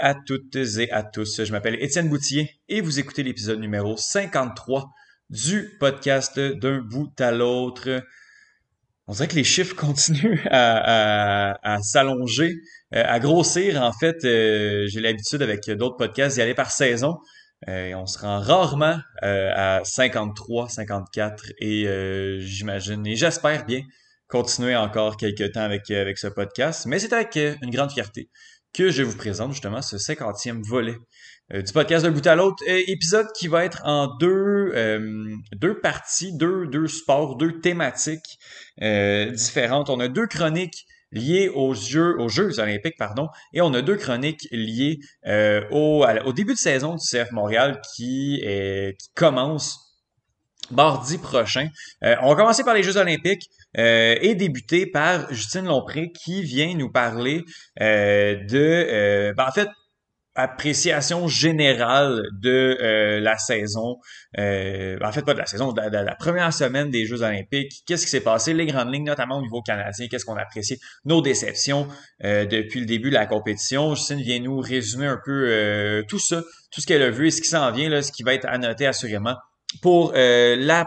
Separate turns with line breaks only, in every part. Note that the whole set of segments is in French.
À toutes et à tous. Je m'appelle Étienne Boutier et vous écoutez l'épisode numéro 53 du podcast d'un bout à l'autre. On dirait que les chiffres continuent à, s'allonger, euh, à grossir. En fait, euh, j'ai l'habitude avec d'autres podcasts d'y aller par saison. Euh, on se rend rarement à 53, 54 et j'imagine et j'espère bien continuer encore quelques temps avec, avec ce podcast. Mais c'est avec une grande fierté que je vous présente justement ce 50e volet euh, du podcast d'un bout à l'autre. Euh, épisode qui va être en deux, euh, deux parties, deux, deux sports, deux thématiques différentes. On a deux chroniques liées aux Jeux, aux Jeux olympiques, pardon, et on a deux chroniques liées au, au début de saison du CF Montréal qui, qui commence mardi prochain. on va commencer par les Jeux olympiques euh, et débuter par Justine Lompré qui vient nous parler euh, de, euh, ben, en fait, appréciation générale de euh, la saison, euh, en fait pas de la saison, de, la première semaine des Jeux olympiques, qu'est-ce qui s'est passé, les grandes lignes, notamment au niveau canadien, qu'est-ce qu'on a apprécié, nos déceptions euh, depuis le début de la compétition. Justine vient nous résumer un peu tout ça, tout ce qu'elle a vu et ce qui s'en vient, là, ce qui va être annoté assurément pour la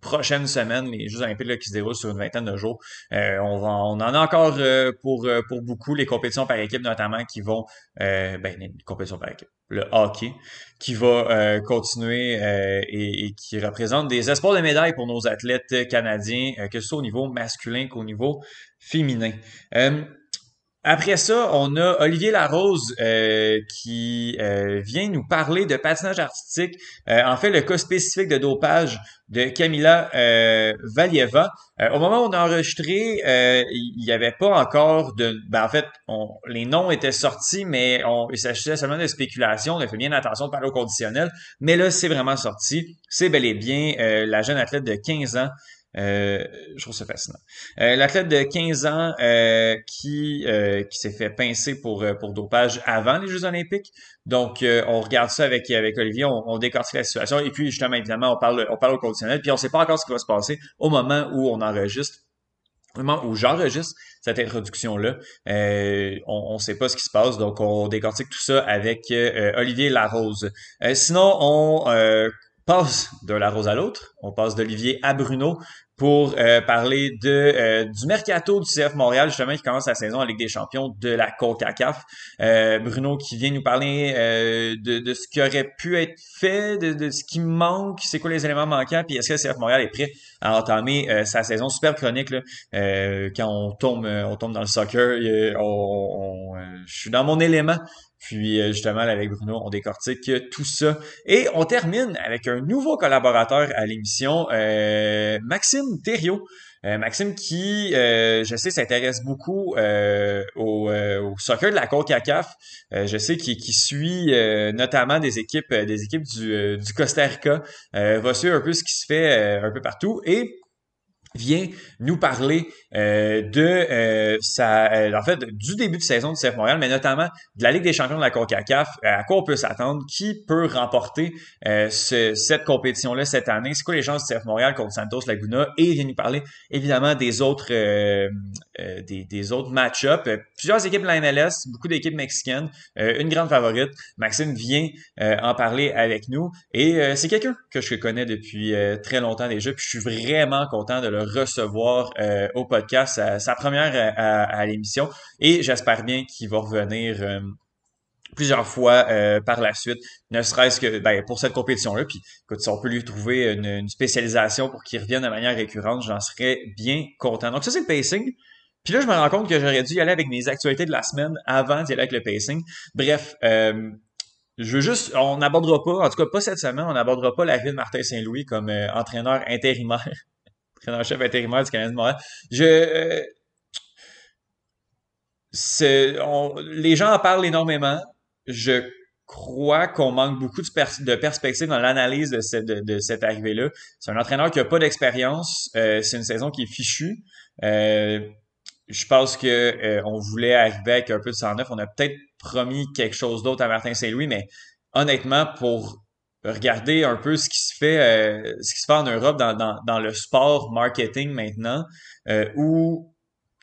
prochaine semaine, les Jeux olympiques là, qui se déroulent sur une vingtaine de jours. Euh, on, va, on en a encore euh, pour, euh, pour beaucoup les compétitions par équipe, notamment qui vont, ben, les compétitions par équipe, le hockey, qui va continuer et, et, qui représente des espoirs de médailles pour nos athlètes canadiens, que ce soit au niveau masculin qu'au niveau féminin. Après ça, on a Olivier Larose euh, qui euh, vient nous parler de patinage artistique. Euh, en fait, le cas spécifique de dopage de Camila Valieva. au moment où on a enregistré, il n'y avait pas encore de... Ben, en fait, les noms étaient sortis, mais on, il s'agissait seulement de spéculation. On a fait bien attention de parler au conditionnel. Mais là, c'est vraiment sorti. C'est bel et bien la jeune athlète de 15 ans euh, je trouve ça fascinant. Euh, L'athlète de 15 ans euh, qui, euh, qui s'est fait pincer pour, euh, pour dopage avant les Jeux olympiques. Donc, on regarde ça avec, avec Olivier, on, on décortique la situation. Et puis, justement, évidemment, on parle, on parle au conditionnel. Puis, on sait pas encore ce qui va se passer au moment où on enregistre au moment où j'enregistre cette introduction-là, on ne sait pas ce qui se passe, donc on décortique tout ça avec Olivier Larose. sinon, on passe de la rose à l'autre. On passe d'Olivier à Bruno pour euh, parler de euh, du mercato du CF Montréal, justement, qui commence la saison en Ligue des champions de la CONCACAF. Euh, Bruno qui vient nous parler de, de, ce qui aurait pu être fait, de, de ce qui manque, c'est quoi les éléments manquants, puis est-ce que le CF Montréal est prêt à entamer sa saison super chronique là, quand on tombe on tombe dans le soccer. on, je suis dans mon élément. Puis euh, justement, avec Bruno, on décortique tout ça. Et on termine avec un nouveau collaborateur à l'émission, euh, Maxime Thériault. Euh, Maxime qui, je sais, s'intéresse beaucoup au, soccer de la CONCACAF. je sais qu'il suit notamment des équipes des équipes du, du Costa Rica. va suivre un peu ce qui se fait un peu partout. Et vient nous parler euh, de euh, sa, euh, en fait, du début de saison du CF Montréal, mais notamment de la Ligue des champions de la CONCACAF, à quoi on peut s'attendre, qui peut remporter ce, cette compétition-là cette année, c'est quoi les chances du CF Montréal contre Santos Laguna, et il vient nous parler évidemment des autres des, des, autres match-ups. Plusieurs équipes de la MLS, beaucoup d'équipes mexicaines, une grande favorite. Maxime vient en parler avec nous, et c'est quelqu'un que je connais depuis très longtemps déjà, puis je suis vraiment content de le recevoir euh, au podcast, sa, première euh, à, l'émission. Et j'espère bien qu'il va revenir euh, plusieurs fois par la suite, ne serait-ce que ben, pour cette compétition-là. Puis écoute, si on peut lui trouver une, spécialisation pour qu'il revienne de manière récurrente, j'en serais bien content. Donc ça, c'est le pacing. Puis là, je me rends compte que j'aurais dû y aller avec mes actualités de la semaine avant d'y aller avec le pacing. Bref, je veux juste, on n'abordera pas, en tout cas pas cette semaine, on n'abordera pas l'arrivée de Martin Saint-Louis comme entraîneur intérimaire chef intérimaire du Canadien de Montréal. Je, euh, les gens en parlent énormément. Je crois qu'on manque beaucoup de, de perspective dans l'analyse de, de, cette arrivée-là. C'est un entraîneur qui a pas d'expérience. Euh, c'est une saison qui est fichue. Euh, je pense que on voulait arriver avec un peu de 109. On a peut-être promis quelque chose d'autre à Martin Saint-Louis, mais honnêtement, pour regarder un peu ce qui se fait, euh, ce qui se fait en Europe dans, dans, dans le sport marketing maintenant, euh, où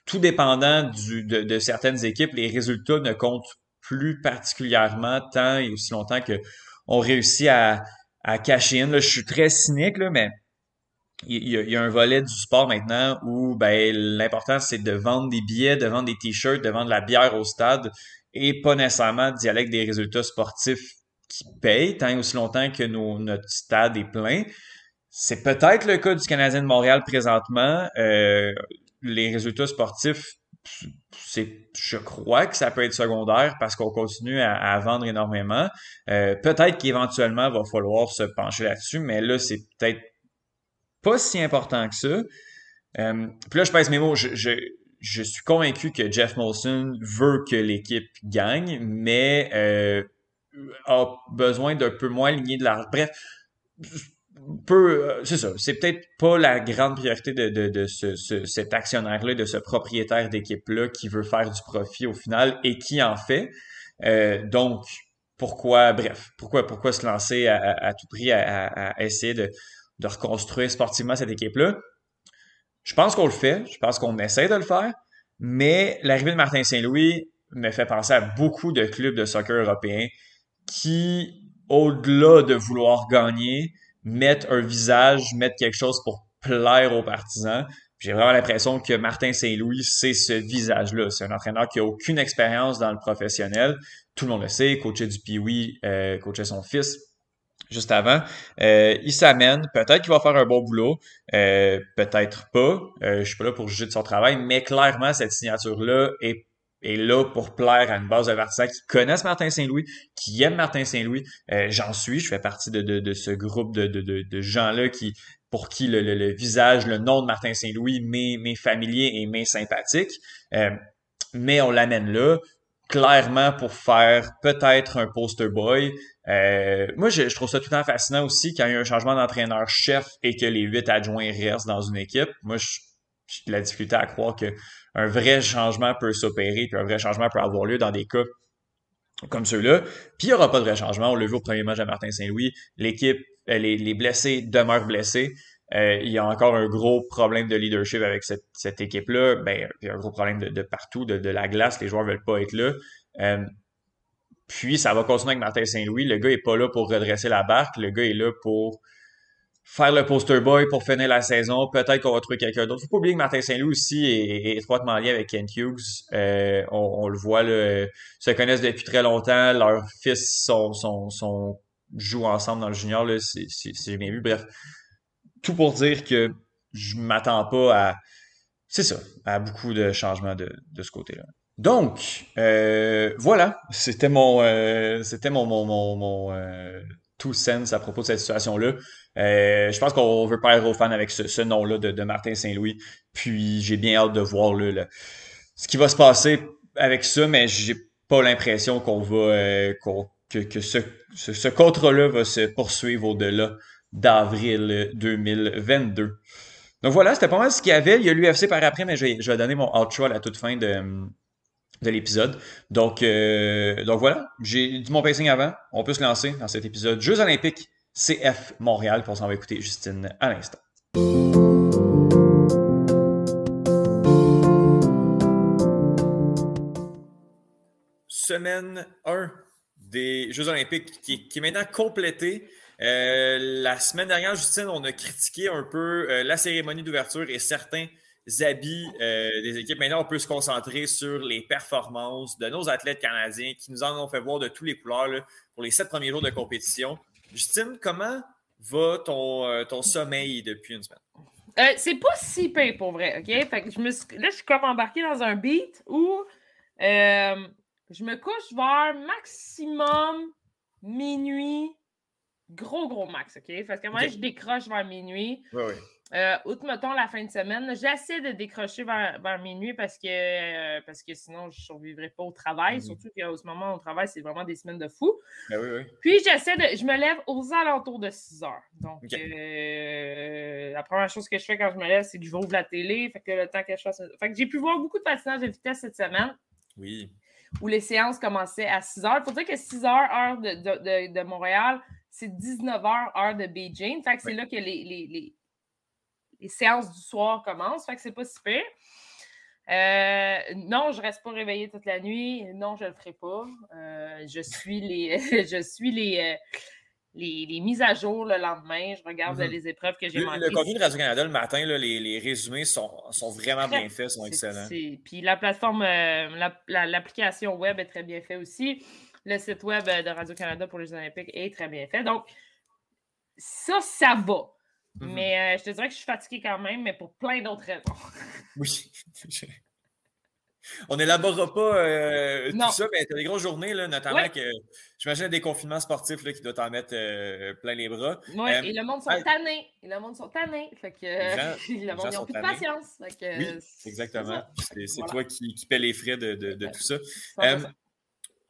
tout dépendant du, de, de, certaines équipes, les résultats ne comptent plus particulièrement tant et aussi longtemps que on réussit à, à cacher in. je suis très cynique, là, mais il y, a, un volet du sport maintenant où ben, l'important c'est de vendre des billets, de vendre des t-shirts, de vendre la bière au stade et pas nécessairement d'y aller avec des résultats sportifs qui payent tant aussi longtemps que notre stade est plein. C'est peut-être le cas du Canadien de Montréal présentement. Euh, les résultats sportifs, c'est, je crois que ça peut être secondaire parce qu'on continue à, vendre énormément. Euh, peut-être qu'éventuellement, il va falloir se pencher là-dessus, mais là, c'est peut-être pas si important que ça. Euh, puis là, je pèse mes mots. Je, je, je, suis convaincu que Jeff Molson veut que l'équipe gagne, mais a besoin d'un peu moins ligné de l'argent. Bref, peu, euh, c'est ça. C'est peut-être pas la grande priorité de, de, de ce, ce, cet actionnaire-là, de ce propriétaire d'équipe-là qui veut faire du profit au final et qui en fait. Euh, donc, pourquoi, bref, pourquoi, pourquoi se lancer à, à, tout prix à, à essayer de, de reconstruire sportivement cette équipe-là? Je pense qu'on le fait, je pense qu'on essaie de le faire, mais l'arrivée de Martin Saint-Louis me fait penser à beaucoup de clubs de soccer européens qui, au-delà de vouloir gagner, mettent un visage, mettent quelque chose pour plaire aux partisans. J'ai vraiment l'impression que Martin Saint-Louis, c'est ce visage-là. C'est un entraîneur qui a aucune expérience dans le professionnel. Tout le monde le sait, coacher du Pee-Wee, euh, coacher son fils juste avant. Euh, il s'amène, peut-être qu'il va faire un bon boulot, euh, peut-être pas. Euh, je suis pas là pour juger de son travail, mais clairement, cette signature-là est, est là pour plaire à une base de partisans qui connaissent Martin Saint-Louis, qui aiment Martin Saint-Louis. Euh, j'en suis, je fais partie de, de, de ce groupe de, de, gens-là qui pour qui le, le, visage, le nom de Martin Saint-Louis m'est familier et m'est sympathique. Euh, mais on l'amène là clairement pour faire peut-être un poster boy. Euh, moi, je, trouve ça tout le temps fascinant aussi quand il y a un changement d'entraîneur-chef et que les huit adjoints restent dans une équipe. Moi, j'ai de la difficulté à croire que un vrai changement peut s'opérer, puis un vrai changement peut avoir lieu dans des cas comme ceux-là. Puis il n'y aura pas de vrai changement. On l'a vu au premier match à Martin Saint-Louis. L'équipe, euh, les, les blessés demeurent blessés. Euh, il y a encore un gros problème de leadership avec cette, équipe-là. Ben, il y a un gros problème de, partout, de, la glace. Les joueurs veulent pas être là. Euh, puis, ça va continuer avec Martin Saint-Louis. Le gars est pas là pour redresser la barque. Le gars est là pour faire le poster boy pour finir la saison. Peut-être qu'on va trouver quelqu'un d'autre. Faut pas oublier que Martin Saint-Louis aussi est, étroitement lié avec Kent Hughes. Euh, on, le voit, là, se connaissent depuis très longtemps. Leurs fils sont, sont, jouent ensemble dans le junior. Là, c'est, j'ai bien vu. Bref, tout pour dire que je m'attends pas à, c'est ça, à beaucoup de changements de, ce côté-là. Donc, euh, voilà, c'était mon, euh, c'était mon, tout sens à propos de cette situation-là. Euh, je pense qu'on veut pas être aux fans avec ce, nom-là de, Martin Saint-Louis. Puis j'ai bien hâte de voir ce qui va se passer avec ça, mais j'ai pas l'impression qu'on va euh, que, que ce, ce, ce contrat-là va se poursuivre au-delà d'avril 2022. Donc voilà, c'était pas mal ce qu'il y avait. Il y a l'UFC par après, mais je je vais donner mon outro à la toute fin de, de l'épisode. Donc, euh, donc voilà, j'ai dit mon pacing avant. On peut se lancer dans cet épisode Jeux olympiques CF Montréal. Pour s'en va écouter Justine à l'instant. Semaine 1 des Jeux olympiques qui, qui est maintenant complétée. Euh, la semaine dernière, Justine, on a critiqué un peu euh, la cérémonie d'ouverture et certains habits euh, des équipes. Maintenant, on peut se concentrer sur les performances de nos athlètes canadiens qui nous en ont fait voir de tous les couleurs pour les sept premiers jours de compétition. Justine, comment va ton, ton sommeil depuis une semaine?
c'est pas si pire pour vrai, OK? Fait que je me là, je suis comme embarqué dans un beat où je me couche vers maximum minuit, gros, gros max, OK? Parce que moi, je décroche vers minuit.
Oui, oui.
Euh, outre, mettons, la fin de semaine, j'essaie de décrocher vers, minuit parce que, euh, parce que sinon, je ne survivrai pas au travail. Mm-hmm. Surtout qu'en ce moment, au travail, c'est vraiment des semaines de fou.
Ben oui, oui.
Puis, j'essaie de. Je me lève aux alentours de 6 heures. Donc, euh, la première chose que je fais quand je me lève, c'est que je ouvre la télé. Fait que le temps que je fasse. Fait que j'ai pu voir beaucoup de patinage de vitesse cette semaine.
Oui.
Où les séances commençaient à 6 heures. Il faut dire que 6 heures, heure de, de, de Montréal, c'est 19h, heure de Beijing. Fait que c'est là que les, les, les, séances du soir commencent. Fait que c'est pas super. Euh, non, je reste pas réveillée toute la nuit. Non, je le ferai pas. Euh, je suis les, je suis les, les, mises à jour le lendemain. Je regarde mm-hmm. les épreuves que j'ai manquées.
Le contenu de Radio-Canada le matin, les, résumés sont, vraiment bien faits, sont excellents.
Puis la plateforme, l'application web est très bien faite aussi. Le site web de Radio-Canada pour les Olympiques est très bien fait. Donc, ça, ça va. Mm-hmm. Mais euh, je te dirais que je suis fatiguée quand même, mais pour plein d'autres raisons.
oui. On n'élaborera pas euh, tout ça, mais tu as des grosses journées, là, notamment que j'imagine des confinements sportifs là, qui doivent t'en mettre euh, plein les bras.
Oui, et le monde sont tannés. Et le monde sont tannés. Fait que le monde n'a plus de patience.
oui, exactement. C'est toi qui, qui paie les frais de, de, tout ça.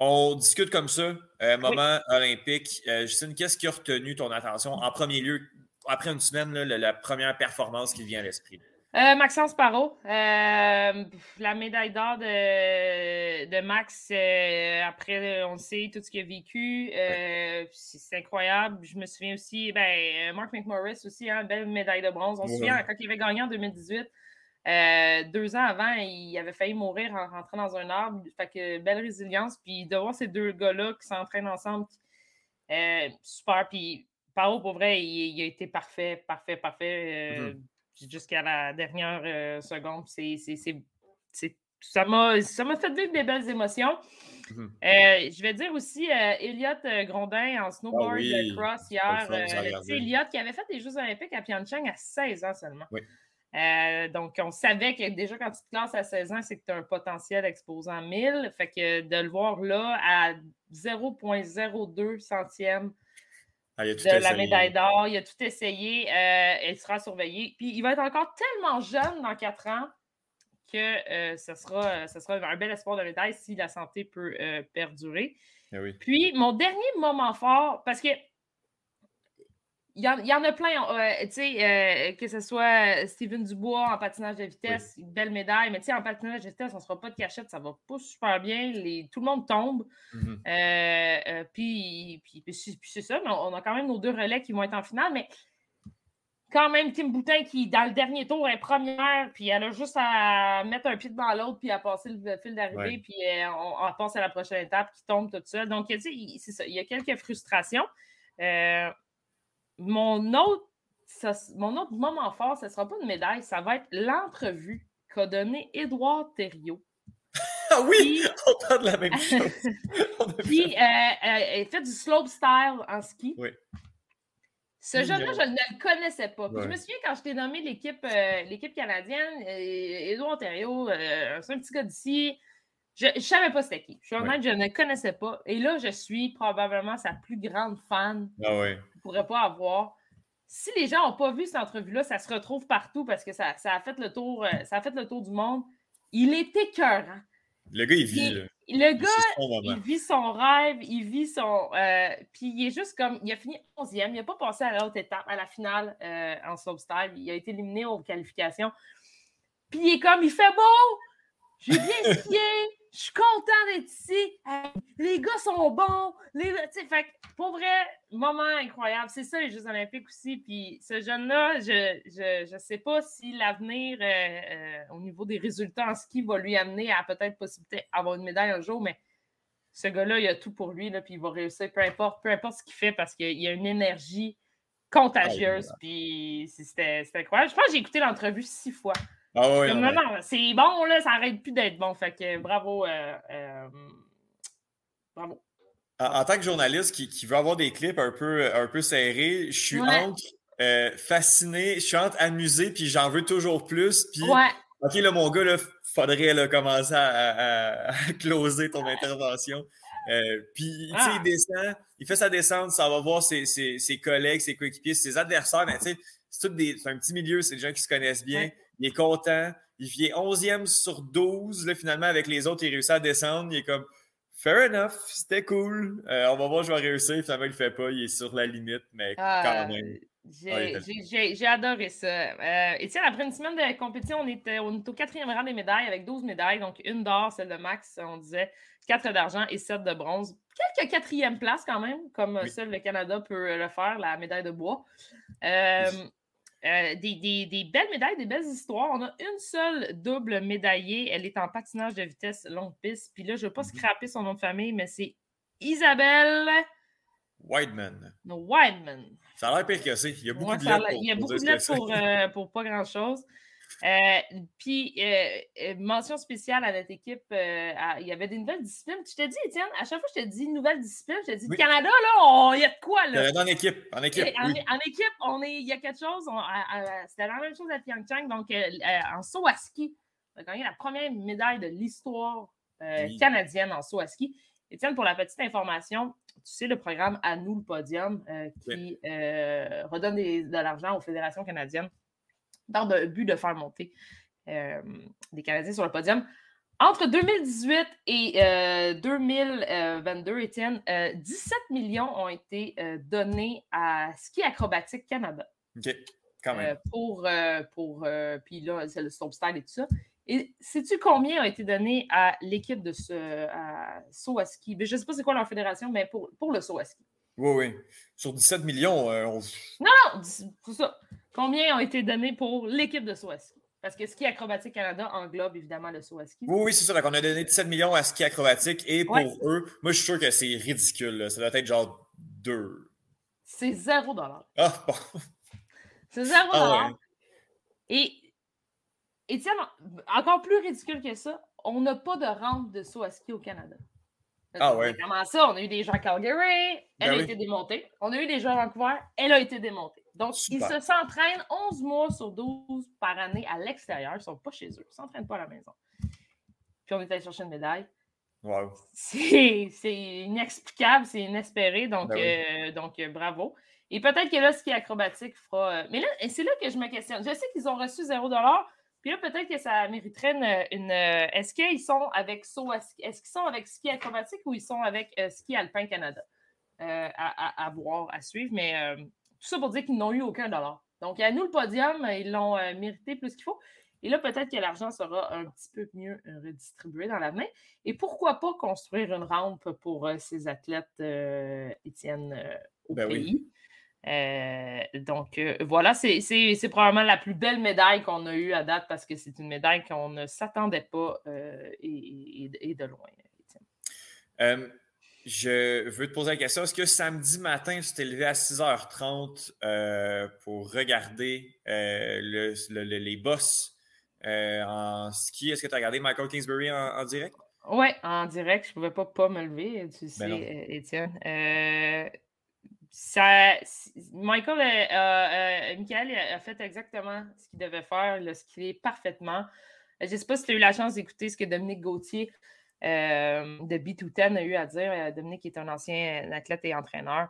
On discute comme ça, moment olympique. Justine, qu'est-ce qui a retenu ton attention en premier lieu après une semaine, la, première performance qui vient à l'esprit?
Euh, Maxence Parot. Euh, la médaille d'or de, Max, euh, après, on sait tout ce qu'il a vécu. C'est incroyable. Je me souviens aussi, ben, Mark McMorris aussi, hein, belle médaille de bronze. On se souvient quand il avait gagné en 2018. deux ans avant, il avait failli mourir en rentrant dans un arbre. Fait que belle résilience. Puis de voir ces deux gars-là qui s'entraînent ensemble, super. Puis Pao, pour vrai, il, a été parfait, parfait, parfait euh, mm-hmm. jusqu'à la dernière euh, seconde. ça m'a fait vivre des belles émotions. Mm-hmm. Euh, je vais dire aussi Elliot Grondin en snowboard ah cross hier. Elliot qui avait fait des Jeux olympiques à Pyeongchang à 16 ans seulement. donc, on savait que déjà quand tu te classes à 16 ans, c'est que tu as un potentiel exposant 1000. Fait que de le voir là à 0,02 centième ah, de la médaille d'or. Il a tout essayé. Euh, elle sera surveillée. Puis il va être encore tellement jeune dans quatre ans que euh, ce, sera, ce sera un bel espoir de médaille si la santé peut euh, perdurer.
Eh
Puis mon dernier moment fort, parce que il y, en, a plein, euh, tu sais, euh, que ce soit Steven Dubois en patinage de vitesse, une belle médaille, mais tu sais, en patinage de vitesse, on ne sera pas de cachette, ça va pas super bien, les, tout le monde tombe. Mm-hmm. Euh, puis, c'est ça, mais on a quand même nos deux relais qui vont être en finale, mais quand même, Tim Boutin qui, dans le dernier tour, est première, puis elle a juste à mettre un pied devant l'autre, puis à passer le fil d'arrivée, puis on, passe à la prochaine étape, qui tombe toute seule. Donc, tu sais, c'est ça, il y a quelques frustrations mon autre, mon autre moment fort, ce ne sera pas une médaille, ça va être l'entrevue qu'a donné Édouard Thériault.
ah oui, on parle de la même chose.
Puis, euh, euh, elle fait du slope style en ski.
Oui.
Ce jeune-là, je ne le connaissais pas. Je me souviens quand je t'ai nommé l'équipe euh, l'équipe canadienne, Édouard Thériault, c'est un petit gars d'ici. Je ne savais pas c'était qui. Je suis honnête, je ne connaissais pas. Et là, je suis probablement sa plus grande fan.
Ah ouais
ne pourrait pas avoir. Si les gens n'ont pas vu cette entrevue-là, ça se retrouve partout parce que ça, a fait le tour, euh, ça a fait le tour du monde. Il est écœurant.
Le gars, il vit.
Le gars, il vit son rêve, il vit son. Euh, puis il est juste comme. Il a fini 11e, il n'a pas passé à l'autre étape, à la finale euh, en slopestyle. Il a été éliminé aux qualifications. Puis il est comme, il fait beau, j'ai bien skié, je suis content d'être ici. les gars sont bons. Les, fait, pour vrai, moment incroyable. C'est ça les Jeux Olympiques aussi. Puis ce jeune-là, je ne sais pas si l'avenir euh, euh, au niveau des résultats en ski va lui amener à peut-être possibilité d'avoir une médaille un jour, mais ce gars-là, il a tout pour lui, là, puis il va réussir, peu importe, peu importe ce qu'il fait, parce qu'il a une énergie contagieuse. Puis c'était incroyable. Je pense que j'ai écouté l'entrevue six fois.
Ah non,
non, c'est bon, là, ça arrête plus d'être bon. Fait que bravo. Euh, euh, bravo.
En, tant que journaliste qui, qui, veut avoir des clips un peu, un peu serrés, je suis entre euh, fasciné, je suis entre amusé, puis j'en veux toujours plus. Puis, OK, là, mon gars, il faudrait là, commencer à, closer ton intervention. puis, tu sais, il ah. descend, il fait sa descente, ça va voir ses, ses, ses collègues, ses coéquipiers, ses adversaires. Mais tu sais, c'est un petit milieu, c'est des gens qui se connaissent bien il est content. Il vient 11e sur 12. Là, finalement, avec les autres, il réussit à descendre. Il est comme Fair enough, c'était cool. Euh, on va voir, je vais réussir. Finalement, il ne le fait pas. Il est sur la limite, mais quand ah, même.
J'ai adoré ça. Euh, et tiens, après une semaine de compétition, on était, on au quatrième rang des médailles avec 12 médailles. Donc, une d'or, celle de Max, on disait, quatre d'argent et sept de bronze. Quelques quatrième places quand même, comme seul le Canada peut le faire, la médaille de bois. Euh, euh, des, belles médailles, des belles histoires. On a une seule double médaillée. Elle est en patinage de vitesse longue piste. Puis là, je ne veux pas mm-hmm. scraper son nom de famille, mais c'est Isabelle.
Wideman.
Wideman.
Ça a l'air pire que c'est. Il y a beaucoup de lettres.
Il y a beaucoup de lettres pour, euh, pour pas grand-chose. Euh, puis, euh, euh, mention spéciale à notre équipe, il y avait des nouvelles disciplines. Tu te dis, Étienne, à chaque fois que je te dis nouvelle discipline, je te dis, Canada, là, il y a de quoi, là?
En équipe, en équipe,
en, équipe, on est, il y a quelque chose. C'était la même chose à Pyeongchang, donc en saut à ski. On a gagné la première médaille de l'histoire canadienne en saut à ski. Étienne, pour la petite information, tu sais le programme À nous le podium qui redonne de l'argent aux fédérations canadiennes dans le but de faire monter euh, des Canadiens sur le podium. Entre 2018 et 2022, euh, Étienne, 17 euh, millions ont été donnés à Ski Acrobatique Canada.
OK, quand même.
pour, pour puis là, c'est le style et tout ça. Et sais-tu combien ont été donnés à l'équipe de ce à saut à ski? Je ne sais pas c'est quoi leur fédération, mais pour, pour le saut à ski.
Oui, oui. Sur 17 millions,
Non, non, c'est ça. Combien ont été donnés pour l'équipe de saut Parce que Ski Acrobatique Canada englobe évidemment le saut
Oui, oui, c'est ça. Donc, on a donné 17 millions à Ski Acrobatique et pour eux, moi, je suis sûr que c'est ridicule. Ça doit être genre 2.
C'est 0
Ah, bon.
C'est 0 ah, Et, Étienne, encore plus ridicule que ça, on n'a pas de rampe de saut à ski au Canada.
Ah ouais.
Comment ça? On a eu des gens à Calgary, elle ben a été démontée. On a eu des gens à Vancouver, elle a été démontée. Donc, ils se s'entraînent 11 mois sur 12 par année à l'extérieur. Ils ne sont pas chez eux. Ils ne s'entraînent pas à la maison. Puis on est allé chercher une médaille.
Wow.
C'est inexplicable, c'est inespéré. Donc, ben euh, donc euh, bravo. Et peut-être que là, ce qui est acrobatique fera. Euh, mais là, c'est là que je me questionne. Je sais qu'ils ont reçu 0 puis là, peut-être que ça mériterait une. est-ce qu'ils sont avec Est-ce qu'ils sont avec ski acrobatique ou ils sont avec ski alpin Canada? à, à, voir, à suivre. Mais tout ça pour dire qu'ils n'ont eu aucun dollar. Donc, à nous le podium, ils l'ont euh, mérité plus qu'il faut. Et là, peut-être que l'argent sera un petit peu mieux euh, redistribué dans l'avenir. Et pourquoi pas construire une rampe pour euh, ces athlètes, Étienne, au ben pays? Donc, voilà, c'est probablement la plus belle médaille qu'on a eue à date parce que c'est une médaille qu'on ne s'attendait pas et, et, de loin,
Étienne. Je veux te poser la question. Est-ce que samedi matin, tu t'es levé à 6h30 euh, pour regarder euh, les boss euh, en ski? Est-ce que tu as regardé Michael Kingsbury en, direct?
Oui, en direct. Je ne pouvais pas pas me lever, tu ben sais, Michael, Michael a fait exactement ce qu'il devait faire, il a skié parfaitement. Je ne sais pas si tu as eu la chance d'écouter ce que Dominique Gauthier euh, de B210 a eu à dire. Euh, Dominique est un ancien athlète et entraîneur.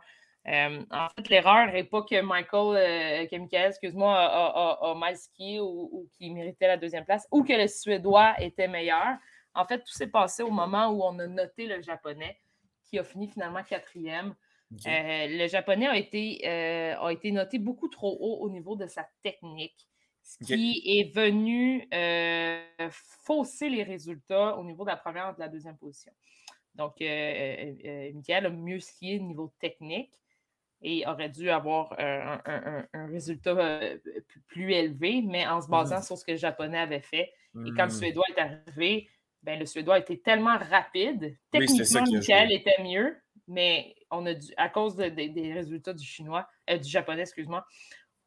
Euh, en fait, l'erreur n'est pas que Michael, que Michael, excuse-moi, a, mal skié ou, qu'il méritait la deuxième place ou que le Suédois était meilleur. En fait, tout s'est passé au moment où on a noté le Japonais qui a fini finalement quatrième. Le Japonais a été, a été noté beaucoup trop haut au niveau de sa technique qui est venu euh, fausser les résultats au niveau de la première et de la deuxième position. Donc, euh, euh, Michael a mieux skié au niveau technique et aurait dû avoir un, résultat plus élevé, mais en se mmh basant sur ce que le Japonais avait fait. Et quand le mmh. Suédois est arrivé, ben, le Suédois était tellement rapide. Techniquement, Michael était mieux, mais on a dû, à cause des résultats du chinois, du japonais, excuse-moi,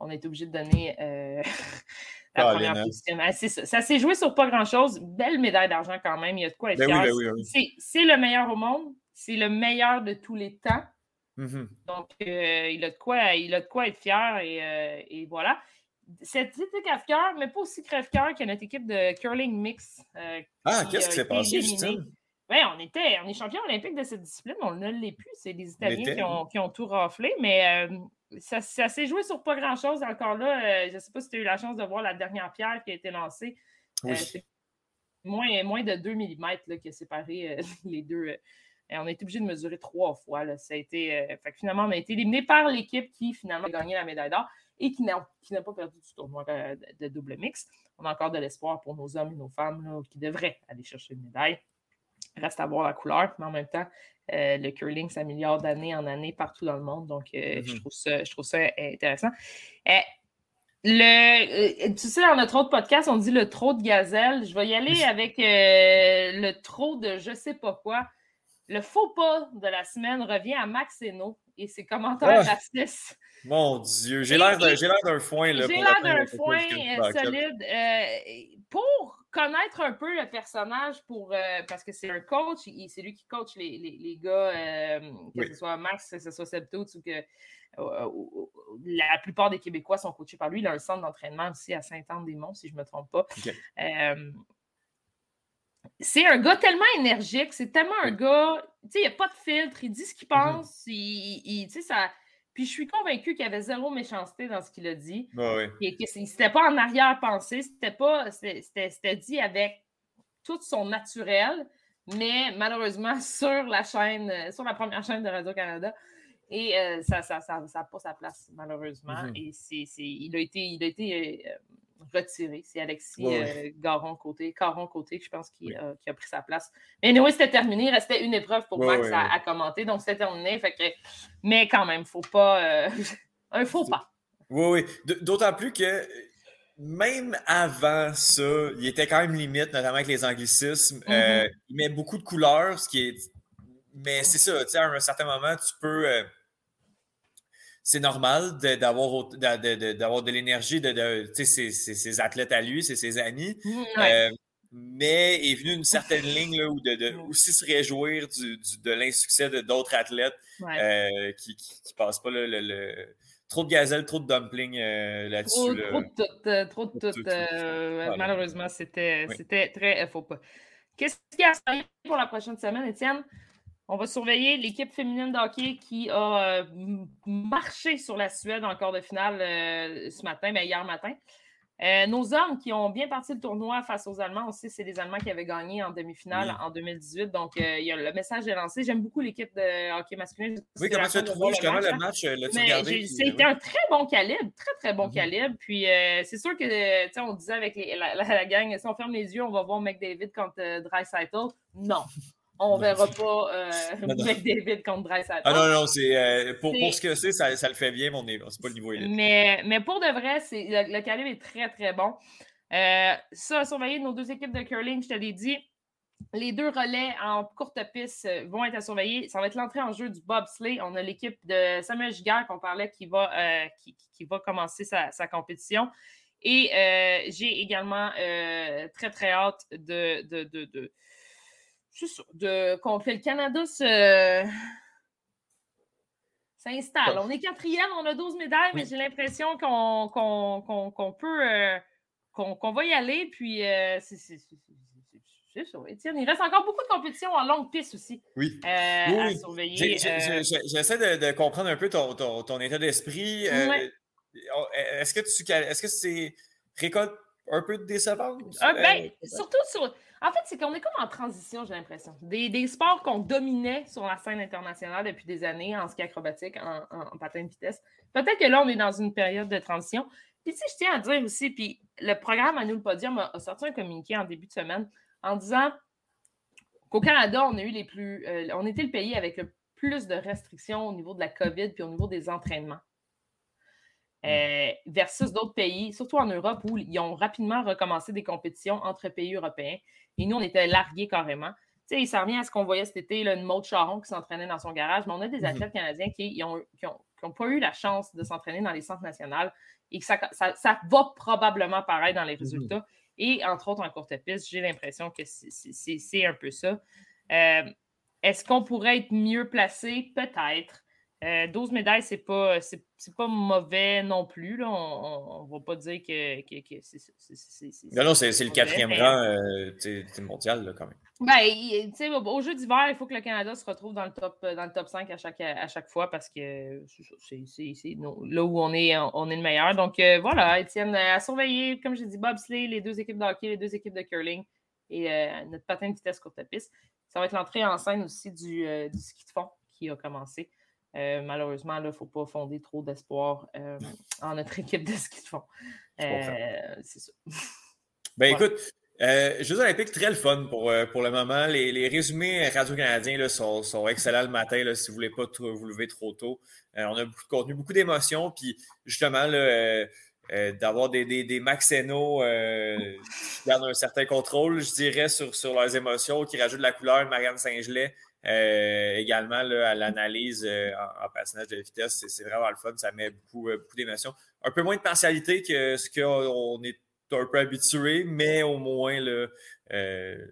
on a été obligé de donner euh, la première position. Ah, ça, s'est joué sur pas grand-chose. Belle médaille d'argent quand même. Il y a de quoi être ben fier. Ben c'est le meilleur au monde. C'est le meilleur de tous les temps. Mm-hmm. Donc, euh, il, a de quoi, il a de quoi être fier et, euh, voilà. C'est crève-cœur, mais pas aussi crève-cœur que notre équipe de curling mix.
ah, qu'est-ce qui s'est passé,
Justine? Oui, on était, on est champion olympique de cette discipline, on ne l'est plus. C'est les Italiens qui ont, qui ont, tout raflé, mais ça, s'est joué sur pas grand-chose encore là. Euh, je ne sais pas si tu as eu la chance de voir la dernière pierre qui a été lancée. Euh, c'est moins, moins de 2 mm qui a séparé euh, les deux. on a été obligé de mesurer trois fois. Ça a été, finalement, on a été éliminé par l'équipe qui finalement a gagné la médaille d'or et qui n'a, pas perdu du tournoi de, double mix. On a encore de l'espoir pour nos hommes et nos femmes qui devraient aller chercher une médaille. Reste à voir la couleur, mais en même temps, euh, le curling s'améliore d'année en année partout dans le monde. Donc, euh, je, mm-hmm. trouve ça, je trouve ça intéressant. Euh, Le, tu sais, dans notre autre podcast, on dit le trop de gazelle. Je vais y aller avec le trop de je sais pas quoi. Le faux pas de la semaine revient à Max Eno et ses commentaires ah! racistes.
Mon Dieu, j'ai l'air d'un foin.
J'ai l'air d'un foin euh, solide. Euh, pour connaître un peu le personnage, pour, euh, parce que c'est un coach, c'est lui qui coach les, les, les gars, que ce soit Max, que ce soit Septo, ou que la plupart des Québécois sont coachés par lui. Il a un centre d'entraînement aussi à Saint-Anne-des-Monts, si je ne me trompe pas. C'est un gars tellement énergique, c'est tellement un gars, tu sais, il n'y a pas de filtre, il dit ce qu'il mmh pense, il, tu sais, ça... Puis je suis convaincue qu'il y avait zéro méchanceté dans ce qu'il a dit. Et que c'était pas en arrière-pensée, c'était pas, c'était dit avec tout son naturel, mais malheureusement sur la chaîne, sur la première chaîne de Radio-Canada. Et euh, ça n'a ça, ça, pas sa place, malheureusement. Mmh Et c'est, il a été, il a été euh, retiré. C'est Alexis euh, Garon côté, Caron côté, je pense, qui, a pris sa place. Mais oui, c'était terminé. Il restait une épreuve pour Max à, commenter. Donc, c'était terminé. Fait que... Mais quand même, faut pas. Euh, un faux pas.
Oui, oui. D'autant plus que même avant ça, il était quand même limite, notamment avec les anglicismes. Euh, mm-hmm. il met beaucoup de couleurs, ce qui est. Mais c'est ça, tu sais, à un certain moment, tu peux c'est normal d'avoir de, l'énergie de, ses, athlètes à lui, c'est ses amis. Mmh, euh, mais est venu une certaine ligne là, où de, aussi se réjouir de l'insuccès de d'autres athlètes euh, qui ne passent pas le, trop de gazelle, trop de dumpling euh, là-dessus.
Trop, de tout. trop de tout. malheureusement, c'était très faux pas. Qu'est-ce qu'il y a pour la prochaine semaine, Étienne? On va surveiller l'équipe féminine de hockey qui a euh, marché sur la Suède en quart de finale euh, ce matin, mais hier matin. Euh, nos hommes qui ont bien parti le tournoi face aux Allemands aussi, c'est les Allemands qui avaient gagné en demi-finale en 2018. Donc, il y a, le message est lancé. J'aime beaucoup l'équipe de hockey masculin.
Oui, comment tu as trouvé justement le match?
C'était un très bon calibre, très, très bon mhm. calibre. Puis, c'est sûr que, on disait avec la, gang, si on ferme les yeux, on va voir McDavid contre Dreisaitl. Non on ne verra pas euh, David contre Bryce
Ah non, non, c'est, euh, pour, pour, ce que c'est, ça, ça, le fait bien, mais c'est pas le niveau élite.
Mais, mais pour de vrai, c'est, le, calibre est très, très bon. Euh, ça, surveiller nos deux équipes de curling, je te l'ai dit. Les deux relais en courte piste euh, vont être à surveiller. Ça va être l'entrée en jeu du bobsleigh. On a l'équipe de Samuel Giguère qu'on parlait qui va, qui, qui, va commencer sa, sa compétition. Et j'ai également très, très hâte de, de, de, de c'est ça, de, le Canada se s'installe. On est quatrième, on a 12 médailles, mais j'ai l'impression qu'on peut euh, qu'on va y aller. Puis euh, c'est ça. Étienne, il reste encore beaucoup de compétitions en longue piste aussi
oui. Euh, à surveiller. J'essaie de, comprendre un peu ton, ton, état d'esprit. Est-ce que tu est-ce que c'est récolte un peu décevante?
Ah, ben, surtout sur en fait, c'est qu'on est comme en transition, j'ai l'impression. Des, sports qu'on dominait sur la scène internationale depuis des années en ski acrobatique, en, patin de vitesse. Peut-être que là, on est dans une période de transition. Puis, si je tiens à dire aussi, puis le programme à nous le podium a, sorti un communiqué en début de semaine en disant qu'au Canada, on a eu les plus. Euh, on était le pays avec le plus de restrictions au niveau de la COVID puis au niveau des entraînements. Euh, versus d'autres pays, surtout en Europe, où ils ont rapidement recommencé des compétitions entre pays européens. Et nous, on était largués carrément. Tu sais, ça revient à ce qu'on voyait cet été, là, une Maud Charon qui s'entraînait dans son garage, mais on a des mhm. athlètes canadiens qui n'ont pas eu la chance de s'entraîner dans les centres nationaux et que ça, va probablement paraître dans les mhm. résultats. Et entre autres, en courte piste, j'ai l'impression que c'est un peu ça. Euh, est-ce qu'on pourrait être mieux placé? Peut-être. 12 euh, médailles, c'est pas, c'est, pas mauvais non plus. Là. On ne va pas dire que, c'est.
Non, non, c'est, le quatrième rang euh, mondial là, quand même.
Ben, au jeu d'hiver, il faut que le Canada se retrouve dans le top, dans le top 5 à chaque, à chaque fois parce que c'est, là où on est, on est le meilleur. Donc euh, voilà, Étienne, à surveiller, comme j'ai dit, bobsleigh, les deux équipes de hockey, les deux équipes de curling et notre patin de vitesse courte piste. Ça va être l'entrée en scène aussi du, du ski de fond qui a commencé. Euh, malheureusement, il ne faut pas fonder trop d'espoir euh, en notre équipe de ski de fond. Euh, c'est ça.
Ben écoute, Jeux olympiques, très le fun pour, pour le moment. Les, résumés radio-canadiens sont, sont, excellents le matin si vous ne voulez pas vous lever trop tôt. on a beaucoup de contenu, beaucoup d'émotions. Puis justement, d'avoir des, des, des Maxeno qui gardent un certain contrôle, je dirais, sur, sur leurs émotions, qui rajoutent de la couleur, Marianne Saint-Gelais. Également à l'analyse en, personnage de vitesse, c'est vraiment le fun, ça met beaucoup, beaucoup d'émotions. Un peu moins de partialité que ce qu'on est un peu habitué, mais au moins là,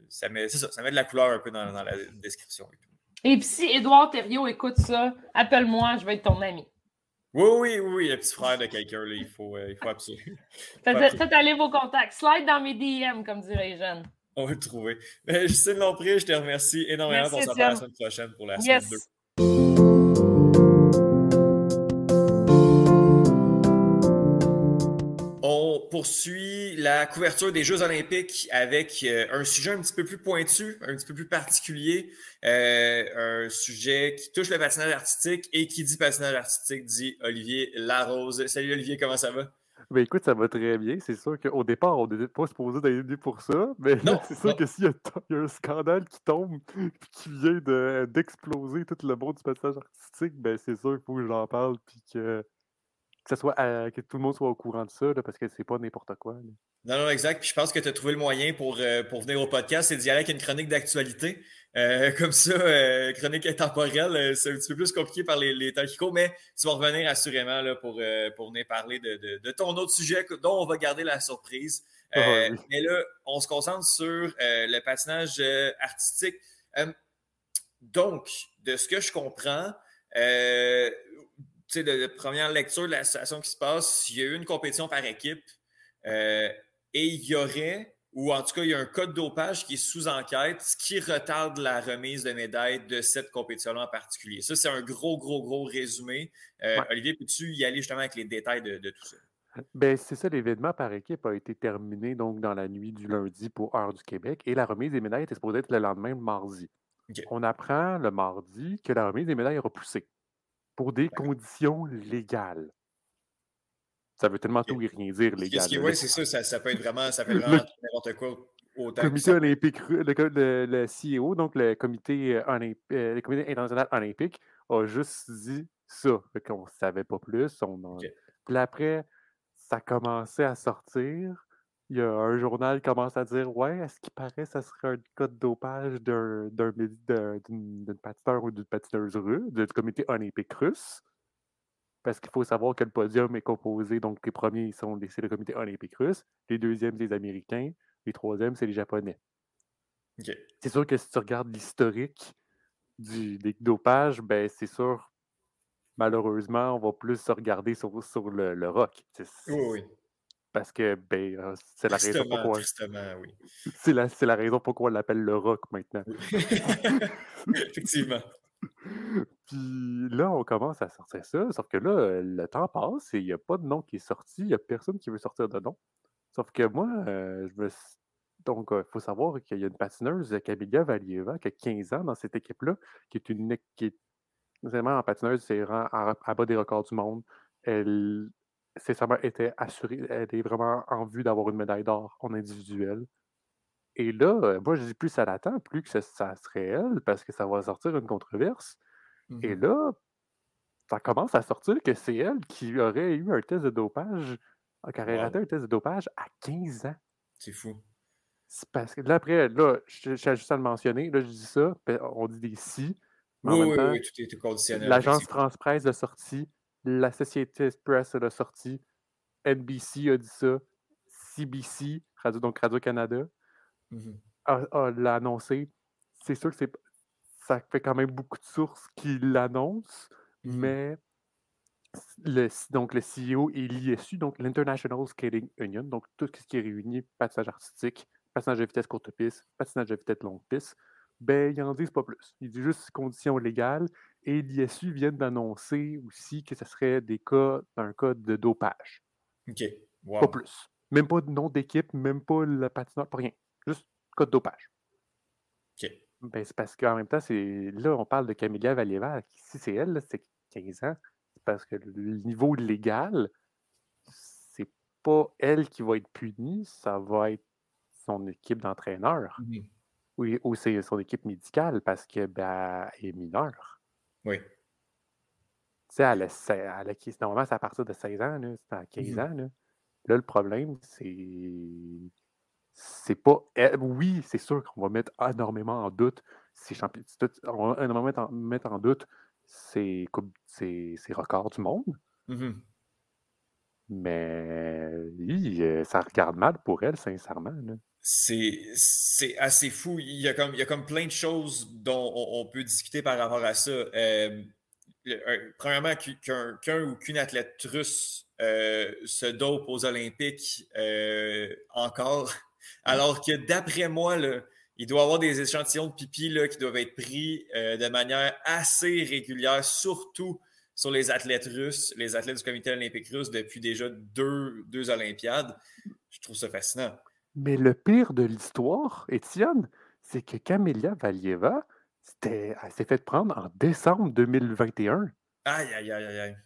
ça, met, ça, ça met de la couleur un peu dans, dans la description.
Et puis si Édouard Thériault écoute ça, appelle-moi, je vais être ton ami.
Oui, oui, oui, le petit frère de quelqu'un, il faut, euh, il faut absolument.
Faites, aller vos contacts. Slide dans mes DM, comme diraient les jeunes.
On va le trouver. Mais Justine Lompré, je te remercie énormément pour sa la semaine prochaine pour la semaine 2. poursuit la couverture des Jeux olympiques avec euh, un sujet un petit peu plus pointu, un petit peu plus particulier, euh, un sujet qui touche le patinage artistique et qui dit patinage artistique dit Olivier Larose. Salut Olivier, comment ça va?
Ben écoute, ça va très bien. C'est sûr qu'au départ, on n'était pas supposé d'aller pour ça, mais c'est sûr que s'il y, a un scandale qui tombe qui vient d'exploser tout le monde du patinage artistique, ben c'est sûr qu'il faut que j'en parle puis que que, soit, que tout le monde soit au courant de ça, parce que c'est pas n'importe quoi.
Non, non, exact. Puis je pense que tu as trouvé le moyen pour, euh, pour venir au podcast, c'est d'y aller avec une chronique d'actualité. Euh, comme ça, euh, chronique intemporelle, c'est un petit peu plus compliqué par les, les temps qui courent, mais tu vas revenir assurément là, pour, pour venir parler de, de, ton autre sujet dont on va garder la surprise. Ah mais là, on se concentre sur le patinage artistique. donc, de ce que je comprends, de, première lecture de la situation qui se passe, il y a eu une compétition par équipe euh, et il y aurait, ou en tout cas, il y a un code dopage qui est sous enquête, ce qui retarde la remise de médailles de cette compétition-là en particulier. Ça, c'est un gros, gros, gros résumé. Euh, Olivier, peux-tu y aller justement avec les détails de, tout ça?
Ben, c'est ça, l'événement par équipe a été terminé donc dans la nuit du lundi pour Heure du Québec et la remise des médailles était supposée être le lendemain, mardi. On apprend le mardi que la remise des médailles est repoussée pour des conditions légales. Ça veut tellement tout et rien dire, légal.
Oui, c'est ça, ça, peut être vraiment, ça peut vraiment n'importe quoi.
Autant comité olympique, le, le, le, CEO, donc le comité, euh, euh, le comité international olympique, a juste dit ça. On ne savait pas plus. On Puis après, ça commençait à sortir il y a un journal qui commence à dire Ouais, est-ce qu'il paraît que ça serait un cas de dopage d'une patineur ou d'une patineuse russe, du comité olympique russe? Parce qu'il faut savoir que le podium est composé, donc les premiers sont c'est le comité olympique russe, les deuxièmes, c'est les Américains, les troisièmes, c'est les Japonais. C'est sûr que si tu regardes l'historique du, des dopages, ben c'est sûr, malheureusement, on va plus se regarder sur, sur le, le rock.
Oui, oui.
Parce que ben, euh, c'est la raison pourquoi.
oui.
C'est la, la, raison pourquoi on l'appelle le rock maintenant.
Effectivement.
Puis là, on commence à sortir ça, sauf que là, le temps passe et il n'y a pas de nom qui est sorti, il n'y a personne qui veut sortir de nom. Sauf que moi, euh, je me donc, il faut savoir qu'il y a une patineuse, Camilla Valieva, qui a 15 ans dans cette équipe-là, qui est une qui est vraiment en patineuse, c'est à, à bas des records du monde. Elle était assuré, elle est vraiment en vue d'avoir une médaille d'or en individuel. Et là, euh, moi, je dis plus ça l'attend, plus que ça, serait elle, parce que ça va sortir une controverse. Et mmh là, ça commence à sortir que c'est elle qui aurait eu un test de dopage, qui aurait raté un test de dopage à 15 ans.
C'est fou.
parce que là, après, là, je, suis juste à le mentionner, là, je dis ça, on dit des si.
oui, oui, oui, tout est conditionnel.
L'agence France Presse a sorti la Société Press l'a sorti, NBC a dit ça, CBC, Radio, donc Radio-Canada, mmh l'a annoncé. C'est sûr que ça fait quand même beaucoup de sources qui l'annoncent, mmh mais le, donc le CEO et l'ISU, donc l'International Skating Union, donc tout ce qui est réuni, patinage artistique, patinage de vitesse courte piste, patinage de vitesse longue piste, ben, ils n'en disent pas plus. Ils disent juste conditions légales et l'ISU vient d'annoncer aussi que ce serait des cas, un cas de dopage.
OK.
Pas plus. Même pas de nom d'équipe, même pas le patineur, pas rien. Juste cas de dopage. Ben, c'est parce qu'en même temps, c'est là, on parle de Camilla Valieva. Si c'est elle, c'est 15 ans. C'est parce que le niveau légal, c'est pas elle qui va être punie, ça va être son équipe d'entraîneurs. Mmh oui, ou c'est son équipe médicale parce que ben, est mineure.
Oui.
Tu sais, elle a, elle a, normalement, c'est à partir de 16 ans, c'est à 15 mmh ans. Là. Là, le problème, c'est. C'est pas. Oui, c'est sûr qu'on va mettre énormément en doute ces champions. On va énormément mettre en, mettre en doute ces, ces, ces records du monde.
Mhm.
Mais oui, euh, ça regarde mal pour elle, sincèrement.
C'est assez fou. Il y, a comme, il y a comme plein de choses dont on, peut discuter par rapport à ça. Euh, premièrement, qu'un ou qu'une athlète russe euh, se dope aux Olympiques encore, alors que d'après moi, il doit y avoir des échantillons de pipi là, qui doivent être pris de manière assez régulière, surtout sur les athlètes russes, les athlètes du comité olympique russe depuis déjà deux, deux Olympiades. Je trouve ça fascinant.
Mais le pire de l'histoire, Étienne, c'est que Camélia Valieva, elle s'est fait prendre en décembre 2021.
Aïe, aïe, aïe, aïe.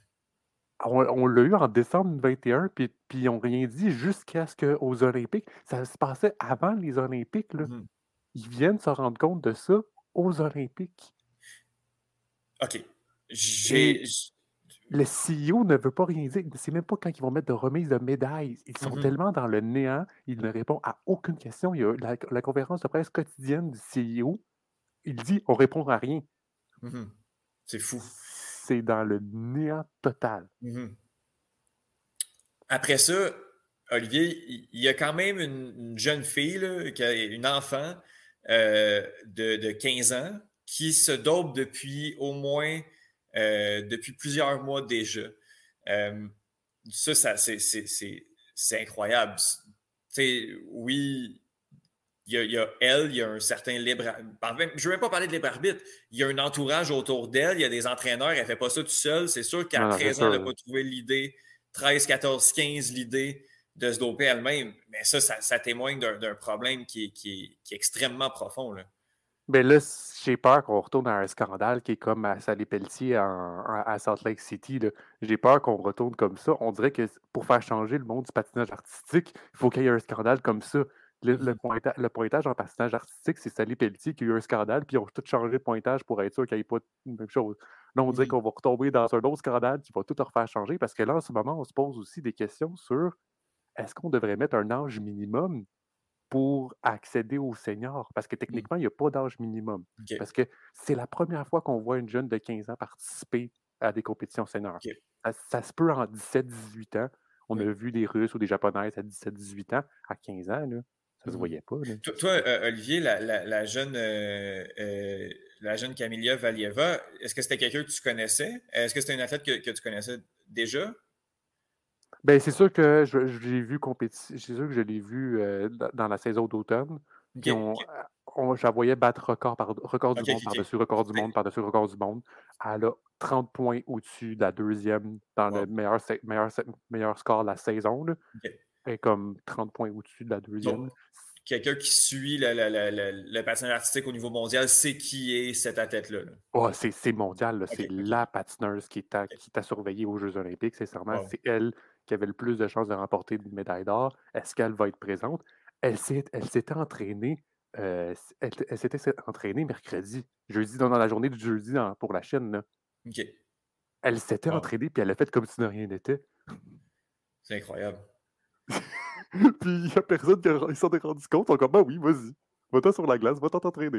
On, l'a eu en décembre 2021, puis, puis ils n'ont rien dit jusqu'à ce qu'aux Olympiques, ça se passait avant les Olympiques. Là. Mm-hmm. Ils viennent se rendre compte de ça aux Olympiques.
OK. J'ai.
Le CEO ne veut pas rien dire. C'est même pas quand ils vont mettre de remise de médailles. Ils sont mm-hmm. tellement dans le néant, ils ne répondent à aucune question. Il y a la, conférence de presse quotidienne du CEO. Il dit on répond à rien.
Mm-hmm. C'est fou.
C'est dans le néant total.
Mm-hmm. Après ça, Olivier, il y a quand même une, jeune fille, une enfant euh, de, de, 15 ans qui se dope depuis au moins euh, depuis plusieurs mois déjà. Euh, ça c'est incroyable. oui, il y, a, elle, il y a un certain libre. Je ne veux même pas parler de libre arbitre. Il y a un entourage autour d'elle, il y a des entraîneurs, elle ne fait pas ça tout seul. C'est sûr qu'à 13 ans, elle n'a pas trouvé l'idée, 13, 14, 15, l'idée de se doper elle-même. Mais ça, ça, témoigne d'un problème qui est, qui, est, extrêmement profond. Là.
Mais ben là, j'ai peur qu'on retourne à un scandale qui est comme à Sally Pelletier à Salt Lake City. J'ai peur qu'on retourne comme ça. On dirait que pour faire changer le monde du patinage artistique, il faut qu'il y ait un scandale comme ça. Le, mmh pointage en patinage artistique, c'est Sally Pelletier qui a eu un scandale, puis ils ont tout changé de pointage pour être sûr qu'il n'y ait pas de même chose. Là, on dirait qu'on va retomber dans un autre scandale qui va tout refaire changer, parce que là, en ce moment, on se pose aussi des questions sur est-ce qu'on devrait mettre un âge minimum pour accéder au senior. Parce que mmh. techniquement, il n'y a pas d'âge minimum. Parce que c'est la première fois qu'on voit une jeune de 15 ans participer à des compétitions seniors. Ça, se peut en 17-18 ans. On a vu des Russes ou des Japonaises à 17-18 ans. À 15 ans, là, ça ne se voyait pas.
Toi, euh, Olivier, la, jeune, euh, euh, la jeune Camilla Valieva, est-ce que c'était quelqu'un que tu connaissais? Est-ce que c'était une athlète que tu connaissais déjà?
Ben, c'est sûr que je, l'ai vu compétition. C'est sûr que je l'ai vu euh, dans la saison d'automne. On, on, je la voyais battre record, par, record du monde par-dessus record du monde par-dessus record du monde. Elle a 30 points au-dessus de la deuxième dans le meilleur, meilleur, meilleur score de la saison. Là. Elle est comme 30 points au-dessus de la deuxième.
Quelqu'un qui suit le, le, le, patinage artistique au niveau mondial sait qui est cette athlète-là.
Oh, c'est mondial. C'est la patineuse qui t'a qui surveillé aux Jeux olympiques, sincèrement. C'est elle qui avait le plus de chances de remporter une médaille d'or. Est-ce qu'elle va être présente? Elle s'était entraînée. Euh, elle, s'était entraînée mercredi, jeudi, dans, la journée du jeudi pour la chaîne. Elle s'était entraînée, puis elle a fait comme si de rien n'était.
C'est incroyable.
puis il n'y a personne qui s'en est rendu compte. Encore, bah oui, vas-y. Va-t'en sur la glace, va-t'en t'entraîner.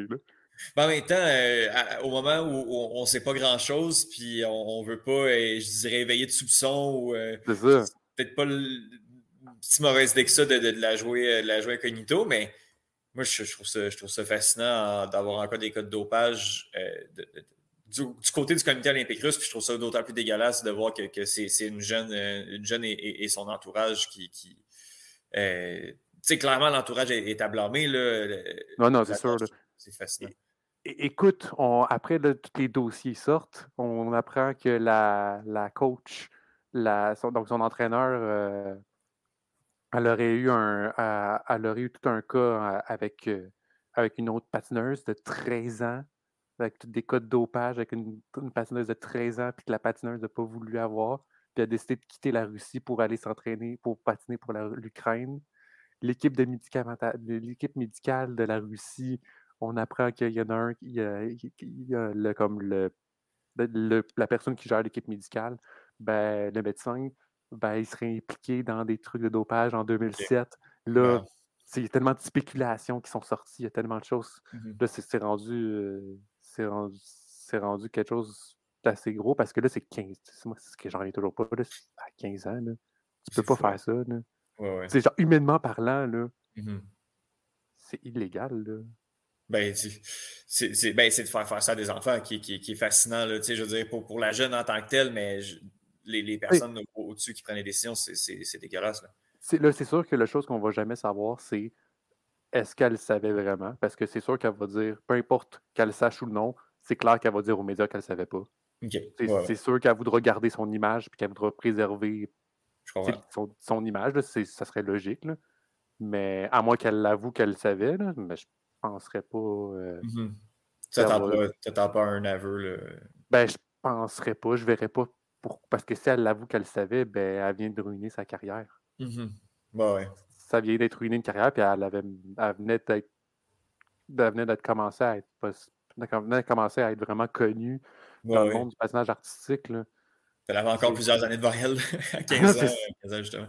Ben, en même temps, euh, au moment où, on ne sait pas grand-chose, puis on ne veut pas, euh, je dirais, éveiller de soupçons ou. Euh,
c'est ça.
Peut-être pas le, si mauvaise idée que ça de, la jouer, de la jouer incognito, mais moi, je, trouve, ça, je trouve ça fascinant d'avoir encore des cas de du, côté du comité olympique russe, puis je trouve ça d'autant plus dégueulasse de voir que, c'est une jeune, une jeune et, son entourage qui. qui sais, clairement, l'entourage est, à blâmer. Là,
non, non, c'est sûr.
C'est fascinant.
écoute, après tous les dossiers sortent, on apprend que la, la coach, la, son, donc son entraîneur, euh, elle, aurait eu un, elle, aurait eu tout un cas euh, avec, euh, avec une autre patineuse de 13 ans, avec des cas de dopage, avec une, patineuse de 13 ans, puis que la patineuse n'a pas voulu avoir, puis a décidé de quitter la Russie pour aller s'entraîner, pour patiner pour l'Ukraine l'équipe médicale de la Russie, on apprend qu'il y en a un, il y a, le, comme le, la personne qui gère l'équipe médicale, ben, le médecin, ben, il serait impliqué dans des trucs de dopage en 2007. Là, il y a tellement de spéculations qui sont sorties, il y a tellement de choses.
Mmh
Là, c'est rendu, euh, c'est rendu, rendu, quelque chose d'assez gros parce que là, c'est 15. Moi, c'est ce que j'en ai toujours pas. Là, à 15 ans, là, tu peux pas faire ça. Là.
Ouais,
C'est genre, humainement parlant, là,
mmh
c'est illégal. Là.
Ben, c'est ben, de faire faire ça à des enfants qui, qui, qui est fascinant, là, je veux dire, pour, pour, la jeune en tant que telle, mais les, les, personnes au-dessus qui prennent les décisions, c'est dégueulasse.
Là, c'est sûr que la chose qu'on va jamais savoir, c'est est-ce qu'elle savait vraiment? Parce que c'est sûr qu'elle va dire, peu importe qu'elle sache ou non, c'est clair qu'elle va dire aux médias qu'elle ne savait pas. C'est sûr qu'elle voudra garder son image et qu'elle voudra préserver son, son, image. ça serait logique. Là. Mais à moins qu'elle l'avoue qu'elle savait, là, mais je penserais pas. Euh,
mm -hmm. pas, un aveu.
Ben, je penserais pas. Je verrais pas. Pour... Parce que si elle l'avoue qu'elle savait, ben, elle vient de ruiner sa carrière.
Mm ouais.
Ça vient d'être ruiné une carrière, puis elle, avait, elle venait d'être. Elle venait d'être commencée à être. À être vraiment connue dans le monde du personnage artistique. Là.
Elle avait encore plusieurs années devant elle, à 15 ans, 15 ans justement.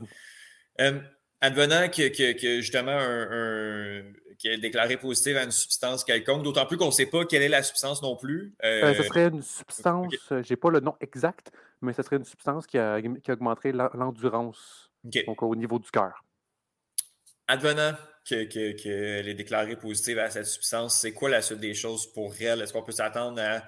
advenant que, que, que, justement un, qui est déclaré positif à une substance quelconque, d'autant plus qu'on ne sait pas quelle est la substance non plus.
Euh, ce serait une substance, je n'ai pas le nom exact, mais ce serait une substance qui, a, qui augmenterait l'endurance au niveau du cœur.
Advenant qu'elle que, est déclarée positive à cette substance, c'est quoi la suite des choses pour elle? Est-ce qu'on peut s'attendre à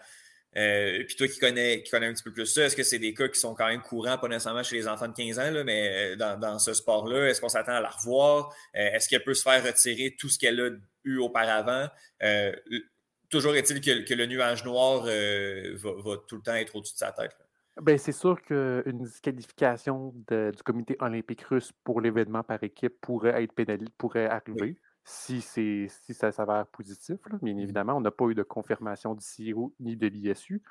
euh, puis toi qui connais, qui connais un petit peu plus ça, est-ce que c'est des cas qui sont quand même courants, pas nécessairement chez les enfants de 15 ans, là, mais euh, dans, ce sport-là? Est-ce qu'on s'attend à la revoir? Euh, est-ce qu'elle peut se faire retirer tout ce qu'elle a eu auparavant? toujours est-il que, le nuage noir va, tout le temps être au-dessus de sa tête.
Ben, c'est sûr qu'une disqualification du comité olympique russe pour l'événement par équipe pourrait être pénalisée, pourrait arriver si, si ça s'avère positif. Bien mmh évidemment, on n'a pas eu de confirmation du CIO ni de l'ISU.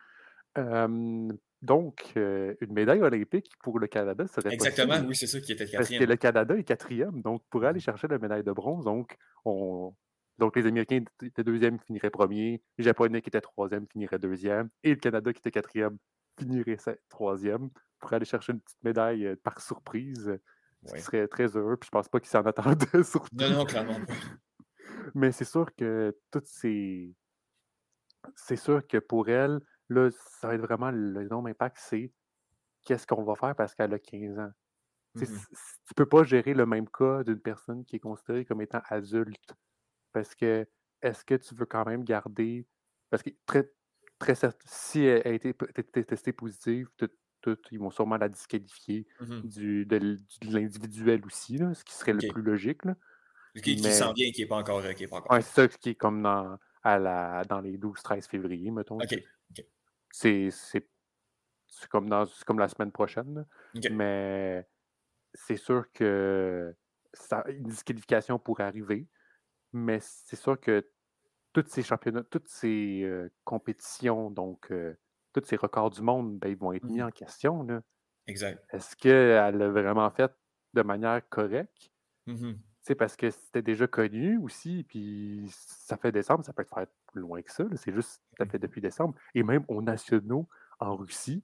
donc, une médaille olympique pour le Canada serait
Exactement, oui, c'est ça qui était
quatrième. Parce que le Canada est quatrième, donc pour aller chercher la médaille de bronze, donc, on, donc les Américains étaient deuxième finiraient premier, les Japonais qui étaient troisième finiraient deuxième, et le Canada qui était quatrième finirait troisième pour aller chercher une petite médaille par surprise. Ce qui serait très heureux, puis je pense pas qu'il s'en attendait surtout.
Non, non, clairement.
Mais c'est sûr que toutes ces. C'est sûr que pour elle, là, ça va être vraiment le énorme impact, c'est qu'est-ce qu'on va faire parce qu'elle a 15 ans. Tu ne Tu peux pas gérer le même cas d'une personne qui est considérée comme étant adulte. Parce que est-ce que tu veux quand même garder. Parce que très, très si elle a été testée positive, ils vont sûrement la disqualifier
mmh
du, de, l'individuel aussi, ce qui serait le plus logique. Là.
Qui, qui s'en vient, qui n'est pas encore. Qui est pas
encore. c'est ça qui est comme dans, à la, dans les 12-13 février, mettons. C'est, comme, dans, comme la semaine prochaine. Mais c'est sûr que ça, une disqualification pourrait arriver. Mais c'est sûr que toutes ces championnats, toutes ces euh, compétitions, donc euh, tous ces records du monde, ben, ils vont être mis mmh en question. Là.
Exact.
Est-ce qu'elle l'a vraiment fait de manière correcte?
Mmh
c'est Parce que c'était déjà connu aussi, puis ça fait décembre, ça peut être fait plus loin que ça. C'est juste ça mmh. fait depuis décembre. Et même aux nationaux en Russie,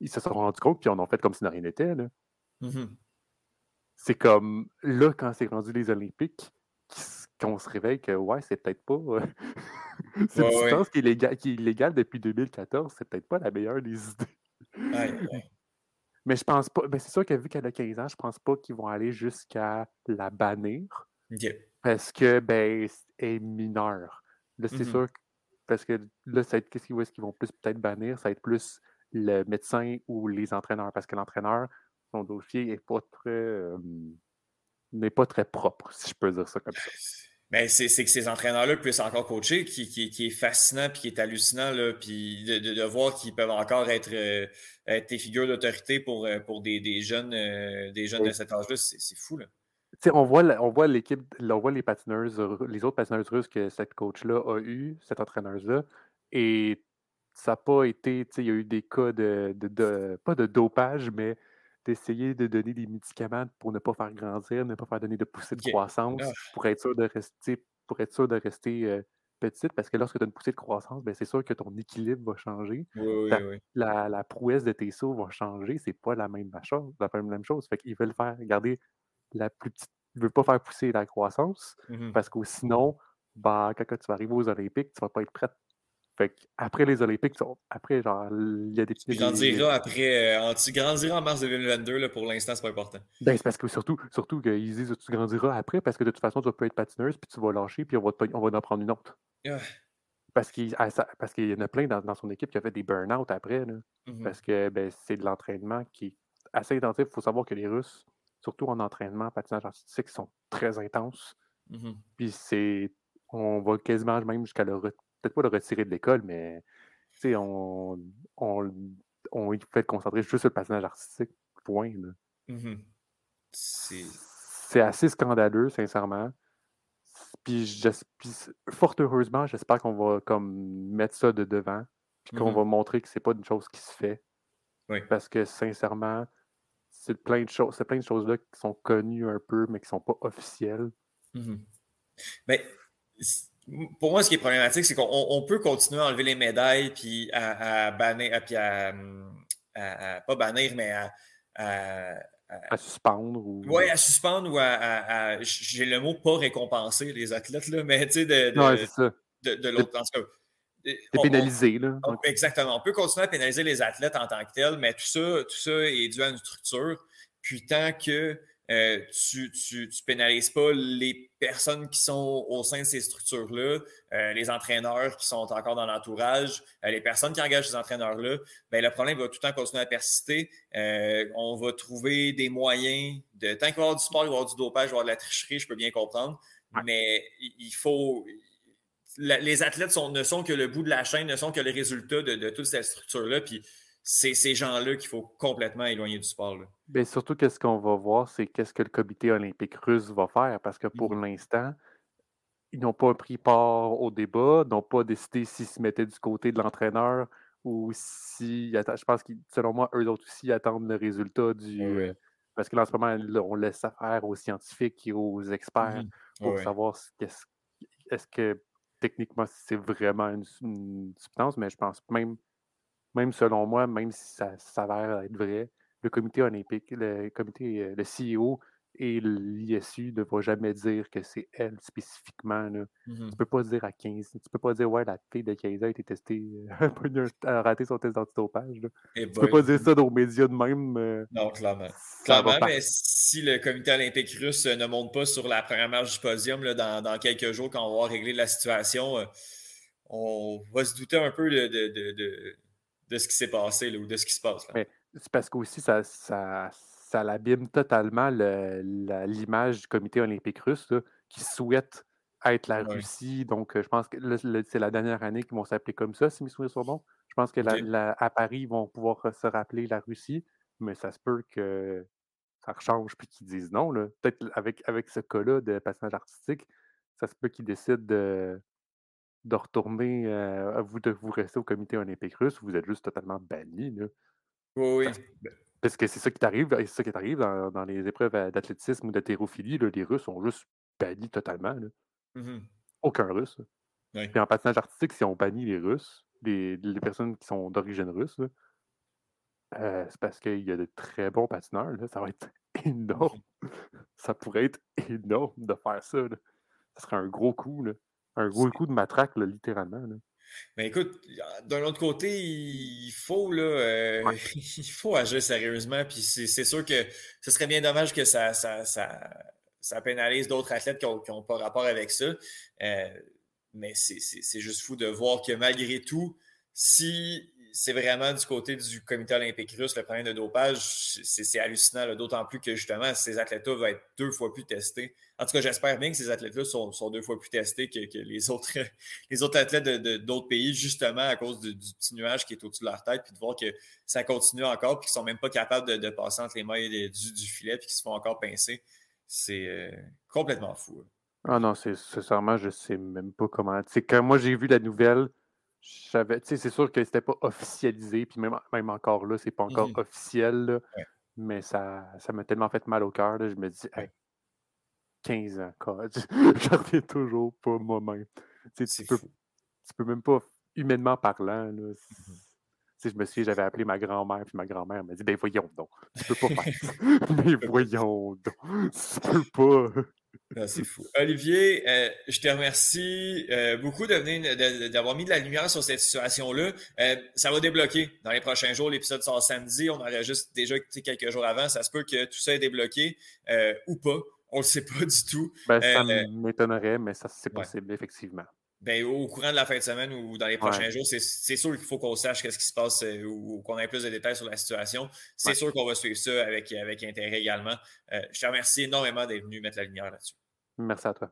ils se sont rendus compte, puis on en fait comme si de rien n'était.
Mmh
c'est comme là, quand c'est rendu les Olympiques, qu'on se réveille que ouais, c'est peut-être pas. Euh, c'est une substance qui, est qui est illégale depuis 2014, c'est peut-être pas la meilleure des idées. Mais je pense pas. Mais c'est sûr que vu qu'elle a 15 ans, je pense pas qu'ils vont aller jusqu'à la bannir. Parce que ben est mineure. Là, c'est mm-hmm. sûr que, parce que là, ça qu'est-ce qu'ils vont plus peut-être bannir? Ça va être plus le médecin ou les entraîneurs. Parce que l'entraîneur, son dossier est pas très n'est pas très propre, si je peux dire ça comme ça.
Ben, c'est que ces entraîneurs-là puissent encore coacher, qui, qui, est fascinant puis qui est hallucinant, là, puis de, de, voir qu'ils peuvent encore être, euh, être des figures d'autorité pour, euh, pour des, des jeunes, euh, des jeunes de cet âge-là, c'est fou. Là.
on voit, on voit l'équipe, on voit les patineuses, les autres patineuses russes que cette coach-là a eu, cette entraîneuse-là, et ça n'a pas été, il y a eu des cas de, de, pas de dopage, mais d'essayer de donner des médicaments pour ne pas faire grandir, ne pas faire donner de poussée de croissance, ah. pour être sûr de rester, pour être sûr de rester petite parce que lorsque tu as une poussée de croissance, ben, c'est sûr que ton équilibre va changer.
Oui,
Ta-
oui, oui.
la, la prouesse de tes sauts va changer. C'est pas la même chose. La même chose. Fait qu'ils veulent faire garder la plus petite. Ils veulent pas faire pousser la croissance
Mhm.
parce que sinon, bah, quand, tu vas arriver aux Olympiques, tu vas pas être prête. Fait après les Olympiques, tu après, genre, il y a des
Tu
a des-
grandiras après. euh, tu grandiras en mars 2022, là, pour l'instant, c'est pas important.
Ben, c'est parce que surtout, surtout qu'ils disent tu grandiras après parce que de toute façon, tu vas pas être patineuse, puis tu vas lâcher, puis on va, te on va en prendre une autre.
Ah.
Parce qu'il ah, parce qu'il y en a plein dans, dans son équipe qui a fait des burn-out après. là.
Mhm.
Parce que ben, c'est de l'entraînement qui est assez intensif. Il faut savoir que les Russes, surtout en entraînement, patinage artistique, sont très intenses.
Mhm.
Puis c'est. On va quasiment même jusqu'à le. Re- Peut-être pas le retirer de l'école, mais on, on, on fait concentrer juste sur le patinage artistique. Point. là.
Mhm. C'est.
Assez scandaleux, sincèrement. Puis, puis fort heureusement, j'espère qu'on va comme mettre ça de devant, puis qu'on
Mhm.
va montrer que c'est pas une chose qui se fait.
Oui.
Parce que sincèrement, c'est plein de choses, c'est plein de choses là qui sont connues un peu, mais qui sont pas officielles.
Mais c- pour moi, ce qui est problématique, c'est qu'on on peut continuer à enlever les médailles puis à, à bannir, à- puis à, pas bannir, mais à, à-
suspendre ou.
ouais, à suspendre ou à, j'ai le mot pas récompenser les athlètes, là, mais tu sais, de, de,
Ouais,
de, de l'autre. En tout cas,
T'es
on- on-
pénalisé, là.
on-
Donc,
exactement. On peut continuer à pénaliser les athlètes en tant que tels, mais tout ça, tout ça est dû à une structure. Puis tant que euh, tu ne pénalises pas les personnes qui sont au sein de ces structures-là, euh, les entraîneurs qui sont encore dans l'entourage, euh, les personnes qui engagent ces entraîneurs-là, ben, le problème va tout le temps continuer à persister. On va trouver des moyens de. Tant qu'il va y avoir du sport, il va y avoir du dopage, il va y avoir de la tricherie, je peux bien comprendre.
Ouais.
Mais il faut la- les athlètes sont- ne sont que le bout de la chaîne, ne sont que le résultat de, de toute cette structure-là. Puis c'est ces gens-là qu'il faut complètement éloigner du sport. là.
Ben, surtout, qu'est-ce qu'on va voir, c'est qu'est-ce que le comité olympique russe va faire. Parce que pour
Mhm.
l'instant, ils n'ont pas pris part au débat, n'ont pas décidé s'ils se mettaient du côté de l'entraîneur ou si. Je pense que, selon moi, eux autres aussi attendent le résultat du.
Ouais,
parce que là, en ce moment, on laisse affaire aux scientifiques et aux experts
Mhm.
pour
Ouais,
savoir est-ce que techniquement c'est vraiment une, une substance, mais je pense même, même selon moi, même si ça s'avère être vrai, le comité olympique, le comité, euh, le CEO et l'ISU ne vont jamais dire que c'est elle spécifiquement. Là.
Mhm.
Tu peux pas dire à 15, tu peux pas dire ouais, la fille de 15 ans a été testée, euh, a raté son test d'antidopage.
Eh
Tu peux
boy.
pas dire ça aux médias de même. euh,
Non, clairement.
va
Clairement, mais si le comité olympique russe ne monte pas sur la première marche du podium là, dans, dans quelques jours, quand on va régler la situation, euh, on va se douter un peu de, de, de, de- de ce qui s'est passé là, ou de ce qui se passe. là.
Mais c'est parce qu'aussi, ça, ça, ça l'abîme totalement l'image du comité olympique russe là, qui souhaite être la
Ouais.
Russie. Donc, je pense que c'est la dernière année qu'ils vont s'appeler comme ça, si mes souvenirs sont bons. Je pense que la-
Ok.
la- à Paris, ils vont pouvoir se rappeler la Russie, mais ça se peut que ça change puis qu'ils disent non. Peut-être avec, avec ce cas-là de patinage artistique, ça se peut qu'ils décident de, de retourner, euh, à vous de vous rester au comité olympique russe, vous êtes juste totalement banni.
Oui, oui.
Parce- que c'est ça qui t'arrive, c'est ça qui t'arrive dans, dans les épreuves euh, d'athlétisme ou d'hétérophilie. Les Russes sont juste bannis totalement. là.
Mhm.
Aucun Russe. Puis en patinage artistique, si on bannit les Russes, les, les personnes qui sont d'origine russe, euh, c'est parce qu'il y a de très bons patineurs. là, Ça va être énorme. ça pourrait être énorme de faire ça. là. Ça serait un gros coup. là. Un gros coup de matraque, littéralement.
Mais écoute, d'un autre côté, il faut là, euh,
Ouais.
il faut agir sérieusement. Puis c'est sûr que ce serait bien dommage que ça, ça, ça, ça pénalise d'autres athlètes qui n'ont pas rapport avec ça. Euh, mais c'est juste fou de voir que malgré tout, si c'est vraiment du côté du comité olympique russe le problème de dopage, c'est c'est hallucinant, d'autant plus que justement, ces athlètes-là vont être deux fois plus testés. En tout cas, j'espère bien que ces athlètes-là sont, deux fois plus testés que, les, autres, athlètes de- de- d'autres pays, justement à cause du petit nuage qui est au-dessus de leur tête, puis de voir que ça continue encore, puis qu'ils sont même pas capables de, passer entre les mailles du, filet, puis qu'ils se font encore pincer. C'est euh, complètement fou. là.
Ah non, c'est sincèrement, je sais même pas comment. Sais, quand moi j'ai vu la nouvelle, c'est sûr que c'était pas officialisé, puis même, même encore là, c'est pas encore
Mhm.
officiel, là,
Ouais.
mais ça ça m'a tellement fait mal au cœur, je me dis. Hey, 15 ans, quoi. je reviens toujours pas moi-même. Tu, peux, tu peux même pas, humainement parlant, là, mmh je me souviens, j'avais appelé ma grand-mère, puis ma grand-mère m'a dit Ben voyons donc, tu peux pas faire ça. Mais voyons donc, tu peux pas.
Ah, c'est fou. Olivier, euh, je te remercie euh, beaucoup d'avoir mis de la lumière sur cette situation-là. Euh, ça va débloquer dans les prochains jours. L'épisode sort samedi. On enregistre déjà quelques jours avant. Ça se peut que tout ça est débloqué ou pas. On ne le sait pas du tout.
Ben, ça m'étonnerait, mais ça c'est possible, effectivement.
Ben, au courant de la fin de semaine ou dans les prochains jours, c'est sûr qu'il faut qu'on sache ce qui se passe ou, qu'on ait plus de détails sur la situation. C'est sûr qu'on va suivre ça avec, avec intérêt également. je te remercie énormément d'être venu mettre la lumière là-dessus.
Merci à toi.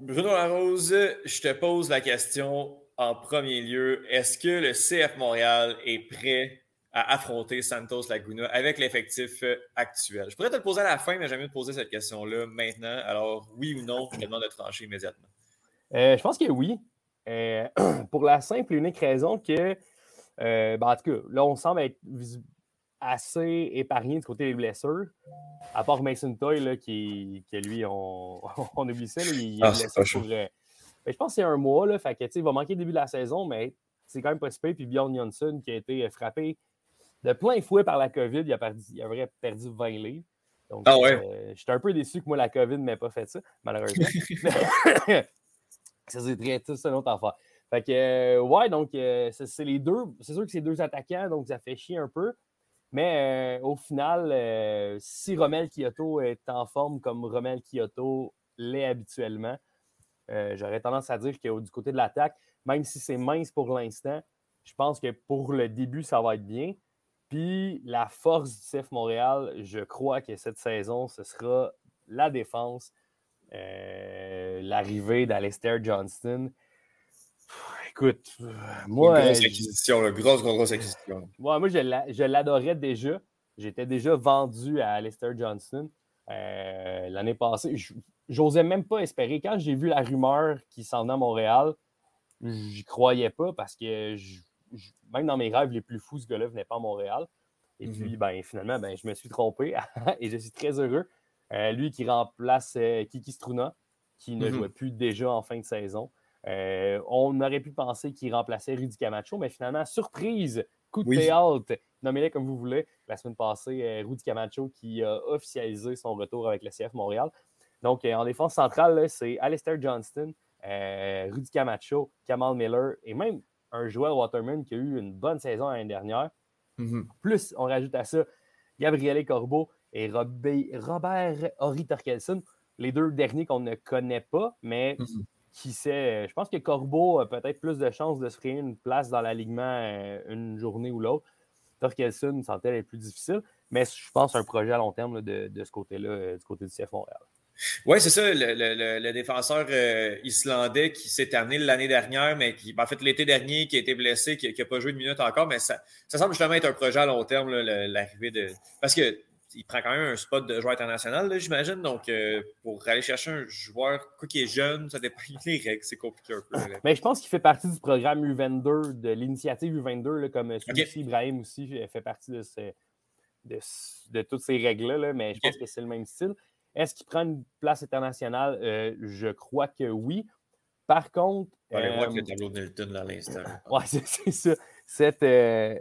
Bruno Larose, je te pose la question en premier lieu. Est-ce que le CF Montréal est prêt à affronter Santos Laguna avec l'effectif actuel? Je pourrais te le poser à la fin, mais j'aime mieux te poser cette question-là maintenant. Alors, oui ou non, je te demande de trancher immédiatement.
Euh, je pense que oui. Euh, pour la simple et unique raison que, euh, ben, en tout cas, là, on semble être assez épargné du côté des blessures. À part Mason Toy, là, qui, lui, on, on oublie ça. il est ah, blessé pour. Euh, ben, je pense que c'est un mois. Là, fait que, il va manquer le début de la saison, mais c'est quand même pas super. Puis Bjorn Johnson, qui a été frappé de plein fouet par la COVID, il a perdu, il a perdu 20 livres. Donc, ah ouais. Euh, j'étais un peu déçu que moi, la COVID ne m'ait pas fait ça, malheureusement. ça, c'est très, c'est une autre affaire. Fait que, euh, ouais, donc, c'est les deux. C'est sûr que c'est deux attaquants, donc ça fait chier un peu. Mais euh, au final, euh, si Romel Kyoto est en forme comme Romel Kyoto l'est habituellement, euh, j'aurais tendance à dire que du côté de l'attaque, même si c'est mince pour l'instant, je pense que pour le début, ça va être bien. Puis la force du CF Montréal, je crois que cette saison, ce sera la défense, l'arrivée d'Alistair Johnston écoute, euh, moi.
Une grosse acquisition, une grosse, grosse, acquisition.
moi, je l'adorais déjà. J'étais déjà vendu à Alistair Johnson euh, l'année passée. J'osais même pas espérer. Quand j'ai vu la rumeur qu'il s'en venait à Montréal, j'y croyais pas parce que même dans mes rêves les plus fous, ce gars-là venait pas à Montréal. Et mm-hmm. puis, ben, finalement, ben, je me suis trompé et je suis très heureux. Euh, lui qui remplace Kiki Struna, qui ne mm-hmm. jouait plus déjà en fin de saison. Euh, on aurait pu penser qu'il remplaçait Rudy Camacho, mais finalement, surprise, coup de théâtre, nommez-le comme vous voulez. La semaine passée, euh, Rudy Camacho qui a officialisé son retour avec le CF Montréal. Donc, en défense centrale, c'est Alistair Johnston, Rudy Camacho, Kamal Miller et même un joueur Waterman qui a eu une bonne saison l'année dernière. Mm-hmm. Plus, on rajoute à ça Gabriele Corbeau et Robert Horry Torkelson, les deux derniers qu'on ne connaît pas, mais mm-hmm qui sait, je pense que Corbeau a peut-être plus de chances de se créer une place dans l'alignement euh, une journée ou l'autre. Torkelson, santé est plus difficile, mais je pense un projet à long terme de, ce côté-là, euh, du côté du CF Montréal.
Oui, c'est ça, le, défenseur euh, islandais qui s'est amené l'année dernière, mais qui, ben, en fait, l'été dernier, qui a été blessé, qui n'a pas joué de minute encore, mais ça, ça semble justement être un projet à long terme, l'arrivée de. Parce que il prend quand même un spot de joueur international, j'imagine. Donc, euh, pour aller chercher un joueur, quoi qu'il est jeune, ça dépend des règles, c'est compliqué un peu.
Mais je pense qu'il fait partie du programme U22, de l'initiative U22, comme celui Ibrahim aussi fait partie de, de, toutes ces règles-là, mais je pense que c'est le même style. Est-ce qu'il prend une place internationale? Euh, je crois que oui. Par contre.
On va aller voir le tableau de Nilton là à l'instant.
Oui, c'est ça. Cette, euh,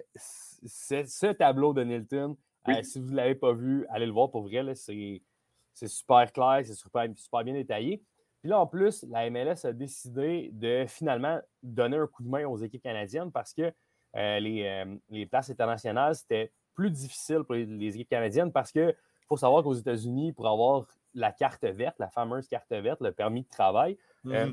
ce tableau de Nilton, euh, si vous ne l'avez pas vu, allez le voir pour vrai. C'est super clair, c'est super, super, bien détaillé. Puis là, en plus, la MLS a décidé de finalement donner un coup de main aux équipes canadiennes parce que euh, les, euh, les, places internationales, c'était plus difficile pour les, équipes canadiennes parce qu'il faut savoir qu'aux États-Unis, pour avoir la carte verte, la fameuse carte verte, le permis de travail, mm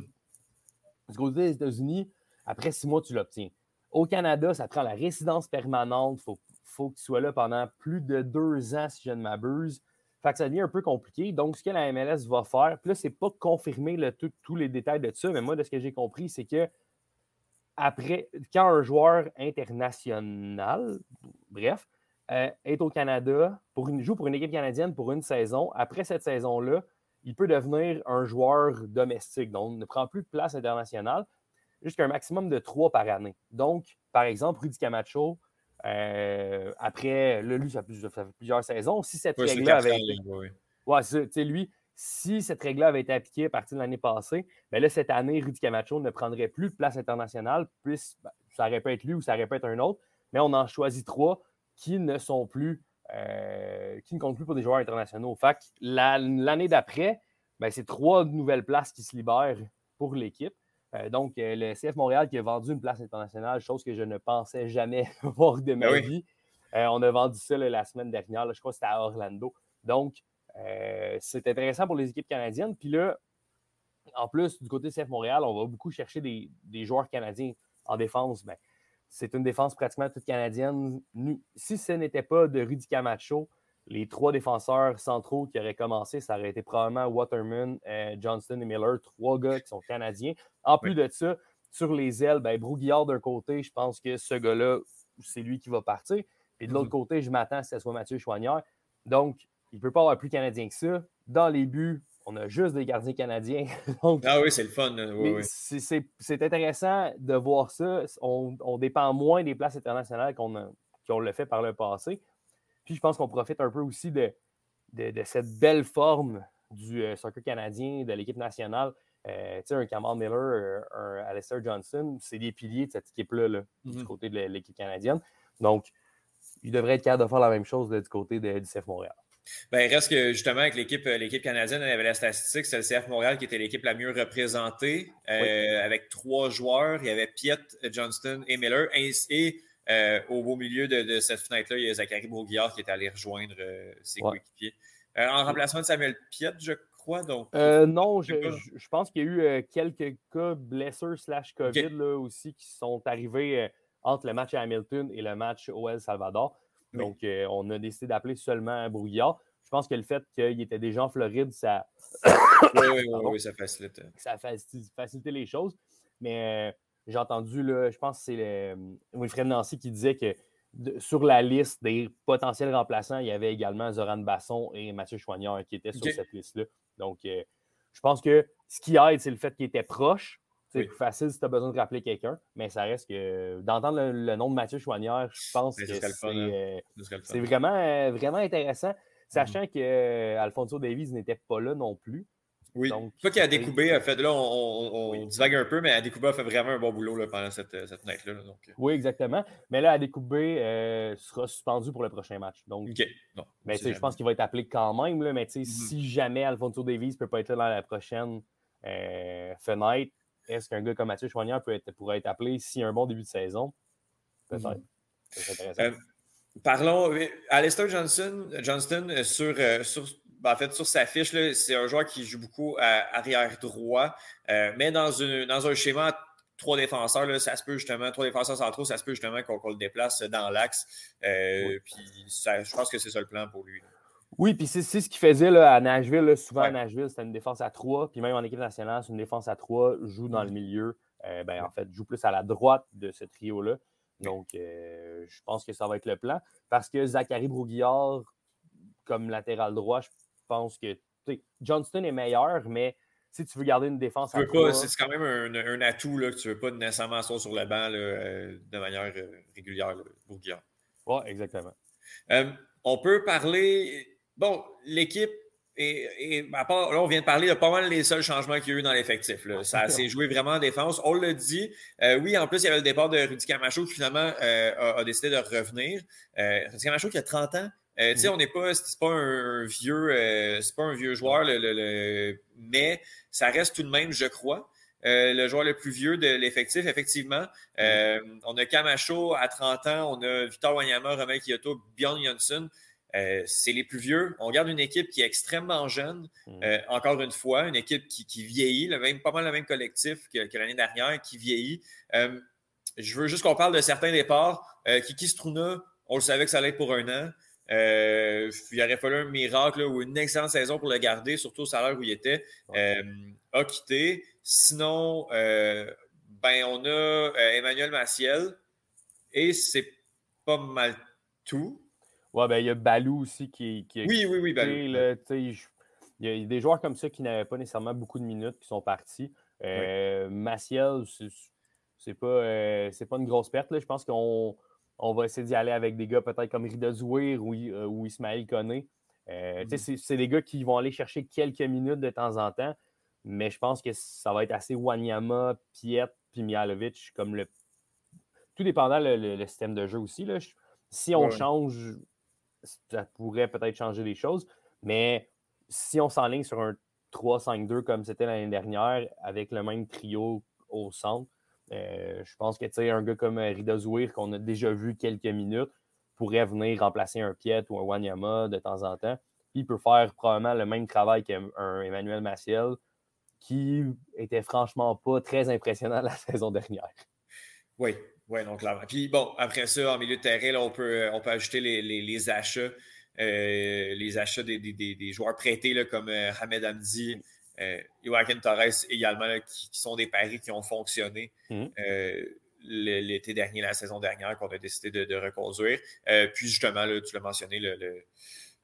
du côté des États-Unis, après six mois, tu l'obtiens. Au Canada, ça prend la résidence permanente, il faut faut que tu sois là pendant plus de deux ans, si je ne m'abuse. Fait que ça devient un peu compliqué. Donc, ce que la MLS va faire, puis là, c'est pas confirmer le, tous les détails de ça, mais moi, de ce que j'ai compris, c'est que après, quand un joueur international, bref, euh, est au Canada, pour une, joue pour une équipe canadienne pour une saison, après cette saison-là, il peut devenir un joueur domestique. Donc, ne prend plus de place internationale jusqu'à un maximum de trois par année. Donc, par exemple, Rudy Camacho, après, là, lui, ça, fait plusieurs saisons. Si cette règle-là avait été. Ouais, c'est lui, si cette règle-là avait été appliquée à partir de l'année passée, bien là, cette année, Rudy Camacho ne prendrait plus de place internationale, puis ben, ça aurait pu être lui ou ça aurait pu être un autre, mais on en choisit trois qui ne sont plus, euh, qui ne comptent plus pour des joueurs internationaux. Fait que l'année d'après, ben, c'est trois nouvelles places qui se libèrent pour l'équipe. Euh, donc, euh, le CF Montréal qui a vendu une place internationale, chose que je ne pensais jamais voir de ma ben vie. on a vendu ça la semaine dernière, je crois que c'était à Orlando. Donc, c'est intéressant pour les équipes canadiennes. Puis là, en plus, du côté de CF Montréal, on va beaucoup chercher des, joueurs canadiens en défense. Ben, c'est une défense pratiquement toute canadienne. si ce n'était pas de Rudy Camacho, les trois défenseurs centraux qui auraient commencé, ça aurait été probablement Waterman, euh, Johnston et Miller, trois gars qui sont canadiens. En plus de ça, sur les ailes, ben, d'un côté, je pense que ce gars-là, c'est lui qui va partir. Puis de l'autre mm-hmm. côté, je m'attends à ce que ce soit Mathieu Chouanière. Donc, il ne peut pas avoir plus canadien que ça. Dans les buts, on a juste des gardiens canadiens.
ah oui, c'est le fun.
C'est intéressant de voir ça. On, dépend moins des places internationales qu'on le fait par le passé. Puis je pense qu'on profite un peu aussi de, de, cette belle forme du euh, soccer canadien, de l'équipe nationale. Euh, un Kamal Miller, un, Alistair Johnson, c'est des piliers de cette équipe-là, du mm-hmm. côté de l'équipe canadienne. Donc, il devrait être capable de faire la même chose du côté de, du CF Montréal.
Ben, il reste que justement, avec l'équipe, euh, l'équipe canadienne, elle avait la statistique, c'est le CF Montréal qui était l'équipe la mieux représentée, euh, avec trois joueurs. Il y avait Piet, Johnston et Miller. Et, euh, au beau milieu de, cette fenêtre-là, il y a Zachary Bourguillard qui est allé rejoindre ses coéquipiers. en remplacement de Samuel Piet, je crois. Donc,
non, je, pense qu'il y a eu quelques cas blessures slash COVID là, aussi qui sont arrivés entre le match à Hamilton et le match au El Salvador. Donc, euh, on a décidé d'appeler seulement Brouillard. Je pense que le fait qu'il était déjà en Floride, ça.
oui, oui, ça facilite.
Ça a facilité les choses. Mais euh, j'ai entendu, là, je pense que c'est Wilfred Nancy qui disait que sur la liste des potentiels remplaçants, il y avait également Zoran Basson et Mathieu Chouanière qui étaient sur cette liste-là. Donc, euh, je pense que ce qui aide, c'est le fait qu'il était proche. C'est plus facile si tu as besoin de rappeler quelqu'un, mais ça reste que d'entendre le, nom de Mathieu Chouanière, je pense que euh, c'est vraiment, euh, vraiment intéressant, sachant mm-hmm. que euh, Alfonso Davies n'était pas là non plus.
Oui. Donc, Pas a découpé, a fait, là, on, divague un peu, mais a découpé a fait vraiment un bon boulot là, pendant cette, cette fenêtre-là.
Oui, exactement. Mais là, a découpé sera suspendu pour le prochain match. Donc, mais je pense qu'il va être appelé quand même. Là, mais mm-hmm. si jamais Alfonso Davies ne peut pas être là dans la prochaine fenêtre, est-ce qu'un gars comme Mathieu Chouanière peut être, pourrait être appelé si un bon début de saison? Peut-être.
Mhm. Euh, parlons, Alistair Johnson, Johnston, euh, sur, euh, sur, ben, en fait, sur sa fiche, c'est un joueur qui joue beaucoup à arrière droit, mais dans, une, dans un schéma trois défenseurs, là, ça se peut justement, trois défenseurs centraux, ça se peut justement qu'on le déplace dans l'axe. Puis je pense que c'est ça le plan pour lui.
Oui, puis c'est ce qu'il faisait là, à Nashville. souvent à Nashville, c'était une défense à trois. Puis même en équipe nationale, c'est une défense à trois. Joue dans le milieu. Euh, ben, en fait, joue plus à la droite de ce trio-là. Donc, euh, je pense que ça va être le plan. Parce que Zachary Broguillard, comme latéral droit, je pense que Johnston est meilleur, mais si tu veux garder une défense
à trois... C'est quand même un, atout là, que tu ne veux pas nécessairement asseoir sur le banc euh, de manière régulière, Broguillard.
Oui, exactement.
on peut parler bon, l'équipe et, à part, là, on vient de parler de pas mal les seuls changements qu'il y a eu dans l'effectif. Ça s'est joué vraiment en défense. On l'a dit. Euh, oui, en plus, il y avait le départ de Rudy Camacho qui finalement euh, a, décidé de revenir. Euh, Rudy Camacho qui a 30 ans. Tu sais, on n'est pas, c'est pas un vieux, c'est pas un vieux joueur, mais ça reste tout de même, je crois. le joueur le plus vieux de l'effectif, effectivement. Mm. on a Camacho à 30 ans, on a Victor Wanyama, Romain Kyoto, Bjorn Johnson. Euh, c'est les plus vieux. On garde une équipe qui est extrêmement jeune, mm. euh, encore une fois, une équipe qui, vieillit, le même, pas mal le même collectif que, l'année dernière, qui vieillit. Euh, je veux juste qu'on parle de certains départs. Kiki Struna, on le savait que ça allait être pour un an. il aurait fallu un miracle ou une excellente saison pour le garder, surtout au salaire où il était. a quitté. Sinon, ben, on a Emmanuel Maciel et c'est pas mal tout.
Ouais, ben, il y a Balou aussi qui, qui
Oui, oui, oui, Balou.
il y a des joueurs comme ça qui n'avaient pas nécessairement beaucoup de minutes qui sont partis. Euh, Maciel, c'est pas, euh, pas une grosse perte. Là. Je pense qu'on on va essayer d'y aller avec des gars peut-être comme Rida Zouir ou, ou Ismaël Koné. Mm-hmm. C'est des gars qui vont aller chercher quelques minutes de temps en temps, mais je pense que ça va être assez Wanyama, Piet, puis Mialovic comme le. Tout dépendant le, le, système de jeu aussi. Là. Si on change, ça pourrait peut-être changer les choses, mais si on s'enligne sur un 3-5-2 comme c'était l'année dernière, avec le même trio au centre, euh, je pense que un gars comme Rida Zouir, qu'on a déjà vu quelques minutes, pourrait venir remplacer un Piet ou un Wanyama de temps en temps. Puis il peut faire probablement le même travail qu'un Emmanuel Maciel, qui était franchement pas très impressionnant la saison dernière.
Oui, oui, donc clairement. Puis bon, après ça, en milieu de terrain, on, peut, on peut ajouter les, achats. Euh, les achats des, joueurs prêtés là, comme euh, Hamed Hamdi, euh, Joaquin Torres également, qui, sont des paris qui ont fonctionné mmh. l'été dernier, la saison dernière, qu'on a décidé de, reconduire. puis justement, tu l'as mentionné, le,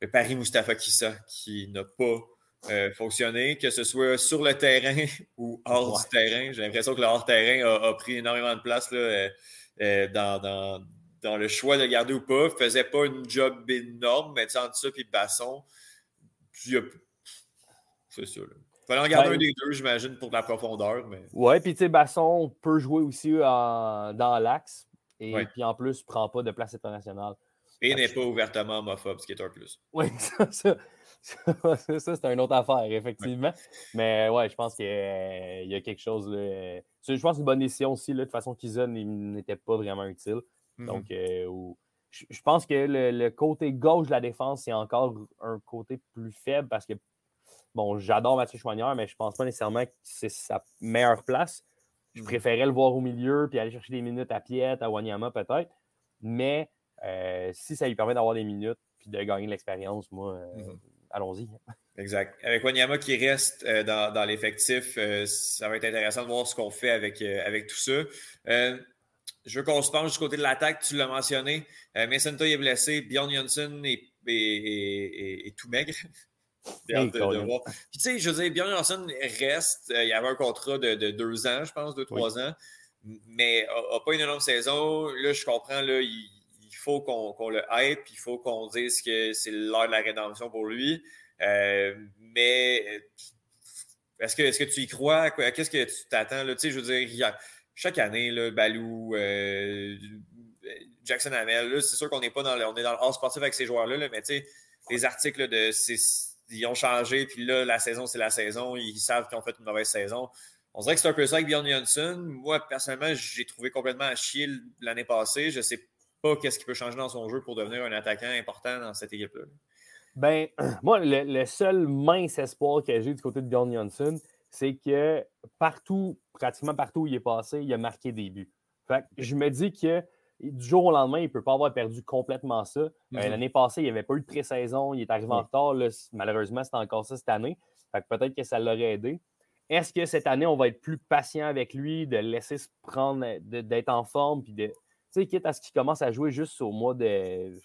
le, pari Mustafa Kissa, qui n'a pas fonctionné, que ce soit sur le terrain ou hors du terrain. J'ai l'impression que le hors-terrain a, pris énormément de place là, dans, dans le choix de garder ou pas. Faisait pas une job énorme, mais entre ça et Basson, c'est ça. Il fallait en garder ben un des deux, j'imagine, pour de la profondeur. Mais...
Ouais, puis tu sais, Basson peut jouer aussi dans l'axe. Et puis en plus, ne prend pas de place internationale.
Et n'est pas ouvertement homophobe, ce qui est un plus.
Oui, ça, ça, ça, c'est une autre affaire, effectivement. Mais ouais, je pense qu'il y a quelque chose. Je pense que une bonne décision aussi. Là, de toute façon, Kizon n'était pas vraiment utile. Mmh Donc, euh, je pense que le, côté gauche de la défense, c'est encore un côté plus faible parce que, bon, j'adore Mathieu Chouanière, mais je ne pense pas nécessairement que c'est sa meilleure place. Je mmh préférais le voir au milieu puis aller chercher des minutes à Piet, à Wanyama peut-être. Mais euh, si ça lui permet d'avoir des minutes puis de gagner de l'expérience, moi, euh, mmh allons-y.
Exact. Avec Wanyama qui reste dans, l'effectif, ça va être intéressant de voir ce qu'on fait avec, avec tout ça. Je veux qu'on se penche du côté de l'attaque, tu l'as mentionné. Euh, Mason est blessé, Bjorn Johnson est, tout maigre. Puis tu sais, je veux dire, Bjorn Johnson reste. Euh, il y avait un contrat de, deux ans, je pense, deux, trois ans, mais n'a pas une énorme saison. Là, je comprends, là, il, faut qu'on le hype, il faut qu'on dise que c'est l'heure de la rédemption pour lui. Euh, mais est-ce que, est que tu y crois? Qu'est-ce que tu t'attends? Tu sais, je veux dire, chaque année, là, Balou, euh, Jackson Hamel, c'est sûr qu'on n'est pas dans le, on est dans le hors sportif avec ces joueurs-là, mais tu sais, les articles de ils ont changé, puis là, la saison, c'est la saison, ils savent qu'ils ont fait une mauvaise saison. On dirait que c'est un peu ça avec Bjorn Johnson. Moi, personnellement, j'ai trouvé complètement à chier l'année passée. Je sais pas qu'est-ce qui peut changer dans son jeu pour devenir un attaquant important dans cette équipe-là.
Ben, moi, le, seul mince espoir que j'ai du côté de Bjorn Johnson, c'est que partout, pratiquement partout où il est passé, il a marqué des buts. Fait je me dis que du jour au lendemain, il ne peut pas avoir perdu complètement ça. Euh, mm-hmm. L'année passée, il n'y avait pas eu de pré-saison, il est arrivé en retard. malheureusement, c'est encore ça cette année. peut-être que ça l'aurait aidé. Est-ce que cette année, on va être plus patient avec lui, de laisser se prendre, d'être en forme, puis de. Tu sais, quitte à ce qu'il commence à jouer juste au mois de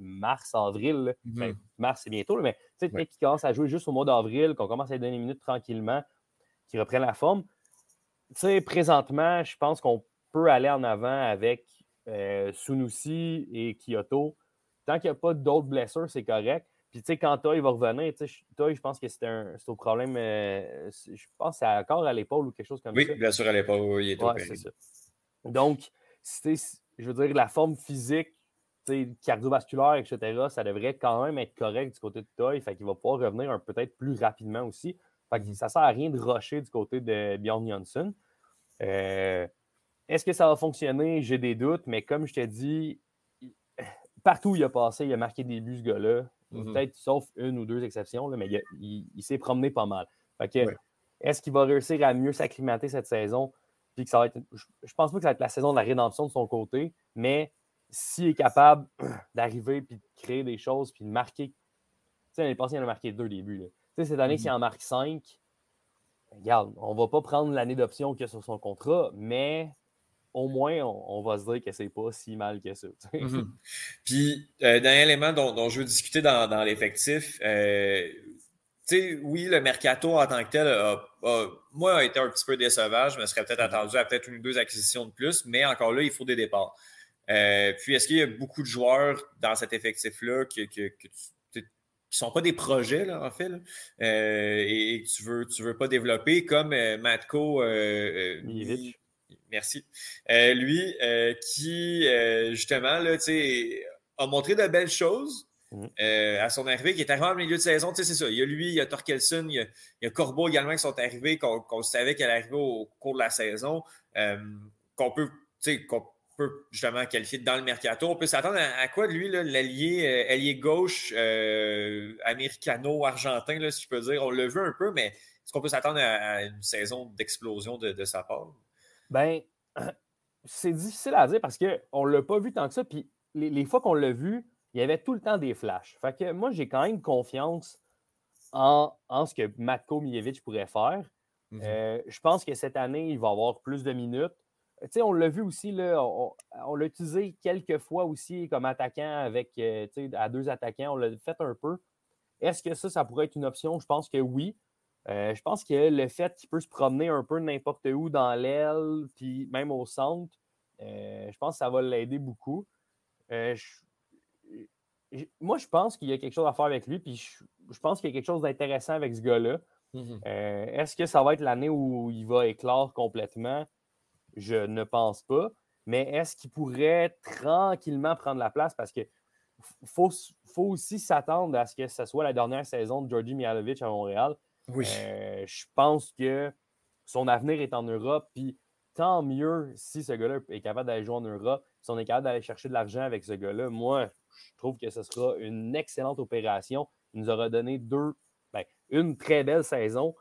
mars, avril. Ben, mm-hmm. mars, c'est bientôt, mais tu sais, qu'il commence à jouer juste au mois d'avril, qu'on commence à lui donner des minutes tranquillement, qu'il reprenne la forme. Tu sais, présentement, je pense qu'on peut aller en avant avec euh, Sunusi et Kyoto. Tant qu'il n'y a pas d'autres blessures, c'est correct. Puis, tu sais, quand Toy va revenir, Toy, je pense que c'est un, au problème, euh, je pense que c'est encore à l'épaule ou quelque chose comme
ça.
Oui,
bien sûr, à l'épaule, oui, il est
ouais, ça. Donc, je veux dire, la forme physique cardiovasculaire, etc., ça devrait quand même être correct du côté de Toy. Fait qu'il va pouvoir revenir peut-être plus rapidement aussi. Fait que ça ne sert à rien de rusher du côté de Bjorn Johnson. Euh, est-ce que ça va fonctionner? J'ai des doutes, mais comme je t'ai dit, partout où il a passé, il a marqué des buts, ce gars-là. Mm-hmm. Peut-être sauf une ou deux exceptions, mais il, s'est promené pas mal. Est-ce qu'il va réussir à mieux s'acclimater cette saison? Puis que ça va être, je, je pense pas que ça va être la saison de la rédemption de son côté, mais s'il est capable d'arriver puis de créer des choses puis de marquer. Tu sais, l'année passée, il en a marqué deux débuts. Tu sais, cette année, s'il en marque cinq, regarde, on va pas prendre l'année d'option qu'il y a sur son contrat, mais au moins, on, va se dire que c'est pas si mal que ça.
Mhm. Puis, euh, dernier élément dont, je veux discuter dans, l'effectif, euh, sais, oui, le mercato en tant que tel, a, moi, a été un petit peu décevant. Je me serais peut-être attendu à peut-être une ou deux acquisitions de plus, mais encore là, il faut des départs. puis, est-ce qu'il y a beaucoup de joueurs dans cet effectif-là que, qui ne sont pas des projets, là, en fait, et, que tu ne veux, tu veux pas développer, comme Matko Merci. lui, qui, justement, là, a montré de belles choses, Mhm. Euh, à son arrivée, qui est arrivé en milieu de saison. Tu sais, c'est ça. Il y a lui, il y a Torkelson, il y a, Corbeau également qui sont arrivés, qu'on savait qu'elle arrivait au, cours de la saison, euh, qu'on peut, qu'on peut justement qualifier dans le mercato. On peut s'attendre à, quoi de lui, l'allié euh, gauche américano-argentin, si je peux dire. On l'a vu un peu, mais est-ce qu'on peut s'attendre à, une saison d'explosion de, sa part?
Ben, c'est difficile à dire parce qu'on ne l'a pas vu tant que ça. Puis les fois qu'on l'a vu, il y avait tout le temps des flashs. Fait que moi, j'ai quand même confiance en, ce que Matko Mijevic pourrait faire. Mhm. Euh, je pense que cette année, il va avoir plus de minutes. sais, on l'a vu aussi, là, on, l'a utilisé quelques fois aussi comme attaquant avec euh, à deux attaquants. On l'a fait un peu. Est-ce que ça, ça pourrait être une option? Je pense que oui. Euh, je pense que le fait qu'il peut se promener un peu n'importe où dans l'aile, puis même au centre, je pense que ça va l'aider beaucoup. Je, moi, je pense qu'il y a quelque chose à faire avec lui, puis je, pense qu'il y a quelque chose d'intéressant avec ce gars-là. Mhm. Euh, est-ce que ça va être l'année où il va éclore complètement? Je ne pense pas. Mais est-ce qu'il pourrait tranquillement prendre la place? Parce qu'il faut, faut, aussi s'attendre à ce que ce soit la dernière saison de Georgi Mihalovic à Montréal.
Oui.
Euh, je pense que son avenir est en Europe, puis tant mieux si ce gars-là est capable d'aller jouer en Europe, si on est capable d'aller chercher de l'argent avec ce gars-là. Moi, je trouve que ce sera une excellente opération. Il nous aura donné deux, ben, une très belle saison.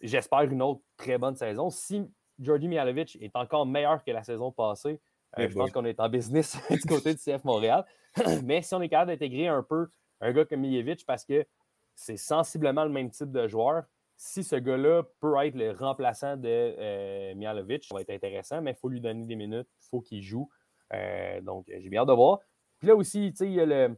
J'espère une autre très bonne saison. Si Georgi Mialovic est encore meilleur que la saison passée, euh, je pense qu'on est en business du côté du CF Montréal. Mais si on est capable d'intégrer un peu un gars comme Mijevic, parce que c'est sensiblement le même type de joueur, si ce gars-là peut être le remplaçant de euh, ça va être intéressant, mais il faut lui donner des minutes, il faut qu'il joue. Euh, donc, j'ai bien hâte de voir. Puis là aussi, tu sais, il y a le.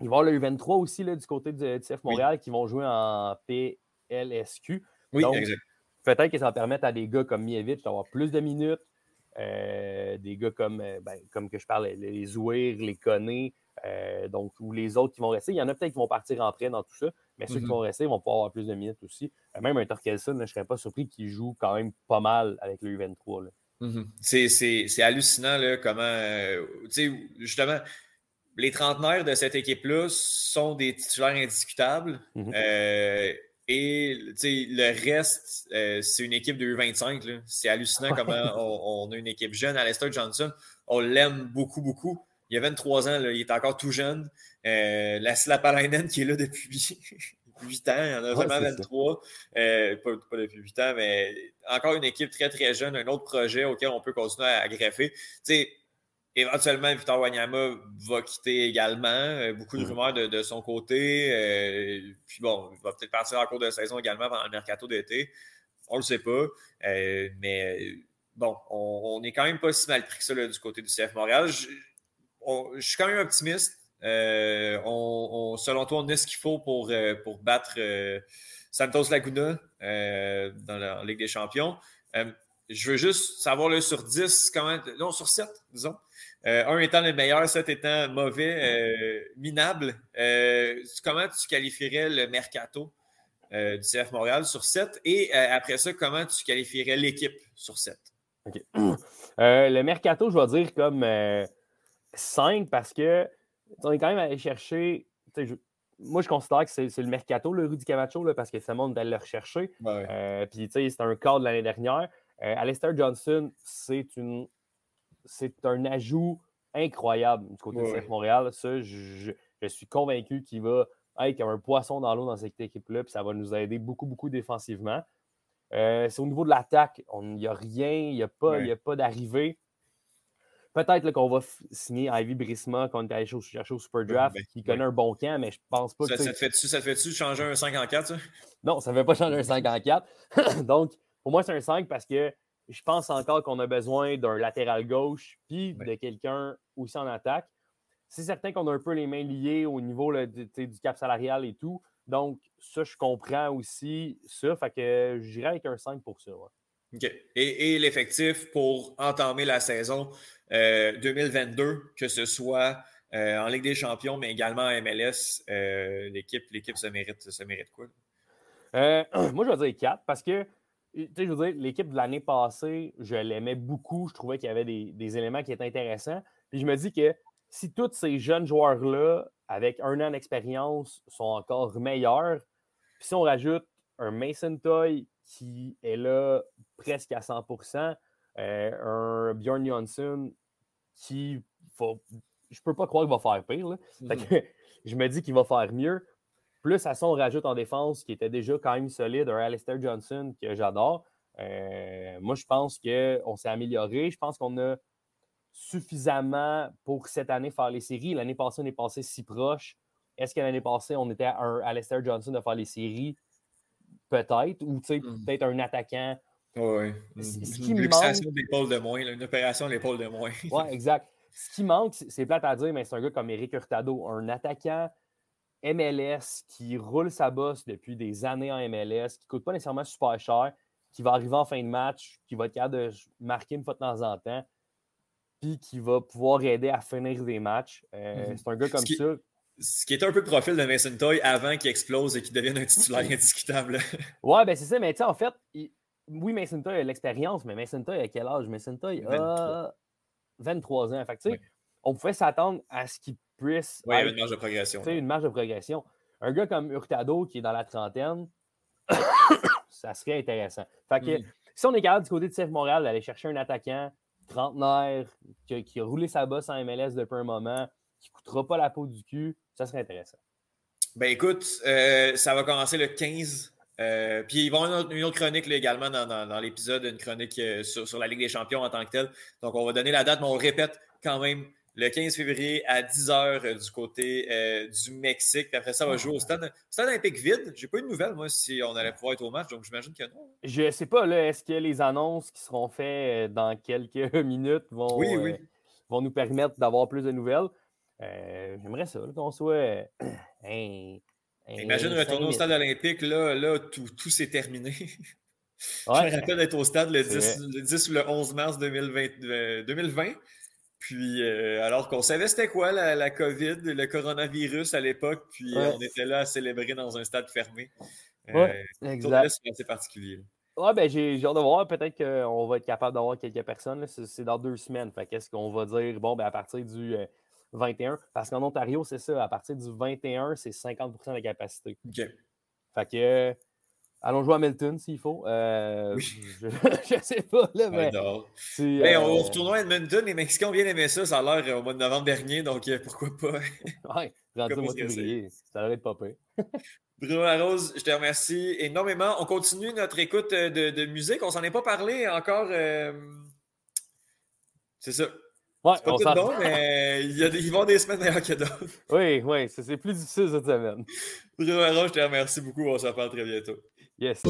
Il va y avoir le U23 aussi là, du côté du, CF Montréal qui vont jouer en PLSQ.
Oui, exact.
Peut-être que ça va permettre à des gars comme Mievich d'avoir plus de minutes. Euh, des gars comme, euh, ben, comme que je parle, les Zouir, les Conné, euh, donc, ou les autres qui vont rester. Il y en a peut-être qui vont partir en prêt dans tout ça, mais ceux qui mhm. vont rester vont pouvoir avoir plus de minutes aussi. même un Torkelson, je ne serais pas surpris qu'il joue quand même pas mal avec le U23.
Mhm. C'est hallucinant là, comment, euh, justement, les trentenaires de cette équipe-là sont des titulaires indiscutables. Mhm. Euh, et le reste, euh, c'est une équipe de U25. C'est hallucinant comment on, a une équipe jeune. Alistair Johnson, on l'aime beaucoup, beaucoup. Il a 23 ans, il est encore tout jeune. la Slapalainen qui est là depuis 8 ans, il y en a vraiment 23. Euh, pas, depuis 8 ans, mais encore une équipe très, très jeune, un autre projet auquel on peut continuer à, greffer. Tu sais, éventuellement, Victor Wanyama va quitter également. Euh, beaucoup de mm. rumeurs de, son côté. Euh, puis bon, il va peut-être partir en cours de saison également pendant le mercato d'été. On ne le sait pas. mais bon, on, n'est quand même pas si mal pris que ça du côté du CF Montréal. je suis quand même optimiste. Euh, on, selon toi, on a ce qu'il faut pour, euh, pour battre euh, Santos Laguna dans la Ligue des Champions. je veux juste savoir le sur 10, comment, non, sur 7, disons. un étant le meilleur, 7 étant mauvais, minable. comment tu qualifierais le mercato du CF Montréal sur 7? Et après ça, comment tu qualifierais l'équipe sur 7?
le mercato, je vais dire comme 5 parce que on est quand même allé chercher. moi, je considère que c'est le mercato, le Rudy Camacho, là, parce que ça montre d'aller le rechercher. Euh, puis, c'est un cas de l'année dernière. Euh, Alistair Johnson, c'est un ajout incroyable du côté de CF Montréal. Ça, je, suis convaincu qu'il va être comme un poisson dans l'eau dans cette équipe-là, puis ça va nous aider beaucoup, beaucoup défensivement. Euh, c'est au niveau de l'attaque. Il n'y a rien, il n'y a pas, pas d'arrivée. Peut-être qu'on va signer Ivy Brisma quand on est allé chercher au Super Draft, ben, qui connaît un bon camp, mais je pense pas
ça, que. Ça te fait-tu fait changer un 5 en 4, ça?
Non, ça ne fait pas changer un 5 en 4. Donc, pour moi, c'est un 5 parce que je pense encore qu'on a besoin d'un latéral gauche puis de quelqu'un aussi en attaque. C'est certain qu'on a un peu les mains liées au niveau du cap salarial et tout. Donc, ça, je comprends aussi ça. Fait que j'irai avec un 5 pour ça.
OK. Et, l'effectif pour entamer la saison 2022, euh, que ce soit euh, en Ligue des Champions, mais également en MLS, euh, l'équipe, l'équipe se mérite, mérite quoi?
moi, je vais dire 4 parce que je veux dire, l'équipe de l'année passée, je l'aimais beaucoup. Je trouvais qu'il y avait des, des, éléments qui étaient intéressants. Puis je me dis que si tous ces jeunes joueurs-là, avec un an d'expérience, sont encore meilleurs, puis si on rajoute un Mason Toy qui est là presque à 100% euh, un Bjorn Johnson qui va. Je peux pas croire qu'il va faire pire. Mm-hmm. je me dis qu'il va faire mieux. Plus à ça, on rajoute en défense qui était déjà quand même solide, un Alistair Johnson que j'adore. Euh, moi, je pense qu'on s'est amélioré. Je pense qu'on a suffisamment pour cette année faire les séries. L'année passée, on est passé si proche. Est-ce que l'année passée, on était à un Alistair Johnson de faire les séries? Peut-être. Ou mm. peut-être un attaquant.
Oui. Une luxation d'épaule de moins, une opération l'épaule de moins.
oui, exact. Ce qui manque, c'est plate à dire, mais c'est un gars comme Eric Hurtado, un attaquant MLS qui roule sa bosse depuis des années en MLS, qui ne coûte pas nécessairement super cher, qui va arriver en fin de match, qui va être capable de marquer une fois de temps en temps, puis qui va pouvoir aider à finir des matchs. Euh, mhm. C'est un gars comme ça.
Ce qui est un peu le profil de Mason Toy avant qu'il explose et qu'il devienne un titulaire indiscutable.
ouais, ben c'est ça, mais tu sais, en fait, oui, Mason Toy a l'expérience, mais Mason Toy a quel âge? Mason Toy a 23, ans. Fait que, On pouvait s'attendre à ce qu'il puisse.
Oui, une marge de progression.
Une marge de progression. Un gars comme Hurtado qui est dans la trentaine, ça serait intéressant. Fait que, mm. si on est capable du côté de CF Montréal d'aller chercher un attaquant trentenaire qui, qui, a roulé sa bosse en MLS depuis un moment, qui ne coûtera pas la peau du cul, ça serait intéressant.
Ben écoute, euh, ça va commencer le 15. Euh, puis ils vont avoir une autre, chronique également dans, l'épisode, une chronique euh, sur, sur, la Ligue des champions en tant que telle. Donc on va donner la date, mais on répète quand même le 15 février à 10h euh, du côté du Mexique. Puis après ça, on va jouer au stade, stade olympique vide. J'ai pas eu de nouvelles, moi, si on allait pouvoir être au match, donc j'imagine que non.
Je sais pas, là, est-ce que les annonces qui seront faites dans quelques minutes vont, vont nous permettre d'avoir plus de nouvelles? J'aimerais ça, qu'on soit.
Imagine retourner au stade olympique, là, là tout, tout s'est terminé. Ouais. Je me rappelle d'être au stade le 10, le 10, ou le 11 mars 2020. 2020 puis, euh, alors qu'on savait c'était quoi la, COVID, le coronavirus à l'époque, puis on était là à célébrer dans un stade fermé.
Euh, exact.
C'est assez particulier.
Ouais, ben j'ai hâte de voir. Peut-être qu'on va être capable d'avoir quelques personnes. C'est dans deux semaines. Fait qu'est-ce qu'on va dire? Bon, ben à partir du 21, euh, parce qu'en Ontario, c'est ça. À partir du 21, c'est 50% de la capacité.
OK.
Fait que Allons jouer à Milton s'il faut. Euh, je ne sais pas, là, mais.
Ben, on euh, retourne à Edmonton. Les Mexicains ont bien aimé ça. Ça a l'air euh, au mois de novembre dernier, donc pourquoi pas?
oui, rendu au mois de février. Ça aurait pas pire.
Bruno Larose, je te remercie énormément. On continue notre écoute de, musique. On s'en est pas parlé encore. C'est ça.
Ouais,
c'est pas tout bon, mais il y a des, ils vont des semaines meilleures que d'autres.
Oui, oui, c'est plus difficile cette semaine.
Bruno je te remercie beaucoup. On se reparle très bientôt.
Yes.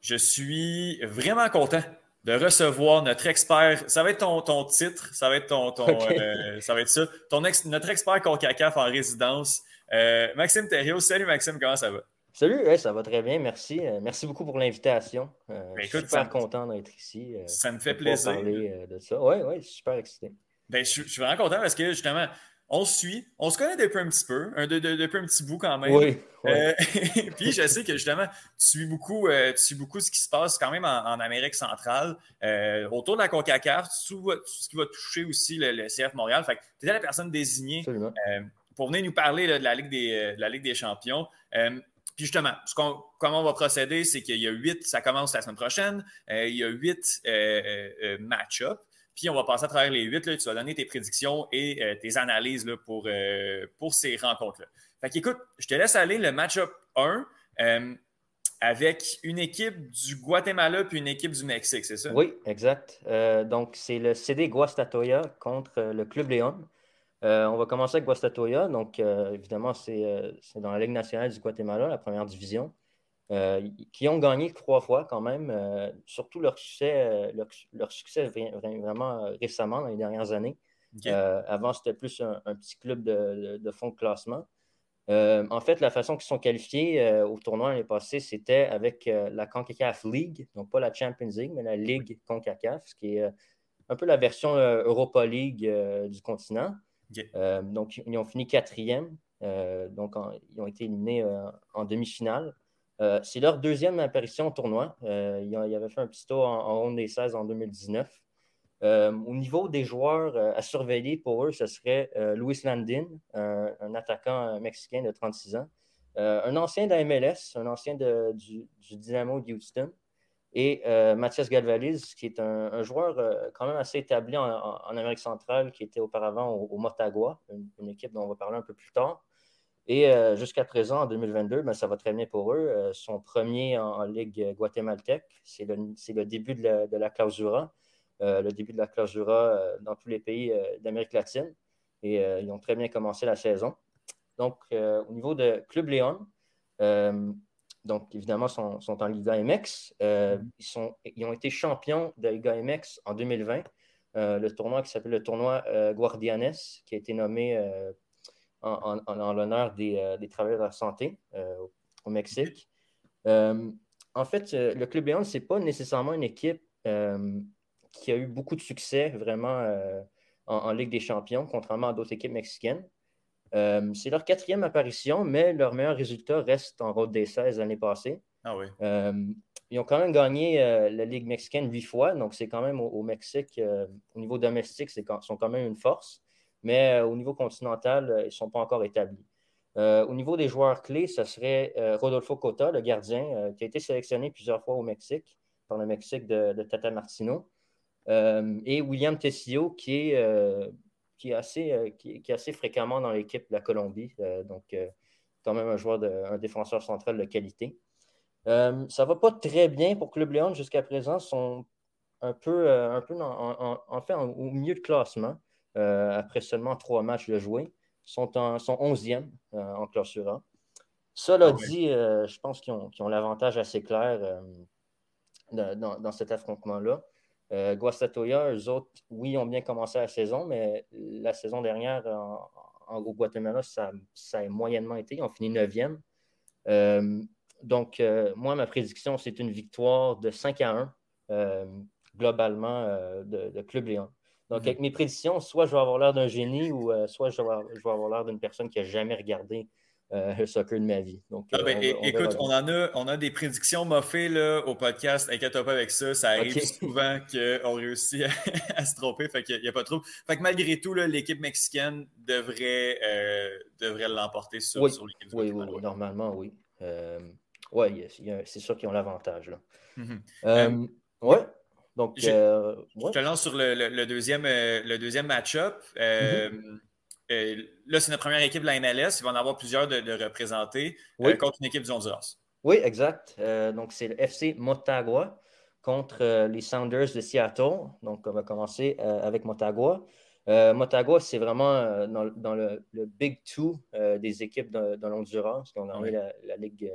Je suis vraiment content de recevoir notre expert. Ça va être ton, ton titre, ça va être ton, ton euh, ça va être ça. Ton ex, notre expert CONCACAF en résidence, euh, Maxime Thériault. Salut Maxime, comment ça va?
Salut, ça va très bien, merci. Euh, merci beaucoup pour l'invitation. Ben, je suis super content d'être ici.
ça me fait plaisir.
parler de ça. Oui, oui, super excité.
Ben, je, je, suis vraiment content parce que justement, on se suit, on se connaît depuis un petit peu, un, depuis un petit bout quand même.
Oui.
Euh, puis je sais que justement, tu suis beaucoup, euh, tu suis beaucoup ce qui se passe quand même en, Amérique centrale, euh, autour de la CONCACAF, tout, ce qui va toucher aussi le, CF Montréal. Fait que tu étais la personne désignée pour venir nous parler de, la Ligue des, la Ligue des champions. Puis justement, ce comment on va procéder, c'est qu'il y a huit, ça commence la semaine prochaine, il y a huit match-ups. Puis on va passer à travers les huit. tu vas donner tes prédictions et euh, tes analyses là, pour, euh, pour ces rencontres-là. Fait qu'écoute, je te laisse aller le match-up 1 euh, avec une équipe du Guatemala puis une équipe du Mexique, c'est ça?
Oui, exact. donc, c'est le CD Guastatoya contre le Club Léon. On va commencer avec Guastatoya. Donc, évidemment, c'est dans la Ligue nationale du Guatemala, la première division. Euh, qui ont gagné trois fois quand même, euh, surtout leur succès, euh, leur, succès vraiment récemment dans les dernières années. avant, c'était plus un, petit club de, fond de classement. en fait, la façon qu'ils sont qualifiés au tournoi l'année passée, c'était avec la CONCACAF League, donc pas la Champions League, mais la Ligue CONCACAF, ce qui est un peu la version Europa League du continent. Donc, ils ont fini quatrième. donc, ils ont été éliminés en demi-finale. c'est leur deuxième apparition au tournoi. ils, avaient fait un petit tour en, ronde des 16 en 2019. Euh, au niveau des joueurs euh, à surveiller pour eux, ce serait euh, Luis Landin, un attaquant mexicain de 36 ans, un ancien de MLS, un ancien du, Dynamo de Houston, et Mathias Galvaliz, qui est un, joueur quand même assez établi en, Amérique centrale, qui était auparavant au, Motagua, une, équipe dont on va parler un peu plus tard. Et jusqu'à présent, en 2022, ben, ça va très bien pour eux. son premier en, Ligue guatémaltèque, c'est le, début de la, clausura. Euh, le début de la clausura euh, dans tous les pays euh, d'Amérique latine. Et ils ont très bien commencé la saison. Donc, au niveau de Club Léon, donc évidemment, sont, sont en Liga MX. ils, sont, ils ont été champions de Liga MX en 2020. le tournoi qui s'appelle le tournoi Guardianes, qui a été nommé en, l'honneur des, des, travailleurs de la santé au Mexique. en fait, le Club Léon, ce n'est pas nécessairement une équipe qui a eu beaucoup de succès vraiment euh, en, Ligue des Champions, contrairement à d'autres équipes mexicaines. Euh, c'est leur quatrième apparition, mais leur meilleur résultat reste en route des 16 l'année passée.
Ah oui.
Euh, ils ont quand même gagné la Ligue mexicaine huit fois, donc c'est quand même au, Mexique, au niveau domestique, ils sont quand même une force, mais au niveau continental, ils ne sont pas encore établis. au niveau des joueurs clés, ce serait Rodolfo Cota, le gardien, qui a été sélectionné plusieurs fois au Mexique, par le Mexique de Tata Martino. Euh, et William Tessio, qui est, euh, qui est, assez, euh, qui, est assez fréquemment dans l'équipe de la Colombie. donc, quand même un joueur, de, un défenseur central de qualité. ça ne va pas très bien pour Club Léon jusqu'à présent. sont un peu, un peu en, fait au milieu de classement après seulement trois matchs de jouer. Ils sont, en, sont 11e en classura. Cela ah dit, je pense qu'ils ont, ont l'avantage assez clair dans, dans, cet affrontement-là. Euh, Guastatoya, eux autres, oui, ont bien commencé la saison, mais la saison dernière, en, Guatemala, ça, ça, a moyennement été. Ils ont fini 9e. Euh, donc, euh, moi, ma prédiction, c'est une victoire de 5 à 1, globalement, de, Club Léon. Donc, mhm. avec mes prédictions, soit je vais avoir l'air d'un génie ou soit je vais, je vais avoir l'air d'une personne qui n'a jamais regardé euh, le soccer de ma vie. Donc,
ah, ben, euh, écoute, on, en a, on a des prédictions moffées là, au podcast. Inquiète-toi pas avec ça. Ça arrive souvent qu'on réussit à, se tromper. Fait qu'il n'y a, pas trop. Fait que malgré tout, l'équipe mexicaine devrait, euh, devrait l'emporter sur, sur l'équipe
oui, oui, oui, normalement, oui. oui, c'est sûr qu'ils ont l'avantage. Mm-hmm. oui. Donc, je,
te lance sur le, deuxième, le deuxième match-up. Mm-hmm. Euh, là, c'est notre première équipe de la MLS. Il va en avoir plusieurs de, représentés euh, contre une équipe du Honduras.
Oui, exact. Euh, donc, c'est le FC Motagua contre les Sounders de Seattle. Donc, on va commencer avec Motagua. Motagua, c'est vraiment dans, le, Big Two des équipes de, l'Honduras. On a gagné la, Ligue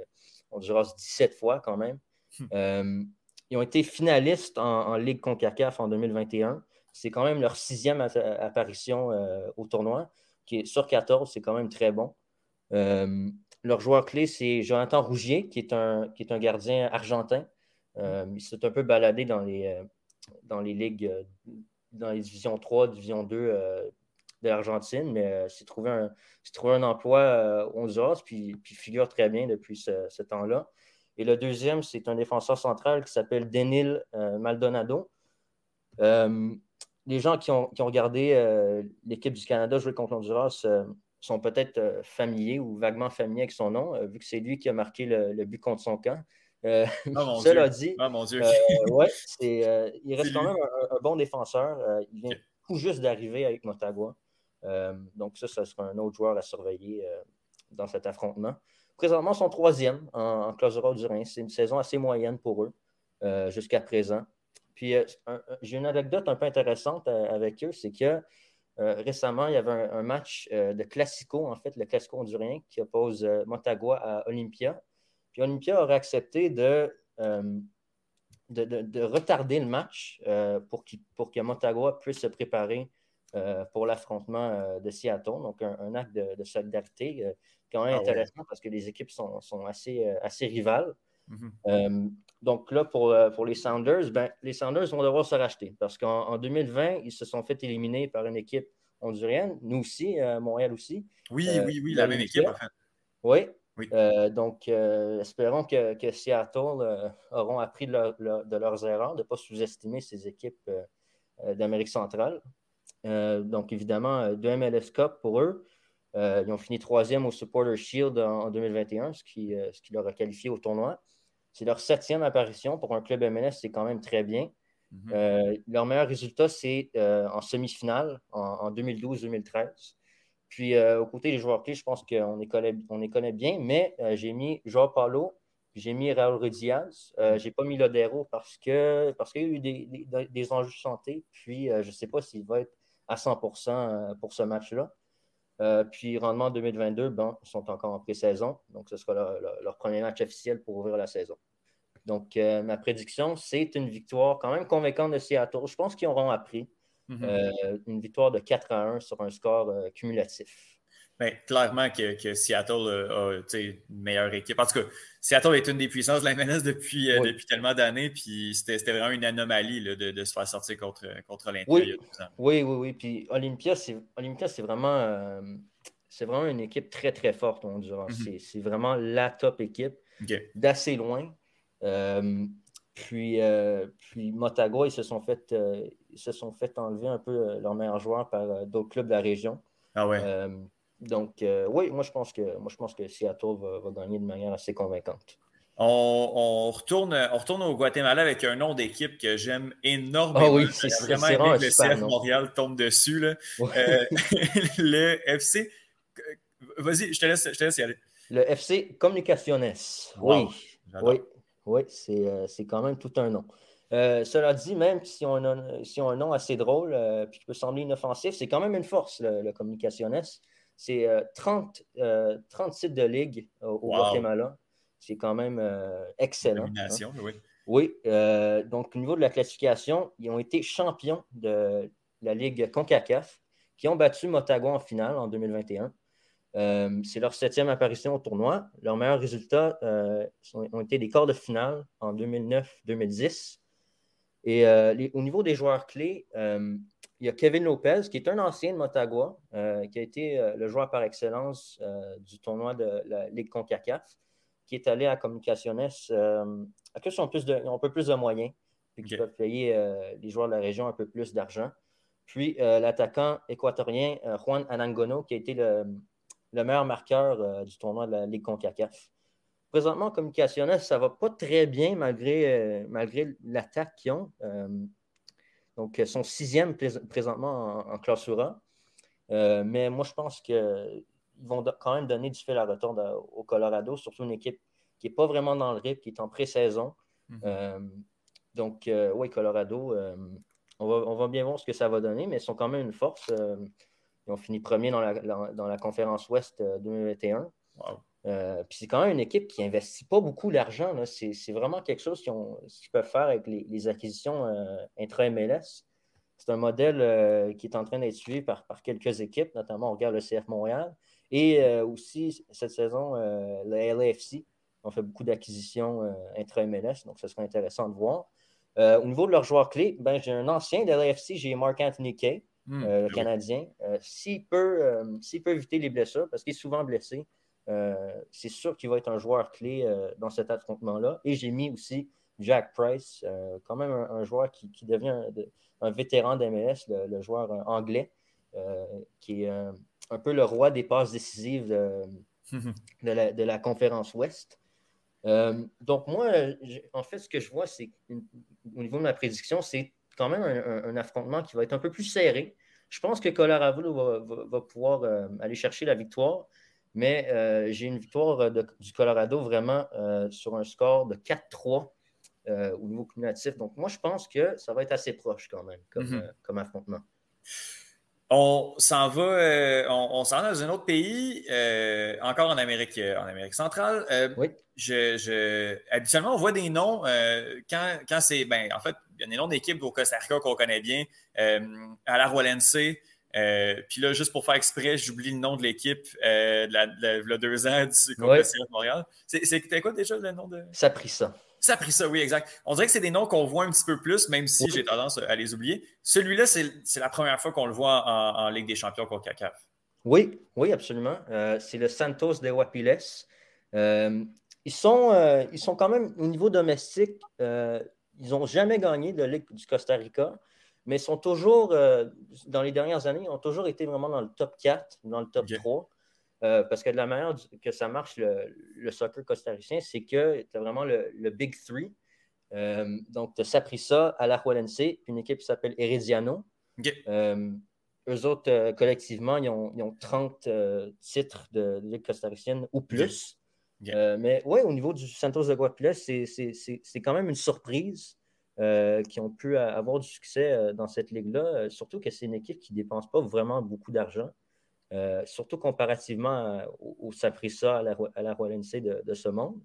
Honduras 17 fois quand même. Hmm. ils ont été finalistes en, Ligue CONCACAF en 2021. C'est quand même leur sixième apparition au tournoi sur 14, c'est quand même très bon. Euh, leur joueur clé, c'est Jonathan Rougier, qui est un, gardien argentin. Euh, il s'est un peu baladé dans les, euh, ligues, dans les divisions 3, division 2 de l'Argentine, mais s'est trouvé, un, trouvé un emploi au Honduras, puis, puis figure très bien depuis ce, temps-là. Et le deuxième, c'est un défenseur central qui s'appelle Denil Maldonado les gens qui ont, regardé euh, l'équipe du Canada jouer contre l'Honduras euh, sont peut-être euh, familiers ou vaguement familiers avec son nom, vu que c'est lui qui a marqué le, but contre son camp.
Oh, cela dit,
oh,
mon Dieu.
ouais, il reste quand même un, bon défenseur. il vient tout juste d'arriver avec Motagua. donc, ça, ce sera un autre joueur à surveiller dans cet affrontement. Présentement, son troisième en, en du Rhin. C'est une saison assez moyenne pour eux jusqu'à présent. Puis euh, j'ai une anecdote un peu intéressante euh, avec eux, c'est que euh, récemment, il y avait un, match de Classico, en fait, le Classico hondurien, qui oppose Motagua à Olympia. Puis Olympia aurait accepté de, de, retarder le match pour, pour, que Motagua puisse se préparer pour l'affrontement de Seattle. Donc, un, acte de, solidarité quand même ah intéressant parce que les équipes sont, assez, assez rivales. Mm-hmm. donc là, pour, pour les Sounders, ben, les Sounders vont devoir se racheter parce qu'en 2020, ils se sont fait éliminer par une équipe ondurienne. Nous aussi, Montréal aussi.
Oui, oui, oui, la même équipe, en fait.
Oui, euh, donc, euh, espérons que, Seattle euh, auront appris de, leurs erreurs, de ne pas sous-estimer ces équipes d'Amérique centrale. donc, évidemment, deux MLS Cup pour eux. ils ont fini troisième au Supporter Shield en, 2021, ce qui, ce qui, leur a qualifié au tournoi. C'est leur septième apparition pour un club MLS, c'est quand même très bien. Mm-hmm. leur meilleur résultat, c'est en semi-finale en 2012-2013. Puis, euh, aux côtés des joueurs clés, je pense qu'on les connaît, on les connaît bien, mais euh, j'ai mis Joao Paulo, j'ai mis Raúl Diaz. Euh, je n'ai pas mis Lodero parce qu'il parce qu'il y a eu des, enjeux de santé. Puis, je ne sais pas s'il va être à 100% pour ce match-là. puis, rendement 2022, bon, ils sont encore en pré-saison. Donc, ce sera leur, premier match officiel pour ouvrir la saison. Donc, ma prédiction, c'est une victoire quand même convaincante de Seattle. Je pense qu'ils auront appris. Mhm. Euh, une victoire de 4 à 1 sur un score euh, cumulatif.
Bien, clairement que, Seattle a une meilleure équipe. En tout cas, Seattle est une des puissances de la depuis, euh, depuis tellement d'années, puis c'était vraiment une anomalie de, se faire sortir contre, contre Olympia.
Oui. oui, oui, oui. Puis Olympia, c'est vraiment, vraiment une équipe très, très forte on dirait. Mhm. C'est vraiment la top équipe d'assez loin. Puis, euh, puis Motagua, ils se sont fait, euh, ils se sont fait enlever un peu euh, leur meilleur joueur par d'autres clubs de la région.
Ah ouais.
donc, oui, moi je pense que moi je pense que Seattle va, gagner de manière assez convaincante.
On, retourne, on retourne au Guatemala avec un nom d'équipe que j'aime énormément.
Ah oui, c'est vraiment aimé
que le CF Montréal tombe dessus. Là. le FC. Vas-y, je te laisse, je te laisse y aller.
Le FC Comunicaciones. Oui. Oui. Oui, euh, c'est quand même tout un nom. Euh, cela dit, même si on, a, si on a un nom assez drôle euh, puis qui peut sembler inoffensif, c'est quand même une force, le, le Communicationes. C'est 30, 30 sites de ligue au, Guatemala. C'est quand même excellent.
Hein. oui.
Oui, donc au niveau de la classification, ils ont été champions de la Ligue CONCACAF, qui ont battu Motagua en finale en 2021. Euh, c'est leur septième apparition au tournoi. Leurs meilleurs résultats euh, ont été des quarts de finale en 2009-2010. Et euh, au niveau des joueurs clés, il y a Kevin Lopez, qui est un ancien de Motagua, qui a été le joueur par excellence du tournoi de la Ligue CONCACAF, qui est allé à Comunicaciones à qui ont, plus de, un peu plus de moyens, et qui peuvent payer les joueurs de la région un peu plus d'argent. Puis l'attaquant équatorien Juan Anangono, qui a été le, le meilleur marqueur euh, du tournoi de la Ligue CONCACAF. Présentement, Communicationnel, ça ne va pas très bien malgré, euh, malgré l'attaque qu'ils ont. Euh, donc, ils sont sixième présentement en, classura. mais moi, je pense qu'ils vont quand même donner du fil à retour au Colorado, surtout une équipe qui n'est pas vraiment dans le rythme, qui est en pré-saison. Mm-hmm. donc, oui, Colorado, on va, on, va, bien voir ce que ça va donner, mais ils sont quand même une force. Ils ont fini premier dans la, dans, la conférence Ouest 2021. Euh, euh, puis c'est quand même une équipe qui n'investit pas beaucoup d'argent. C'est vraiment quelque chose qu'ils peuvent faire avec les, acquisitions euh, intra-MLS. C'est un modèle qui est en train d'être suivi par, par, quelques équipes, notamment on regarde le CF Montréal. Et aussi, cette saison, le LAFC ont fait beaucoup d'acquisitions intra-MLS, donc ce serait intéressant de voir. au niveau de leurs joueurs clés, ben, j'ai un ancien de l'AFC, j'ai Mark Anthony Kay. Hmm. Euh, le Canadien. Euh, s'il peut, euh, peut, éviter les blessures, parce qu'il est souvent blessé, c'est sûr qu'il va être un joueur clé dans cet affrontement-là. Et j'ai mis aussi Jack Price, quand même un, joueur qui, devient un, vétéran d'MLS, le, joueur anglais, qui est un peu le roi des passes décisives de, de, la, conférence Ouest. donc, moi, en fait, ce que je vois, c'est au niveau de ma prédiction, c'est quand même un, affrontement qui va être un peu plus serré. Je pense que Colorado va, pouvoir euh, aller chercher la victoire, mais euh, j'ai une victoire du Colorado vraiment euh, sur un score de 4-3 au niveau cumulatif. Donc, moi, je pense que ça va être assez proche quand même comme, mm-hmm. comme affrontement.
On s'en va, euh, on, s'en va dans un autre pays, euh, encore en Amérique, euh, en Amérique centrale.
oui.
Je, habituellement, on voit des noms quand, quand c'est. Ben, en fait, il y a des noms d'équipes au Costa Rica qu'on connaît bien. à la Rolense, puis là, juste pour faire exprès, j'oublie le nom de l'équipe de la, de deux ans du contre de Montréal. C'était quoi déjà le nom de?
Ça a pris ça.
Ça a pris ça, oui, exact. On dirait que c'est des noms qu'on voit un petit peu plus, même si j'ai tendance à les oublier. Celui-là, c'est la première fois qu'on le voit en, Ligue des champions contre CACAF.
Oui, oui, absolument. Euh, c'est le Santos de Wapiles. Euh, ils, sont, euh, ils sont quand même, au niveau domestique, ils n'ont jamais gagné de Ligue du Costa Rica, mais ils sont toujours, dans les dernières années, ils ont toujours été vraiment dans le top 4, dans le top 3. Euh, parce que de la manière que ça marche, le, soccer costaricien, c'est que tu as vraiment le, Big Three. Euh, donc, tu as Saprissa, Alajuelense, puis une équipe qui s'appelle Herediano. Euh, eux autres, collectivement, ils ont, 30 titres de, Ligue costaricienne ou plus. mais oui, au niveau du Santos de Guapiles, c'est quand même une surprise qui ont pu avoir du succès dans cette ligue-là, surtout que c'est une équipe qui ne dépense pas vraiment beaucoup d'argent. Euh, surtout comparativement au, Saprissa, à la, à la de, de, ce monde.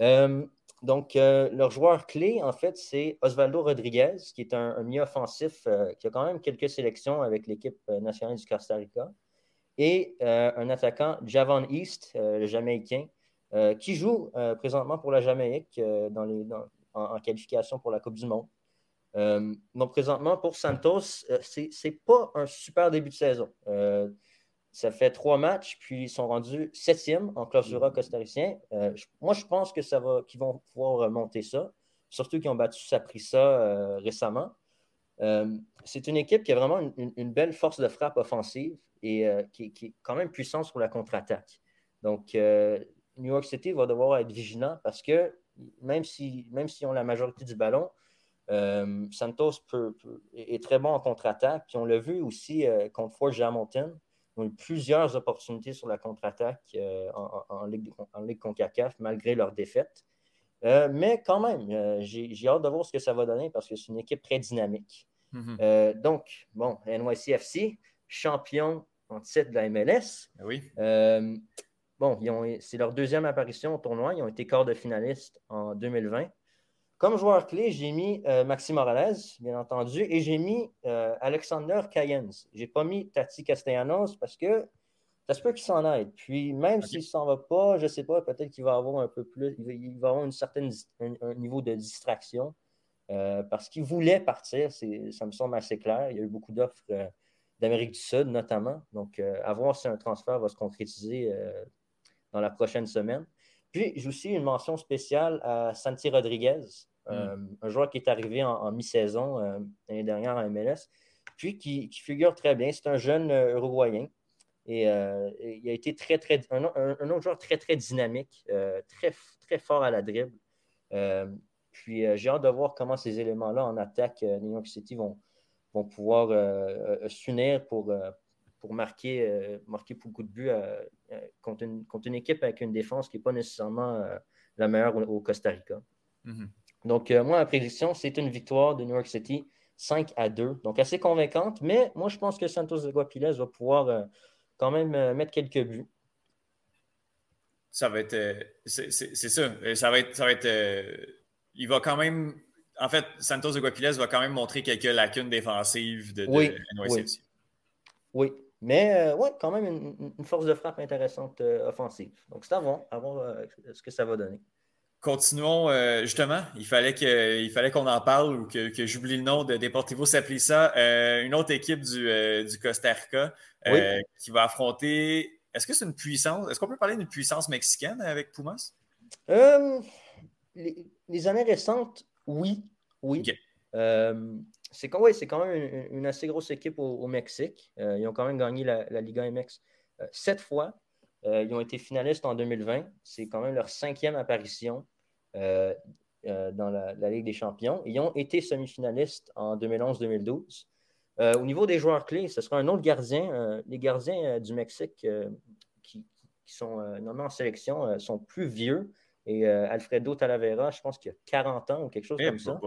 Euh, donc, euh, leur joueur clé, en fait, c'est Osvaldo Rodriguez, qui est un, milieu offensif qui a quand même quelques sélections avec l'équipe nationale du Costa Rica, et un attaquant, Javon East, le Jamaïcain, qui joue présentement pour la Jamaïque dans les, en, qualification pour la Coupe du Monde. donc, présentement, pour Santos, ce n'est pas un super début de saison. Ça fait trois matchs, puis ils sont rendus septième en clausura mm. costaricien. Euh, moi, je pense que ça va, qu'ils vont pouvoir monter ça, surtout qu'ils ont battu Saprissa euh, récemment. Euh, c'est une équipe qui a vraiment une, belle force de frappe offensive et qui, est quand même puissante sur la contre-attaque. Donc, New York City va devoir être vigilant parce que même si, même si ont la majorité du ballon, Santos est, très bon en contre-attaque. Puis on l'a vu aussi contre Fort Hamilton ont eu plusieurs opportunités sur la contre-attaque euh, en, Ligue, en Ligue CONCACAF, malgré leur défaite. Euh, mais quand même, euh, j'ai hâte de voir ce que ça va donner parce que c'est une équipe très dynamique. Mm-hmm. donc, bon, NYCFC, champion en titre de la MLS.
Ben oui.
bon, c'est leur deuxième apparition au tournoi. Ils ont été quart de finaliste en 2020. Comme joueur clé, j'ai mis euh, Maxime Morales, bien entendu, et j'ai mis euh, Alexander Cayens. Je n'ai pas mis Tati Castellanos parce que ça se peut qu'il s'en aide. Puis même s'il ne s'en va pas, je ne sais pas, peut-être qu'il va avoir un peu plus, il va, avoir une certaine, un, niveau de distraction euh, parce qu'il voulait partir, ça me semble assez clair. Il y a eu beaucoup d'offres d'Amérique du Sud notamment. Donc, à voir si un transfert va se concrétiser dans la prochaine semaine. Puis, j'ai aussi une mention spéciale à Santi Rodriguez, Mm. Euh, un joueur qui est arrivé en, mi-saison euh, l'année dernière en MLS, puis qui, figure très bien. C'est un jeune euh, Uruguayen. Et, il a été très, très, un, autre joueur très, très dynamique, très, très fort à la dribble. puis j'ai hâte de voir comment ces éléments-là en attaque New York City vont, vont pouvoir s'unir pour, pour marquer, marquer beaucoup de buts contre une, contre, une, équipe avec une défense qui n'est pas nécessairement la meilleure au, Costa Rica. Mm-hmm. Donc, euh, moi, ma prédiction, c'est une victoire de New York City 5 à 2. Donc, assez convaincante, mais moi, je pense que Santos de Guapiles va pouvoir euh, quand même euh, mettre quelques buts.
Ça va être. c'est ça. Ça va être. Ça va être il va quand même. En fait, Santos de Guapiles va quand même montrer quelques lacunes défensives de,
oui, Oui. Mais ouais, quand même une, force de frappe intéressante offensive. Donc, c'est à voir, à voir ce que ça va donner.
Continuons, euh, justement, il fallait fallait qu'on en parle ou que, j'oublie le nom de Deportivo Saprissa, euh, une autre équipe du, euh, du Costa Rica qui va affronter. Est-ce que c'est une puissance? Est-ce qu'on peut parler d'une puissance mexicaine avec Pumas?
Les, années récentes, oui. Oui. c'est quand, ouais, quand même une, assez grosse équipe au, Mexique. ils ont quand même gagné la, la Liga MX sept fois. ils ont été finalistes en 2020. C'est quand même leur cinquième apparition. Euh, euh, dans la, Ligue des champions. Ils ont été semi-finalistes en 2011-2012. Euh, au niveau des joueurs clés, ce sera un autre gardien. les gardiens du Mexique qui, sont nommés en sélection sont plus vieux. Et Alfredo Talavera, je pense qu'il a 40 ans ou quelque chose eh comme ça.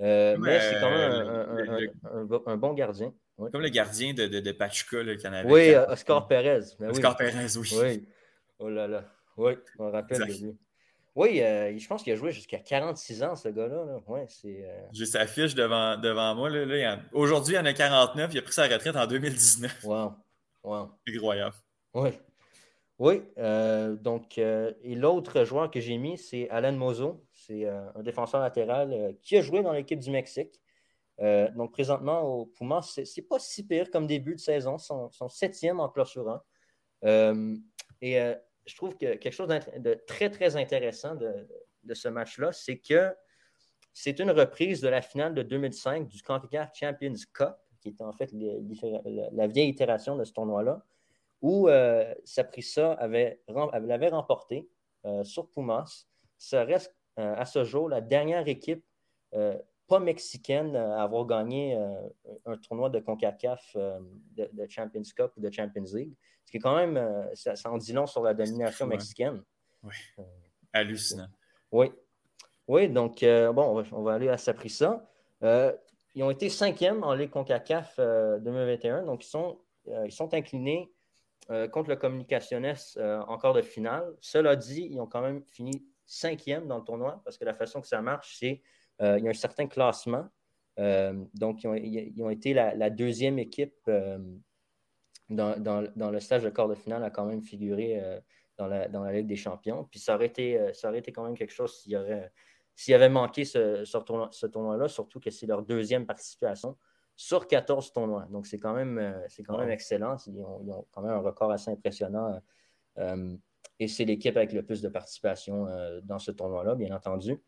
mais c'est quand même un, bon gardien.
Comme le gardien de, de, de Pachuca, le Canadien.
Oui, Oscar Perez.
Oscar Perez, oui.
oui. Oh là là. Oui, on rappelle de lui. Oui, euh, je pense qu'il a joué jusqu'à 46 ans, ce gars-là. Ouais, c'est, euh,
J'ai sa fiche devant, devant moi. Là. Aujourd'hui, il en a 49. Il a pris sa retraite en 2019.
Wow. wow.
Incroyable.
Oui. Oui. Euh, donc, et l'autre joueur que j'ai mis, c'est Alan Mozo. C'est un défenseur latéral qui a joué dans l'équipe du Mexique. donc, présentement, au Puma, c'est pas si pire comme début de saison. Son, son septième en clôturant. et je trouve que quelque chose de très, très intéressant de, ce match-là, c'est que c'est une reprise de la finale de 2005 du CONCACAF Champions Cup, qui était en fait la vieille itération de ce tournoi-là, où euh, Saprissa avait, l'avait remporté euh, sur Pumas. Ça reste euh, à ce jour la dernière équipe pas mexicaine à avoir gagné un tournoi de CONCACAF de, de, Champions Cup ou de Champions League. Ce qui est quand même, euh, ça, en dit long sur la domination mexicaine.
Oui. Euh, Hallucinant.
Oui. Oui, donc, euh, bon, on va, aller à Saprissa. ils ont été cinquièmes en Ligue CONCACAF 2021, donc ils sont, ils sont inclinés contre le Communicationes en quart de finale. Cela dit, ils ont quand même fini cinquième dans le tournoi parce que la façon que ça marche, c'est qu'il y a un certain classement. donc, ils ont, été la, deuxième équipe dans, le stage de quart de finale a quand même figuré euh, dans, la, dans, la, Ligue des champions. Puis ça aurait été, euh, ça aurait été quand même quelque chose s'il y, aurait, s'il y avait manqué ce, ce tournoi-là, surtout que c'est leur deuxième participation sur 14 tournois. Donc c'est quand même, euh, c'est quand même excellent. Ils ont, quand même un record assez impressionnant. et c'est l'équipe avec le plus de participation dans ce tournoi-là, bien entendu.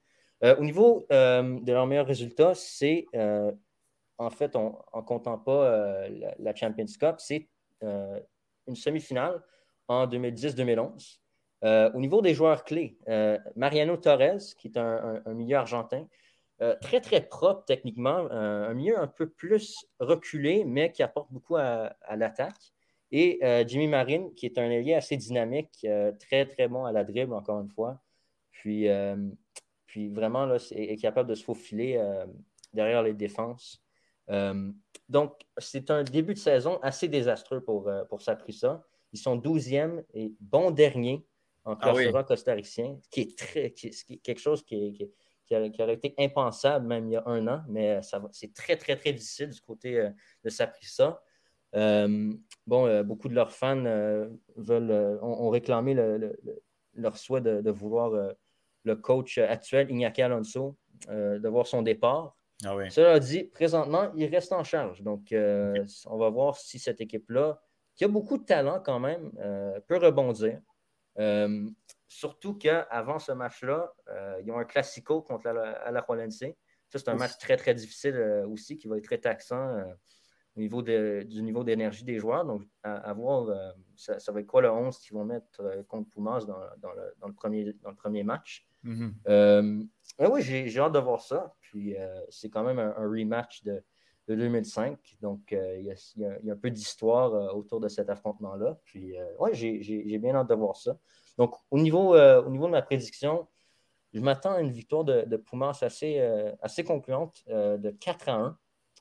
Au niveau de leurs meilleurs résultats, c'est en fait, en ne comptant pas la Champions Cup, c'est euh, une semi-finale en 2010-2011. Euh, au niveau des joueurs clés, euh, Mariano Torres, qui est un, milieu argentin, très, très propre techniquement, un milieu un peu plus reculé, mais qui apporte beaucoup à, l'attaque. Et Jimmy Marin, qui est un ailier assez dynamique, très, très bon à la dribble, encore une fois. Puis, puis vraiment, là, est, capable de se faufiler derrière les défenses. Euh, donc, c'est un début de saison assez désastreux pour, euh, pour Saprissa. Ils sont 12e et bon dernier en ah classement costaricien, qui est, très, qui, quelque chose qui, qui, aurait été impensable même il y a un an, mais euh, c'est très, très, très difficile du côté de Saprissa. bon, beaucoup de leurs fans veulent, ont, réclamé leur souhait de, de vouloir le coach actuel, Iñaki Alonso, de voir son départ.
Ah
Cela dit, présentement, il reste en charge. Donc, euh, on va voir si cette équipe-là, qui a beaucoup de talent quand même, euh, peut rebondir. Euh, surtout qu'avant ce match-là, ils ont un classico contre la, la Ça, c'est un match très, très difficile aussi qui va être très taxant au niveau du niveau d'énergie des joueurs. Donc, à, voir, ça, va être quoi le 11 qu'ils vont mettre contre Pumas dans, le, premier, dans le premier match. Mm-hmm. oui, j'ai hâte de voir ça. Puis euh, c'est quand même un, rematch de, 2005. Donc euh, il y, a un peu d'histoire euh, autour de cet affrontement-là. Puis ouais, j'ai bien hâte de voir ça. Donc au niveau, au niveau de ma prédiction, je m'attends à une victoire de, de Pumas assez, assez concluante de 4 à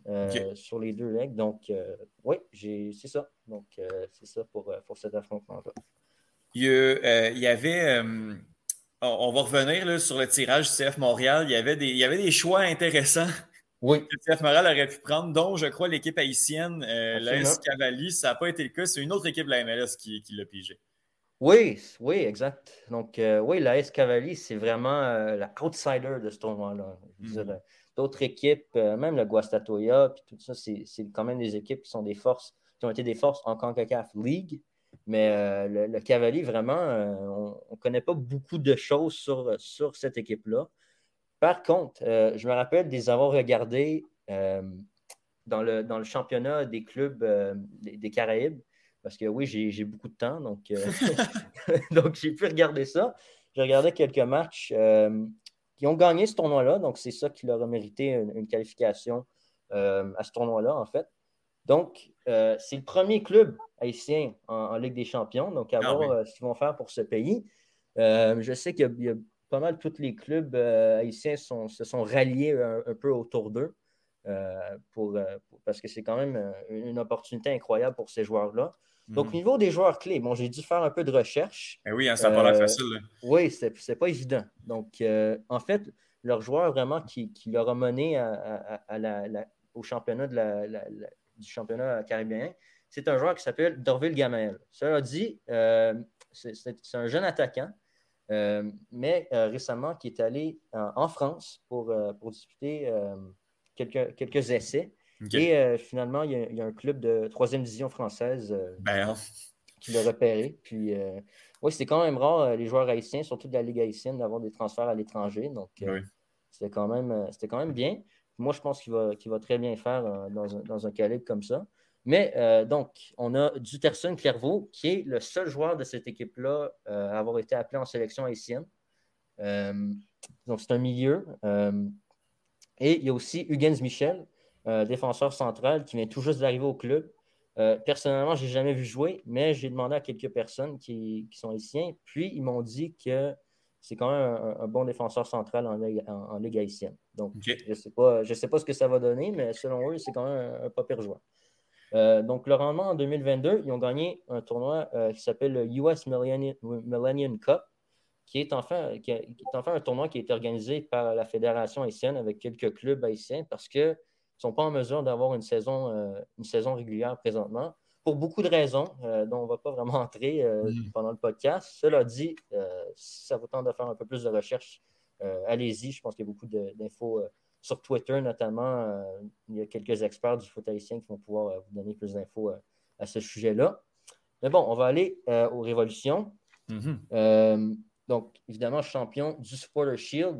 1 sur les deux legs. Donc, oui, c'est ça. Donc, c'est ça pour, pour cet affrontement-là.
Il, y avait on va revenir sur le tirage du CF Montréal. Il y avait des, il y avait des choix intéressants
oui.
que le CF Montréal aurait pu prendre, dont, je crois, l'équipe haïtienne, euh, l'AS Cavali. Ça n'a pas été le cas. C'est une autre équipe de la MLS qui, l'a pigé.
Oui, oui, exact. Donc, euh, oui, l'AS Cavali, c'est vraiment euh, l'outsider de ce tournoi-là. Mm-hmm. D'autres équipes, même le Guastatoya, puis tout ça, c'est quand même des équipes qui sont des forces, qui ont été des forces en CONCACAF League. Mais euh, le, Cavalier, vraiment, euh, on ne connaît pas beaucoup de choses sur, sur cette équipe-là. Par contre, euh, je me rappelle des avoir regardés dans, le, dans le championnat des clubs des, Caraïbes, parce que oui, j'ai beaucoup de temps, donc, donc j'ai pu regarder ça. J'ai regardé quelques matchs qui ont gagné ce tournoi-là, donc c'est ça qui leur a mérité une qualification à ce tournoi-là, en fait. Donc, euh, c'est le premier club haïtien en, Ligue des champions. Donc, à ah voir euh, ce qu'ils vont faire pour ce pays. Euh, je sais qu'il y, a pas mal tous les clubs haïtiens se sont ralliés un, peu autour d'eux pour, parce que c'est quand même une opportunité incroyable pour ces joueurs-là. Donc, au
Mhm.
niveau des joueurs clés, bon, j'ai dû faire un peu de recherche.
Ben oui, hein, ça n'a pas l'air facile. là.
Oui, c'est pas évident. Donc, euh, en fait, leur joueur vraiment qui, qui leur a mené à, à- à la- la- au championnat de la- du championnat caribéen, c'est un joueur qui s'appelle Dorville Gamael. Cela dit, euh, c'est un jeune attaquant, euh, mais euh, récemment qui est allé en, en France pour, pour disputer quelques, quelques essais. Et finalement, il y, a, il y a un club de troisième division française
Ben,
qui l'a repéré. Puis, oui, c'était quand même rare, les joueurs haïtiens, surtout de la Ligue haïtienne, d'avoir des transferts à l'étranger. Donc,
Oui.
c'était quand, même, quand même bien. Moi, je pense qu'il va, très bien faire euh, dans, un, calibre comme ça. Mais euh, donc, on a Duterson Clairvaux, qui est le seul joueur de cette équipe-là euh, à avoir été appelé en sélection haïtienne. Donc, c'est un milieu. Et il y a aussi Hugens Michel, défenseur central, qui vient tout juste d'arriver au club. Personnellement, je n'ai jamais vu jouer, mais j'ai demandé à quelques personnes qui, qui sont haïtiens. Puis, ils m'ont dit que c'est quand même un, un bon défenseur central en, Ligue- en- en Ligue haïtienne. Donc, je ne sais, pas- je sais pas ce que ça va donner, mais selon eux, c'est quand même un, un pas pire joueur. Euh, donc, le rendement en 2022, ils ont gagné un tournoi euh, qui s'appelle le US Millennium, Millennium Cup, qui est, enfin, qui, est- qui est enfin un tournoi qui a été organisé par la Fédération haïtienne avec quelques clubs haïtiens parce qu'ils ne sont pas en mesure d'avoir une saison, euh, une saison régulière présentement pour beaucoup de raisons euh, dont on ne va pas vraiment entrer euh,
Mhm.
pendant le podcast. Cela dit, euh, si ça vous tente de faire un peu plus de recherche, allez-y. Je pense qu'il y a beaucoup d'infos sur Twitter notamment. il y a quelques experts du foot haïtien qui vont pouvoir vous donner plus d'infos à ce sujet-là. Mais bon, on va aller aux révolutions.
Mhm.
Euh, donc, évidemment, champion du Supporter Shield,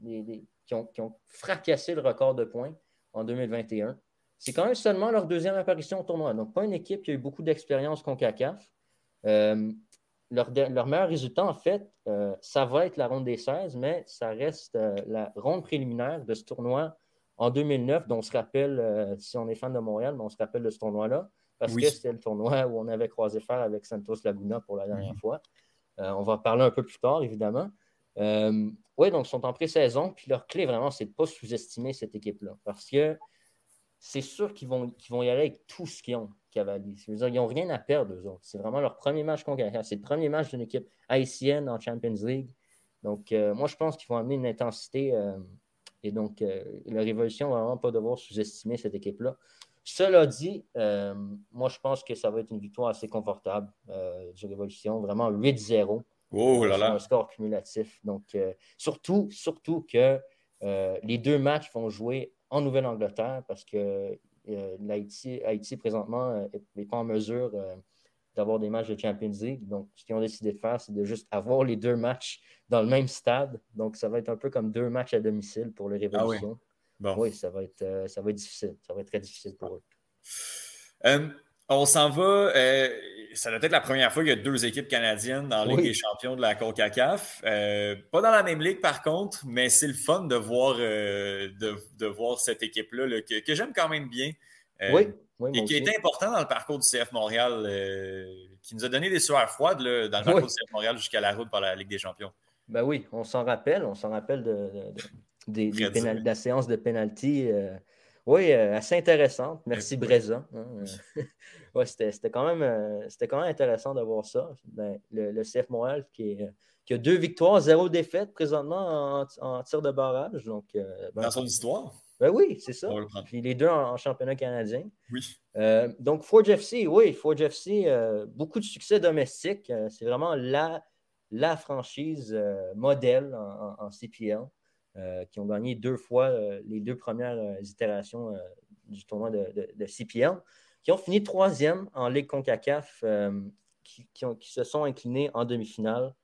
les- les- qui, ont, qui ont fracassé le record de points en 2021. C'est quand même seulement leur deuxième apparition au tournoi. Donc, pas une équipe qui a eu beaucoup d'expérience CONCACAF. Euh, leur, meilleur résultat, en fait, euh, ça va être la ronde des 16, mais ça reste euh, la ronde préliminaire de ce tournoi en 2009, dont on se rappelle, euh, si on est fan de Montréal, mais on se rappelle de ce tournoi-là, parce
Oui.
que c'était le tournoi où on avait croisé fer avec Santos Laguna pour la dernière
Mhm.
fois. On va en parler un peu plus tard, évidemment. Oui, donc ils sont en pré-saison, puis leur clé, vraiment, c'est de ne pas sous-estimer cette équipe-là, parce que c'est sûr qu'ils vont, vont y aller avec tout ce qu'ils ont, Cavaliers. Je veux dire, ils n'ont rien à perdre, eux autres. C'est vraiment leur premier match contre C'est le premier match d'une équipe haïtienne en Champions League. Donc, euh, moi, je pense qu'ils vont amener une intensité. euh, et donc, euh, la Révolution ne va vraiment pas devoir sous-estimer cette équipe-là. Cela dit, moi, je pense que ça va être une victoire assez confortable du Révolution. Vraiment 8-0
Oh là
sur un
là.
score cumulatif. Donc, surtout, surtout que les deux matchs vont jouer en Nouvelle-Angleterre parce que euh, l'Haïti, Haïti, présentement, n'est pas en mesure euh, d'avoir des matchs de Champions League. Donc, ce qu'ils ont décidé de faire, c'est de juste avoir les deux matchs dans le même stade. Donc, ça va être un peu comme deux matchs à domicile pour les
Ah oui.
Révolutions.
Bon.
oui, ça va, être, euh, ça va être difficile. Ça va être très difficile pour eux.
Euh, on s'en va. euh, ça doit être la première fois qu'il y a deux équipes canadiennes dans la Ligue
Oui.
des champions de la CONCACAF. Euh, pas dans la même ligue, par contre, mais c'est le fun de voir, euh, de, de voir cette équipe-là là, que, que j'aime quand même bien. Euh,
oui, oui,
Et qui a été important dans le parcours du CF Montréal, euh, qui nous a donné des sueurs froides là, dans le parcours
Oui.
du CF Montréal jusqu'à la route par la Ligue des champions.
Ben oui, on s'en rappelle, on s'en rappelle de, de- de- des, pénal- de la séance de pénalty. oui, assez intéressante. Merci
Oui.
Ouais, c'était quand, même, euh, quand même intéressant de voir ça. Ben, le, le CF Montréal qui, est, qui a deux victoires, zéro défaite présentement en, en tir de barrage. Donc, euh, ben,
Dans son histoire,
ben oui, c'est ça.
le.
Puis les deux en, en championnat canadien.
Oui.
Euh, donc, Forge FC, oui, Forge FC, euh, beaucoup de succès domestique. Euh, c'est vraiment la, la franchise modèle en, CPL qui ont gagné deux fois les deux premières itérations du tournoi de, de- de CPL, qui ont fini troisième en Ligue CONCACAF, euh, qui, qui ont- qui se sont inclinés en demi-finale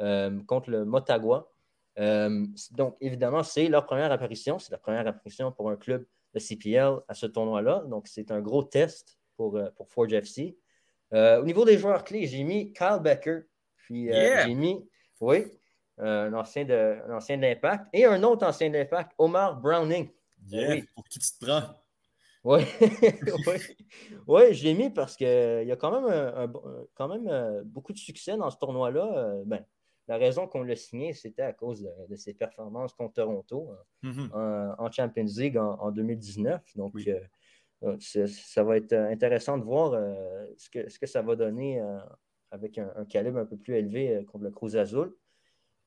euh, contre le Motagua. Euh, donc, évidemment, c'est leur première apparition. C'est la première apparition pour un club de CPL à ce tournoi-là. Donc, c'est un gros test pour, pour Forge FC. Au niveau des joueurs clés, j'ai mis Kyle Becker. Puis,
Yeah!
j'ai mis, oui, un ancien de, un ancien de l'Impact et un autre ancien de l'Impact, Omar Browning.
Yeah,
Oui.
Pour qui tu te prends?
Oui, oui. Ouais, je l'ai mis parce qu'il y a quand même, un- quand même euh, beaucoup de succès dans ce tournoi-là. Euh, ben, la raison qu'on l'a signé, c'était à cause de, de ses performances contre Toronto
Mhm.
en, en Champions League en, en 2019. Donc,
Oui.
euh, ça va être intéressant de voir ce, que, ce que ça va donner avec un, calibre un peu plus élevé contre le Cruz Azul.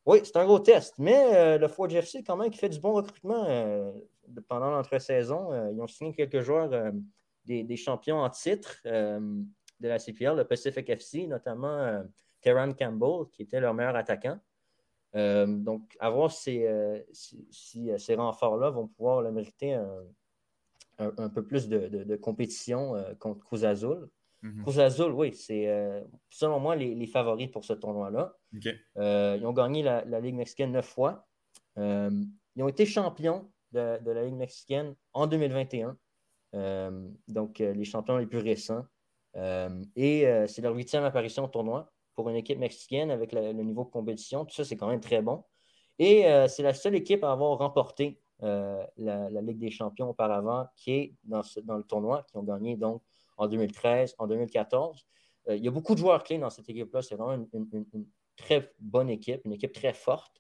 Oui, c'est un gros test, mais le Ford GFC, quand même, qui fait du bon recrutement pendant l'entre-saison. ils ont signé quelques joueurs des, champions en titre de la CPL, le Pacific FC, notamment Terran Campbell, qui était leur meilleur attaquant. Euh, donc, à voir si, euh, euh, ces renforts-là vont pouvoir le mériter un, peu plus de, compétition contre Cruz Azul. Mhm. Cruz Azul, oui, c'est selon moi les, favoris pour ce tournoi-là. ils ont gagné la, Ligue mexicaine neuf fois. ils ont été champions de, la Ligue mexicaine en 2021. donc, les champions les plus récents. et c'est leur huitième apparition au tournoi pour une équipe mexicaine avec le, niveau de compétition. Tout ça, c'est quand même très bon. Et euh, c'est la seule équipe à avoir remporté euh, la, Ligue des champions auparavant qui est dans, dans, le tournoi, qui ont gagné donc en 2013, en 2014. Euh, il y a beaucoup de joueurs clés dans cette équipe-là. C'est vraiment une, très bonne équipe, une équipe très forte.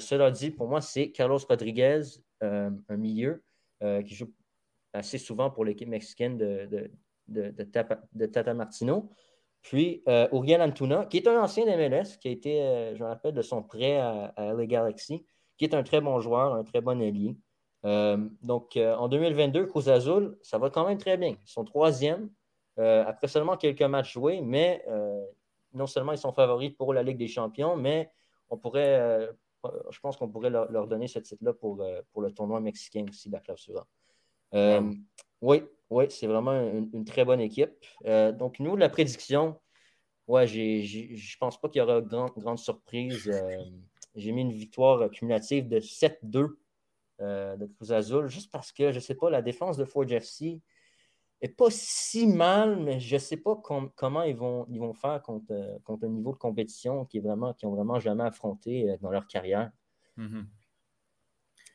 Cela dit, pour moi, c'est Carlos Rodriguez, un milieu qui joue assez souvent pour l'équipe mexicaine de, Tata Martino. Puis euh, Uriel Antuna, qui est un ancien MLS, qui a été, euh, je me rappelle, de son prêt à, LA Galaxy, qui est un très bon joueur, un très bon allié. Euh, donc, en 2022, Cruz Azul, ça va quand même très bien. Ils sont troisième, après seulement quelques matchs joués, mais non seulement ils sont favoris pour la Ligue des Champions, mais on pourrait, je pense qu'on pourrait leur, donner ce titre-là pour, pour le tournoi mexicain aussi, la clausura. Oui, oui, c'est vraiment une, très bonne équipe. Euh, donc, nous, la prédiction, ouais, je pense pas qu'il y aura grande, grande surprise. Euh, j'ai mis une victoire cumulative de 7-2 euh, de Cruz Azul, juste parce que, je ne sais pas, la défense de Ford FC pas si mal, mais je ne sais pas comment ils vont, ils vont faire contre, contre un niveau de compétition qui est vraiment, qui n'ont vraiment jamais affronté dans leur carrière. Mm-hmm.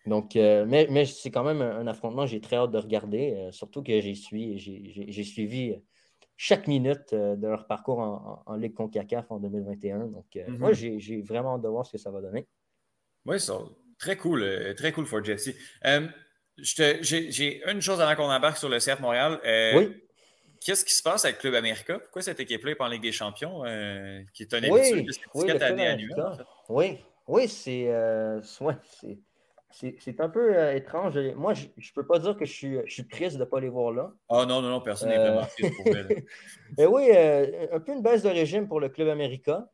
Donc, euh, mais, mais c'est quand même un, affrontement j'ai très hâte de regarder, euh, surtout que j'ai suivi, euh, chaque minute de leur parcours en, en, Ligue CONCACAF en 2021. Donc, moi, mm-hmm. j'ai vraiment hâte de voir ce que ça va donner.
Oui, c'est très cool, très cool for Jesse. J'ai une chose avant qu'on embarque sur le CF Montréal. oui. Qu'est-ce qui se passe avec Club América? Pourquoi cette équipe-là n'est pas en Ligue des Champions, qui est un habitude de cette année annuelle?
Oui, oui, c'est. Ouais, c'est un peu euh, étrange. Moi, je ne peux pas dire que je suis, je suis triste de ne pas les voir là.
Ah non, non, non, personne n'est vraiment triste pour
Mais ben oui, euh, un peu une baisse de régime pour le club américain.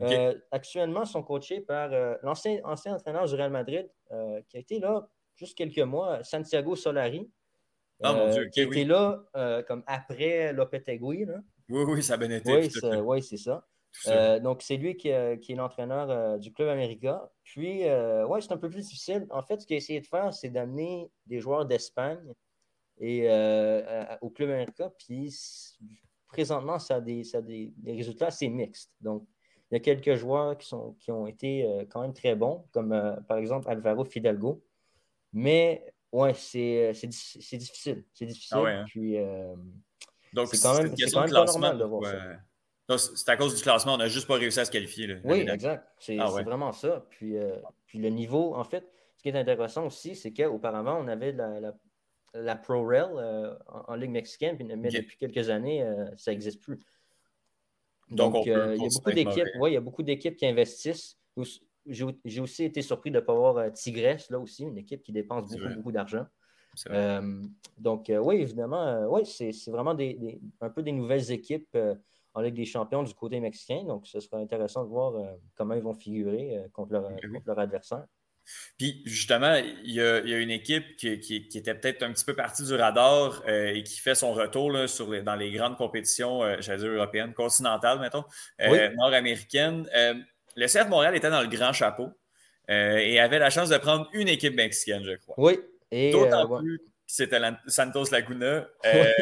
Euh, actuellement, ils sont coachés par l'ancien ancien entraîneur du Real Madrid, qui a été là juste quelques mois, Santiago Solari.
Ah mon Dieu,
qui été là comme après Lopetegui.
Oui, oui, ça a bien été.
Oui, c'est ça. Euh, donc, c'est lui qui, euh, est l'entraîneur euh, du Club América. Puis, ouais, c'est un peu plus difficile. En fait, ce qu'il a essayé de faire, c'est d'amener des joueurs d'Espagne et, au Club América. Puis, présentement, ça a des, des, résultats assez mixtes. Donc, il y a quelques joueurs qui, sont, qui ont été quand même très bons, comme par exemple Alvaro Fidalgo. Mais, ouais, c'est difficile. C'est difficile. Ah hein? Puis,
donc, c'est quand même, quand même pas normal de voir ça. C'est à cause du classement, on n'a juste pas réussi à se qualifier.
oui, exact. C'est ah vraiment ça. Puis, euh, puis le niveau, en fait, ce qui est intéressant aussi, c'est qu'auparavant, on avait la, la, Pro Rail euh, en, Ligue mexicaine, mais depuis quelques années, euh, ça n'existe plus. Donc, il y a beaucoup d'équipes ouais, il y a beaucoup d'équipes qui investissent. J'ai aussi été surpris de ne pas voir Tigresse, là aussi, une équipe qui dépense beaucoup, beaucoup d'argent. donc, oui, évidemment, oui, c'est vraiment des, un peu des nouvelles équipes en Ligue des champions du côté mexicain. Donc, ce sera intéressant de voir euh, comment ils vont figurer euh, contre, leur, adversaire.
Puis justement, il y, a, une équipe qui, était peut-être un petit peu partie du radar euh, et qui fait son retour sur dans les grandes compétitions, j'allais dire européennes, continentales, mettons, nord-américaines. Le CF Montréal était dans le grand chapeau et avait la chance de prendre une équipe mexicaine, je crois.
Oui.
D'autant plus c'était Santos Laguna. Euh,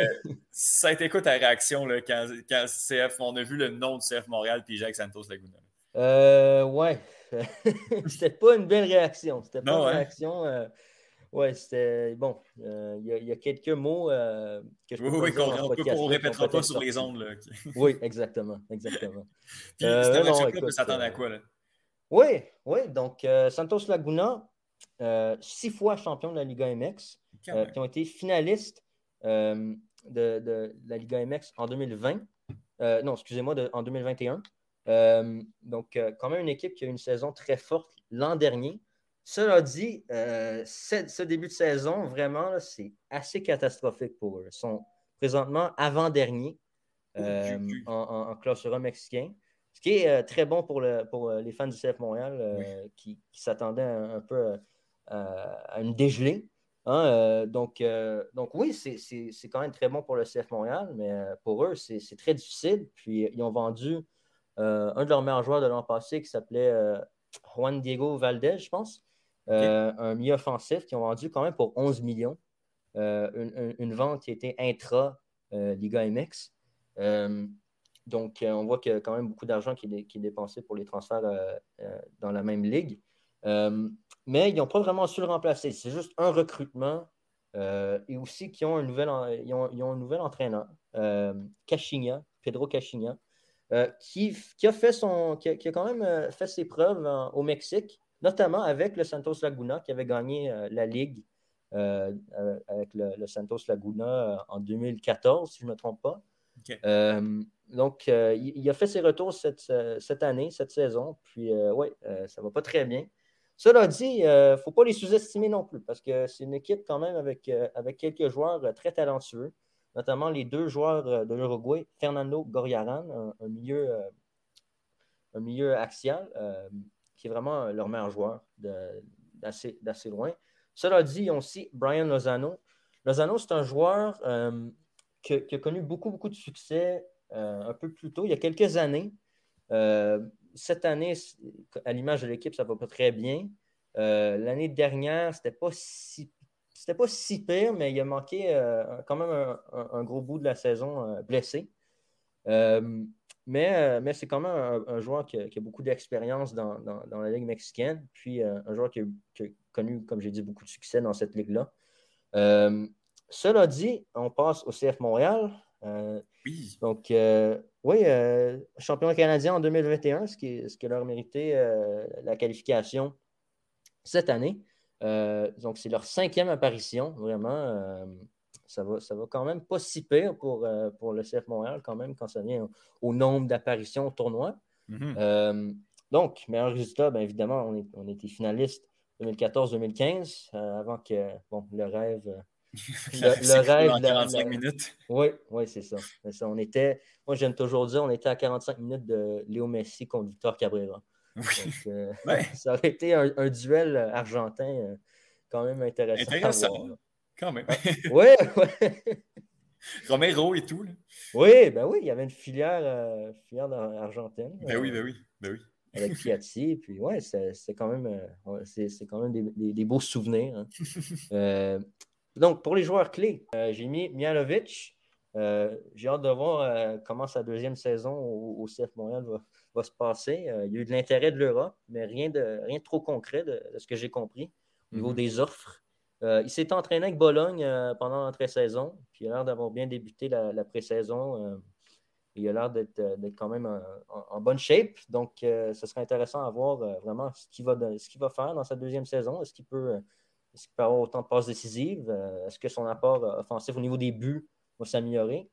ça a été quoi ta réaction là, quand, CF, on a vu le nom de CF Montréal puis Jacques Santos Laguna?
Euh, ouais. c'était pas une belle réaction. C'était pas une hein? réaction. Euh, ouais, c'était. Bon, euh, il y, a quelques mots que je peux
Oui, oui, qu'on ne répétera pas sur les ondes. Là.
oui, exactement. exactement.
Puis, c'était un club s'attendre à quoi? Là?
Oui, oui. Donc, Santos Laguna, six fois champion de la Liga MX. Euh, qui ont été finalistes de, de, la Liga MX en 2020. non, excusez-moi, en 2021. donc, quand même une équipe qui a eu une saison très forte l'an dernier. Cela dit, ce, début de saison, vraiment, c'est assez catastrophique pour eux. Ils sont présentement avant-dernier en, en, mexicain. Ce qui est euh, très bon pour, le, pour euh, les fans du CF Montréal euh, qui, s'attendaient un, peu à une dégelée. Hein, donc, donc oui, c'est quand même très bon pour le CF Montréal, mais pour eux, c'est très difficile. Puis ils ont vendu un de leurs meilleurs joueurs de l'an passé qui s'appelait Juan Diego Valdez, je pense. Un milieu offensif qui ont vendu quand même pour 11 millions. une, vente qui était intra-Liga MX. Donc, euh, on voit qu'il y a quand même beaucoup d'argent qui, est dépensé pour les transferts euh, euh, dans la même ligue. mais ils n'ont pas vraiment su le remplacer. C'est juste un recrutement et aussi qu'ils ont un nouvel, ils ont, un nouvel entraîneur, Cachinha, Pedro Cachinha, qui, a fait son, qui a, quand même fait ses preuves au Mexique, notamment avec le Santos Laguna, qui avait gagné la Ligue avec le, Santos Laguna en 2014, si je ne me trompe pas donc, euh, il, a fait ses retours cette, cette année, cette saison. Puis, euh, oui, euh, ça ne va pas très bien. Cela dit, il ne faut pas les sous-estimer non plus parce que c'est une équipe quand même avec, avec quelques joueurs très talentueux, notamment les deux joueurs de l'Uruguay, Fernando Goriaran, un, milieu, un milieu axial, qui est vraiment leur meilleur joueur d'assez loin. Cela dit, ils ont aussi Brian Lozano. Lozano, c'est un joueur qui, qui, a connu beaucoup, beaucoup de succès euh, un peu plus tôt, il y a quelques années. Euh, cette année, à l'image de l'équipe, ça ne va pas très bien. Euh, l'année dernière, c'était pas si pas si pire, mais il a manqué quand même un, gros bout de la saison blessé. Mais, mais c'est quand même un, joueur qui a, beaucoup d'expérience dans, la Ligue mexicaine, puis un joueur qui a, qui a connu, comme j'ai dit, beaucoup de succès dans cette ligue-là. cela dit, on passe au CF Montréal. Euh, oui. Donc, euh, oui, euh, champion canadien en 2021, ce qui, ce qui leur mérité la qualification cette année. donc, c'est leur cinquième apparition, vraiment. Ça, va, ça va quand même pas si pire pour, pour le CF Montréal, quand même, quand ça vient au, nombre d'apparitions au tournoi. Mm-hmm. donc, meilleur résultat, bien évidemment, on, est, on était finaliste 2014-2015, avant que bon, le rêve le, rêve. de 45 minutes. Oui, oui c'est ça. ça. On était, moi, j'aime toujours dire, on était à 45 minutes de Léo Messi contre Victor Cabrera. Oui. Euh, ça aurait été un, duel argentin euh, quand même intéressant. Intéressant,
quand même.
oui, oui.
Romero et tout.
Oui, ben oui, il y avait une filière, euh, filière argentine.
Ben oui, ben oui, ben oui.
Avec Piatti, puis ouais, c'est quand même, c'est quand même des, des, beaux souvenirs. Hein. Donc, pour les joueurs clés, euh, j'ai mis Mialovic. Euh, j'ai hâte de voir euh, comment sa deuxième saison au, CF Montréal va, se passer. il y a eu de l'intérêt de l'Europe, mais rien de, rien trop concret de, ce que j'ai compris au niveau mhm. des offres. Il s'est entraîné avec Bologne pendant l'entrée-saison, puis il a l'air d'avoir bien débuté la, pré-saison. il a l'air d'être quand même en, bonne shape. Donc, ce serait intéressant à voir vraiment ce qu'il va, faire dans sa deuxième saison. Est-ce qu'il peut avoir autant de passes décisives? Euh, est-ce que son apport euh, offensif au niveau des buts va s'améliorer?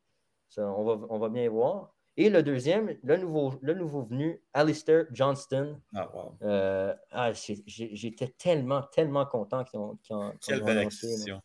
On va, on va bien voir. Et le deuxième, le nouveau, le nouveau venu, Alistair Johnston. Ah, wow. Euh, ah, j'étais tellement, tellement content qu'ils ont, qu Quelle belle acquisition.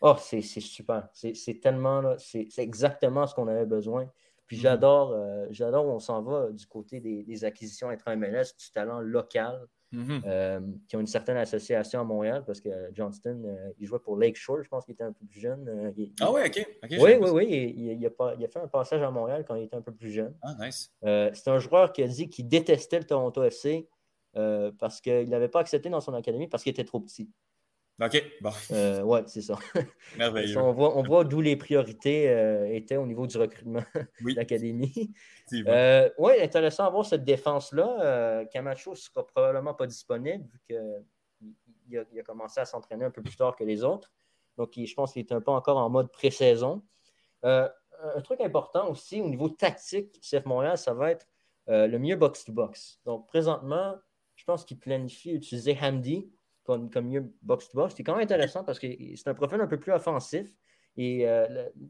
Oh, c'est super. C'est tellement, c'est exactement ce qu'on avait besoin. Puis mm-hmm. j'adore, j'adore où on s'en va du côté des, des acquisitions intra-MLS, du talent local. Mm-hmm. Euh, qui ont une certaine association à Montréal parce que Johnston, euh, il jouait pour Lakeshore, je pense qu'il était un peu plus jeune. Euh,
ah oui, ok.
oui, oui, oui. Il, a pas, il, a fait un passage à Montréal quand il était un peu plus jeune.
Ah, nice.
c'est un joueur qui a dit qu'il détestait le Toronto FC parce qu'il n'avait pas accepté dans son académie parce qu'il était trop petit.
OK, bon.
Euh, ouais, c'est ça.
Merveilleux.
on voit, on voit d'où les priorités euh, étaient au niveau du recrutement de l'académie. Euh, oui, intéressant à voir cette défense-là. Camacho ne sera probablement pas disponible vu qu'il a, il a, commencé à s'entraîner un peu plus tard que les autres. Donc, je pense qu'il est un peu encore en mode pré-saison. un truc important aussi au niveau tactique, CF Montréal, ça va être le mieux box-to-box. Donc, présentement, je pense qu'il planifie utiliser Hamdi comme, mieux box-to-box. C'est quand même intéressant parce que c'est un profil un peu plus offensif. Et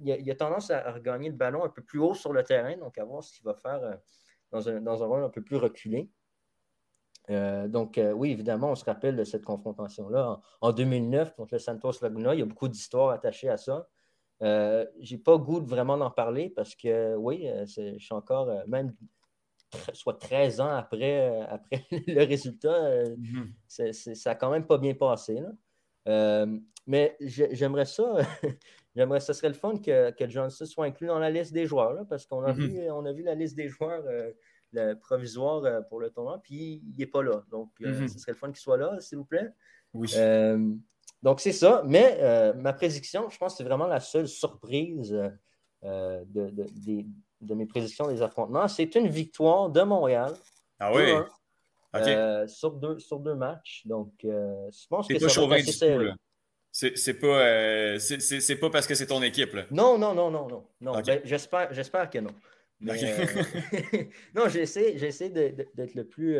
il, a, tendance à, regagner le ballon un peu plus haut sur le terrain, donc à voir ce qu'il va faire dans un, dans, un, rôle un peu plus reculé. donc, oui, évidemment, on se rappelle de cette confrontation-là en, 2009 contre le Santos Laguna. Il y a beaucoup d'histoires attachées à ça. Euh, j'ai pas goût vraiment d'en parler parce que, oui, je suis encore, même soit 13 ans après, après le résultat, mhm. ça a quand même pas bien passé. mais j'aimerais ça, j'aimerais ce serait le fun que, que Johnson soit inclus dans la liste des joueurs, parce qu'on a, mhm. vu, on a vu la liste des joueurs le provisoire pour le tournoi, puis il n'est pas là. Donc, mhm. ce serait le fun qu'il soit là, s'il vous plaît.
Oui.
Donc, c'est ça. Mais euh, ma prédiction, je pense que c'est vraiment la seule surprise euh, de, mes prédictions des affrontements. C'est une victoire de Montréal.
Ah oui?
Euh, sur, deux, sur deux matchs. Donc, je pense que
pas ça va être assez C'est pas, c'est pas parce que c'est ton équipe. Là.
Non, non, non, non, non. non. Ben, j'espère que non. non, j'essaie d'être le plus,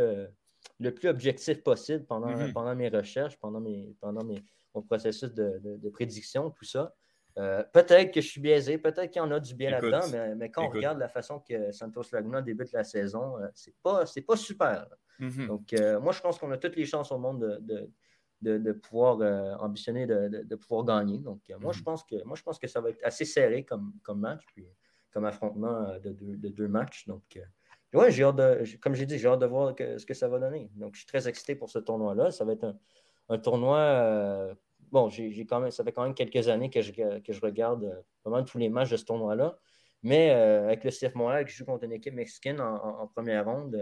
le plus objectif possible pendant, mm-hmm. pendant mes recherches, pendant mes, pendant mes, mon processus de, prédiction, tout ça. Euh, peut-être que je suis biaisé, peut-être qu'il y en a du bien là-dedans, mais, quand on regarde la façon que Santos Laguna débute la saison, euh, c'est pas, pas super. Mm-hmm. Donc, euh, moi, je pense qu'on a toutes les chances au monde de, de, pouvoir ambitionner de, pouvoir gagner. Donc, moi, je mm-hmm. pense que, moi, je pense que ça va être assez serré comme, comme match, puis comme affrontement de deux, deux matchs. Donc, ouais, j'ai hâte de, comme j'ai dit, j'ai hâte de voir ce que ça va donner. Donc, je suis très excité pour ce tournoi-là. Ça va être un, un tournoi. Euh, bon, j'ai quand même, ça fait quand même quelques années que je, que je regarde euh, vraiment tous les matchs de ce tournoi-là. Mais euh, avec le CF Montréal qui joue contre une équipe mexicaine en, première ronde,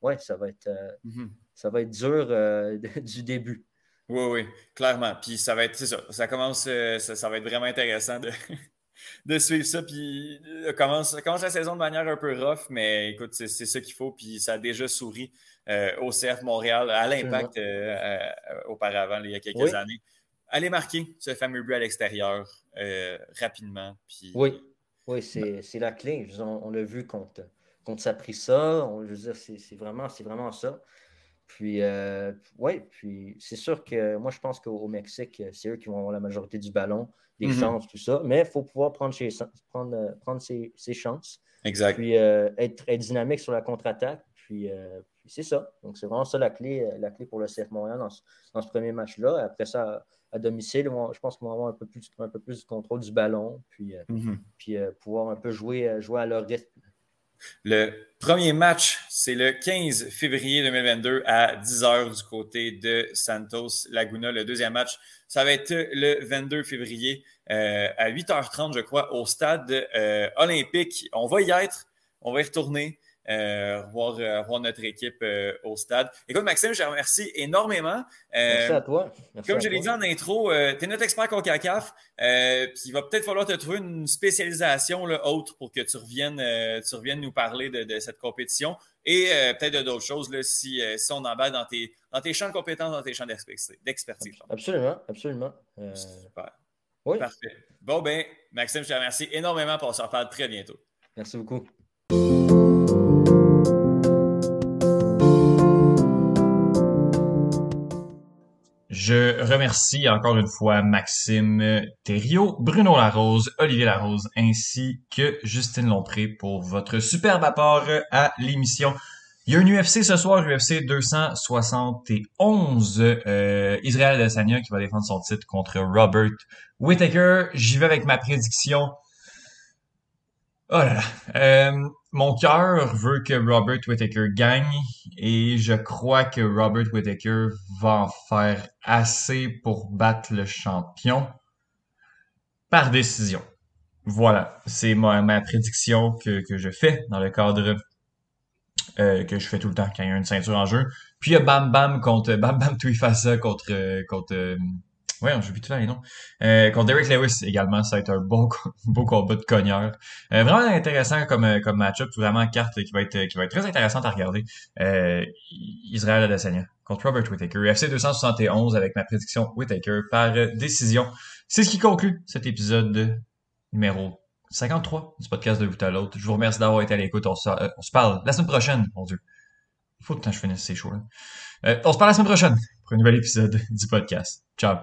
ouais, ça va être, mhm. ça va être dur du début.
Oui, oui, clairement. Puis ça va être, c'est ça, ça commence, ça, va être vraiment intéressant de, de suivre ça. Puis commence, commence la saison de manière un peu rough, mais écoute, c'est ça qu'il faut. Puis ça a déjà souri euh, au CF Montréal, à l'impact euh, euh, auparavant, il y a quelques années. Allez marquer ce fameux but à l'extérieur rapidement. Puis...
Oui, oui c'est la clé. On, l'a vu contre, contre ça. On, je veux dire, c'est vraiment, vraiment ça. Puis, oui, puis c'est sûr que moi, je pense qu'au Mexique, c'est eux qui vont avoir la majorité du ballon, des mm-hmm. chances, tout ça. Mais il faut pouvoir prendre, prendre, prendre ses, chances.
Exact.
Puis être, être, dynamique sur la contre-attaque. Puis, c'est ça. Donc, c'est vraiment ça la clé, euh, la clé pour le CF Montréal dans ce, premier match-là. Après ça, à domicile, je pense qu'on va avoir un peu plus, un peu plus de contrôle du ballon, puis, euh, mhm. puis euh, pouvoir un peu jouer, jouer à leur rythme.
Le premier match, c'est le 15 février 2022 à 10h du côté de Santos Laguna. Le deuxième match, ça va être le 22 février à 8h30, je crois, au stade olympique. On va y être, on va y retourner. Euh, euh, voir, notre équipe euh, au stade. Écoute, Maxime, je te remercie énormément.
Merci à toi.
comme je l'ai dit en intro, tu es notre expert CONCACAF. puis il va peut-être falloir te trouver une spécialisation là, autre pour que tu reviennes, tu reviennes nous parler de, cette compétition et peut-être d'autres choses là, si, si on emballe dans tes, dans tes champs de compétences, dans tes champs d'expertise.
Absolument, absolument.
Super. Oui. Parfait. Bon, ben, Maxime, je te remercie énormément pour se reparler très bientôt.
Merci beaucoup.
Je remercie encore une fois Maxime Thériault, Bruno Larose, Olivier Larose, ainsi que Justine Lompré pour votre superbe apport à l'émission. Il y a un UFC ce soir, UFC 271, euh, Israël Adesanya qui va défendre son titre contre Robert Whittaker. J'y vais avec ma prédiction. Oh là. Euh, mon cœur veut que Robert Whittaker gagne et je crois que Robert Whittaker va en faire assez pour battre le champion par décision. Voilà, c'est ma, ma prédiction que, que, je fais dans le cadre euh, que je fais tout le temps quand il y a une ceinture en jeu. Puis il y a Bam Bam contre Bam Bam Tuifasa contre contre Ouais, j'ai vu tout les noms. Euh, contre Derek Lewis également, ça va être un beau, beau combat de cogneur. Euh, vraiment intéressant comme, euh, comme match-up, vraiment carte qui va être, qui va être très intéressante à regarder. Euh, Israël Adesanya contre Robert Whittaker. FC 271 avec ma prédiction Whittaker par décision. C'est ce qui conclut cet épisode numéro 53 du podcast de vous à l'autre. Je vous remercie d'avoir été à l'écoute. On, se, on se parle la semaine prochaine, mon Dieu. Faut que je finisse ces shows-là. on se parle la semaine prochaine pour un nouvel épisode du podcast. Ciao.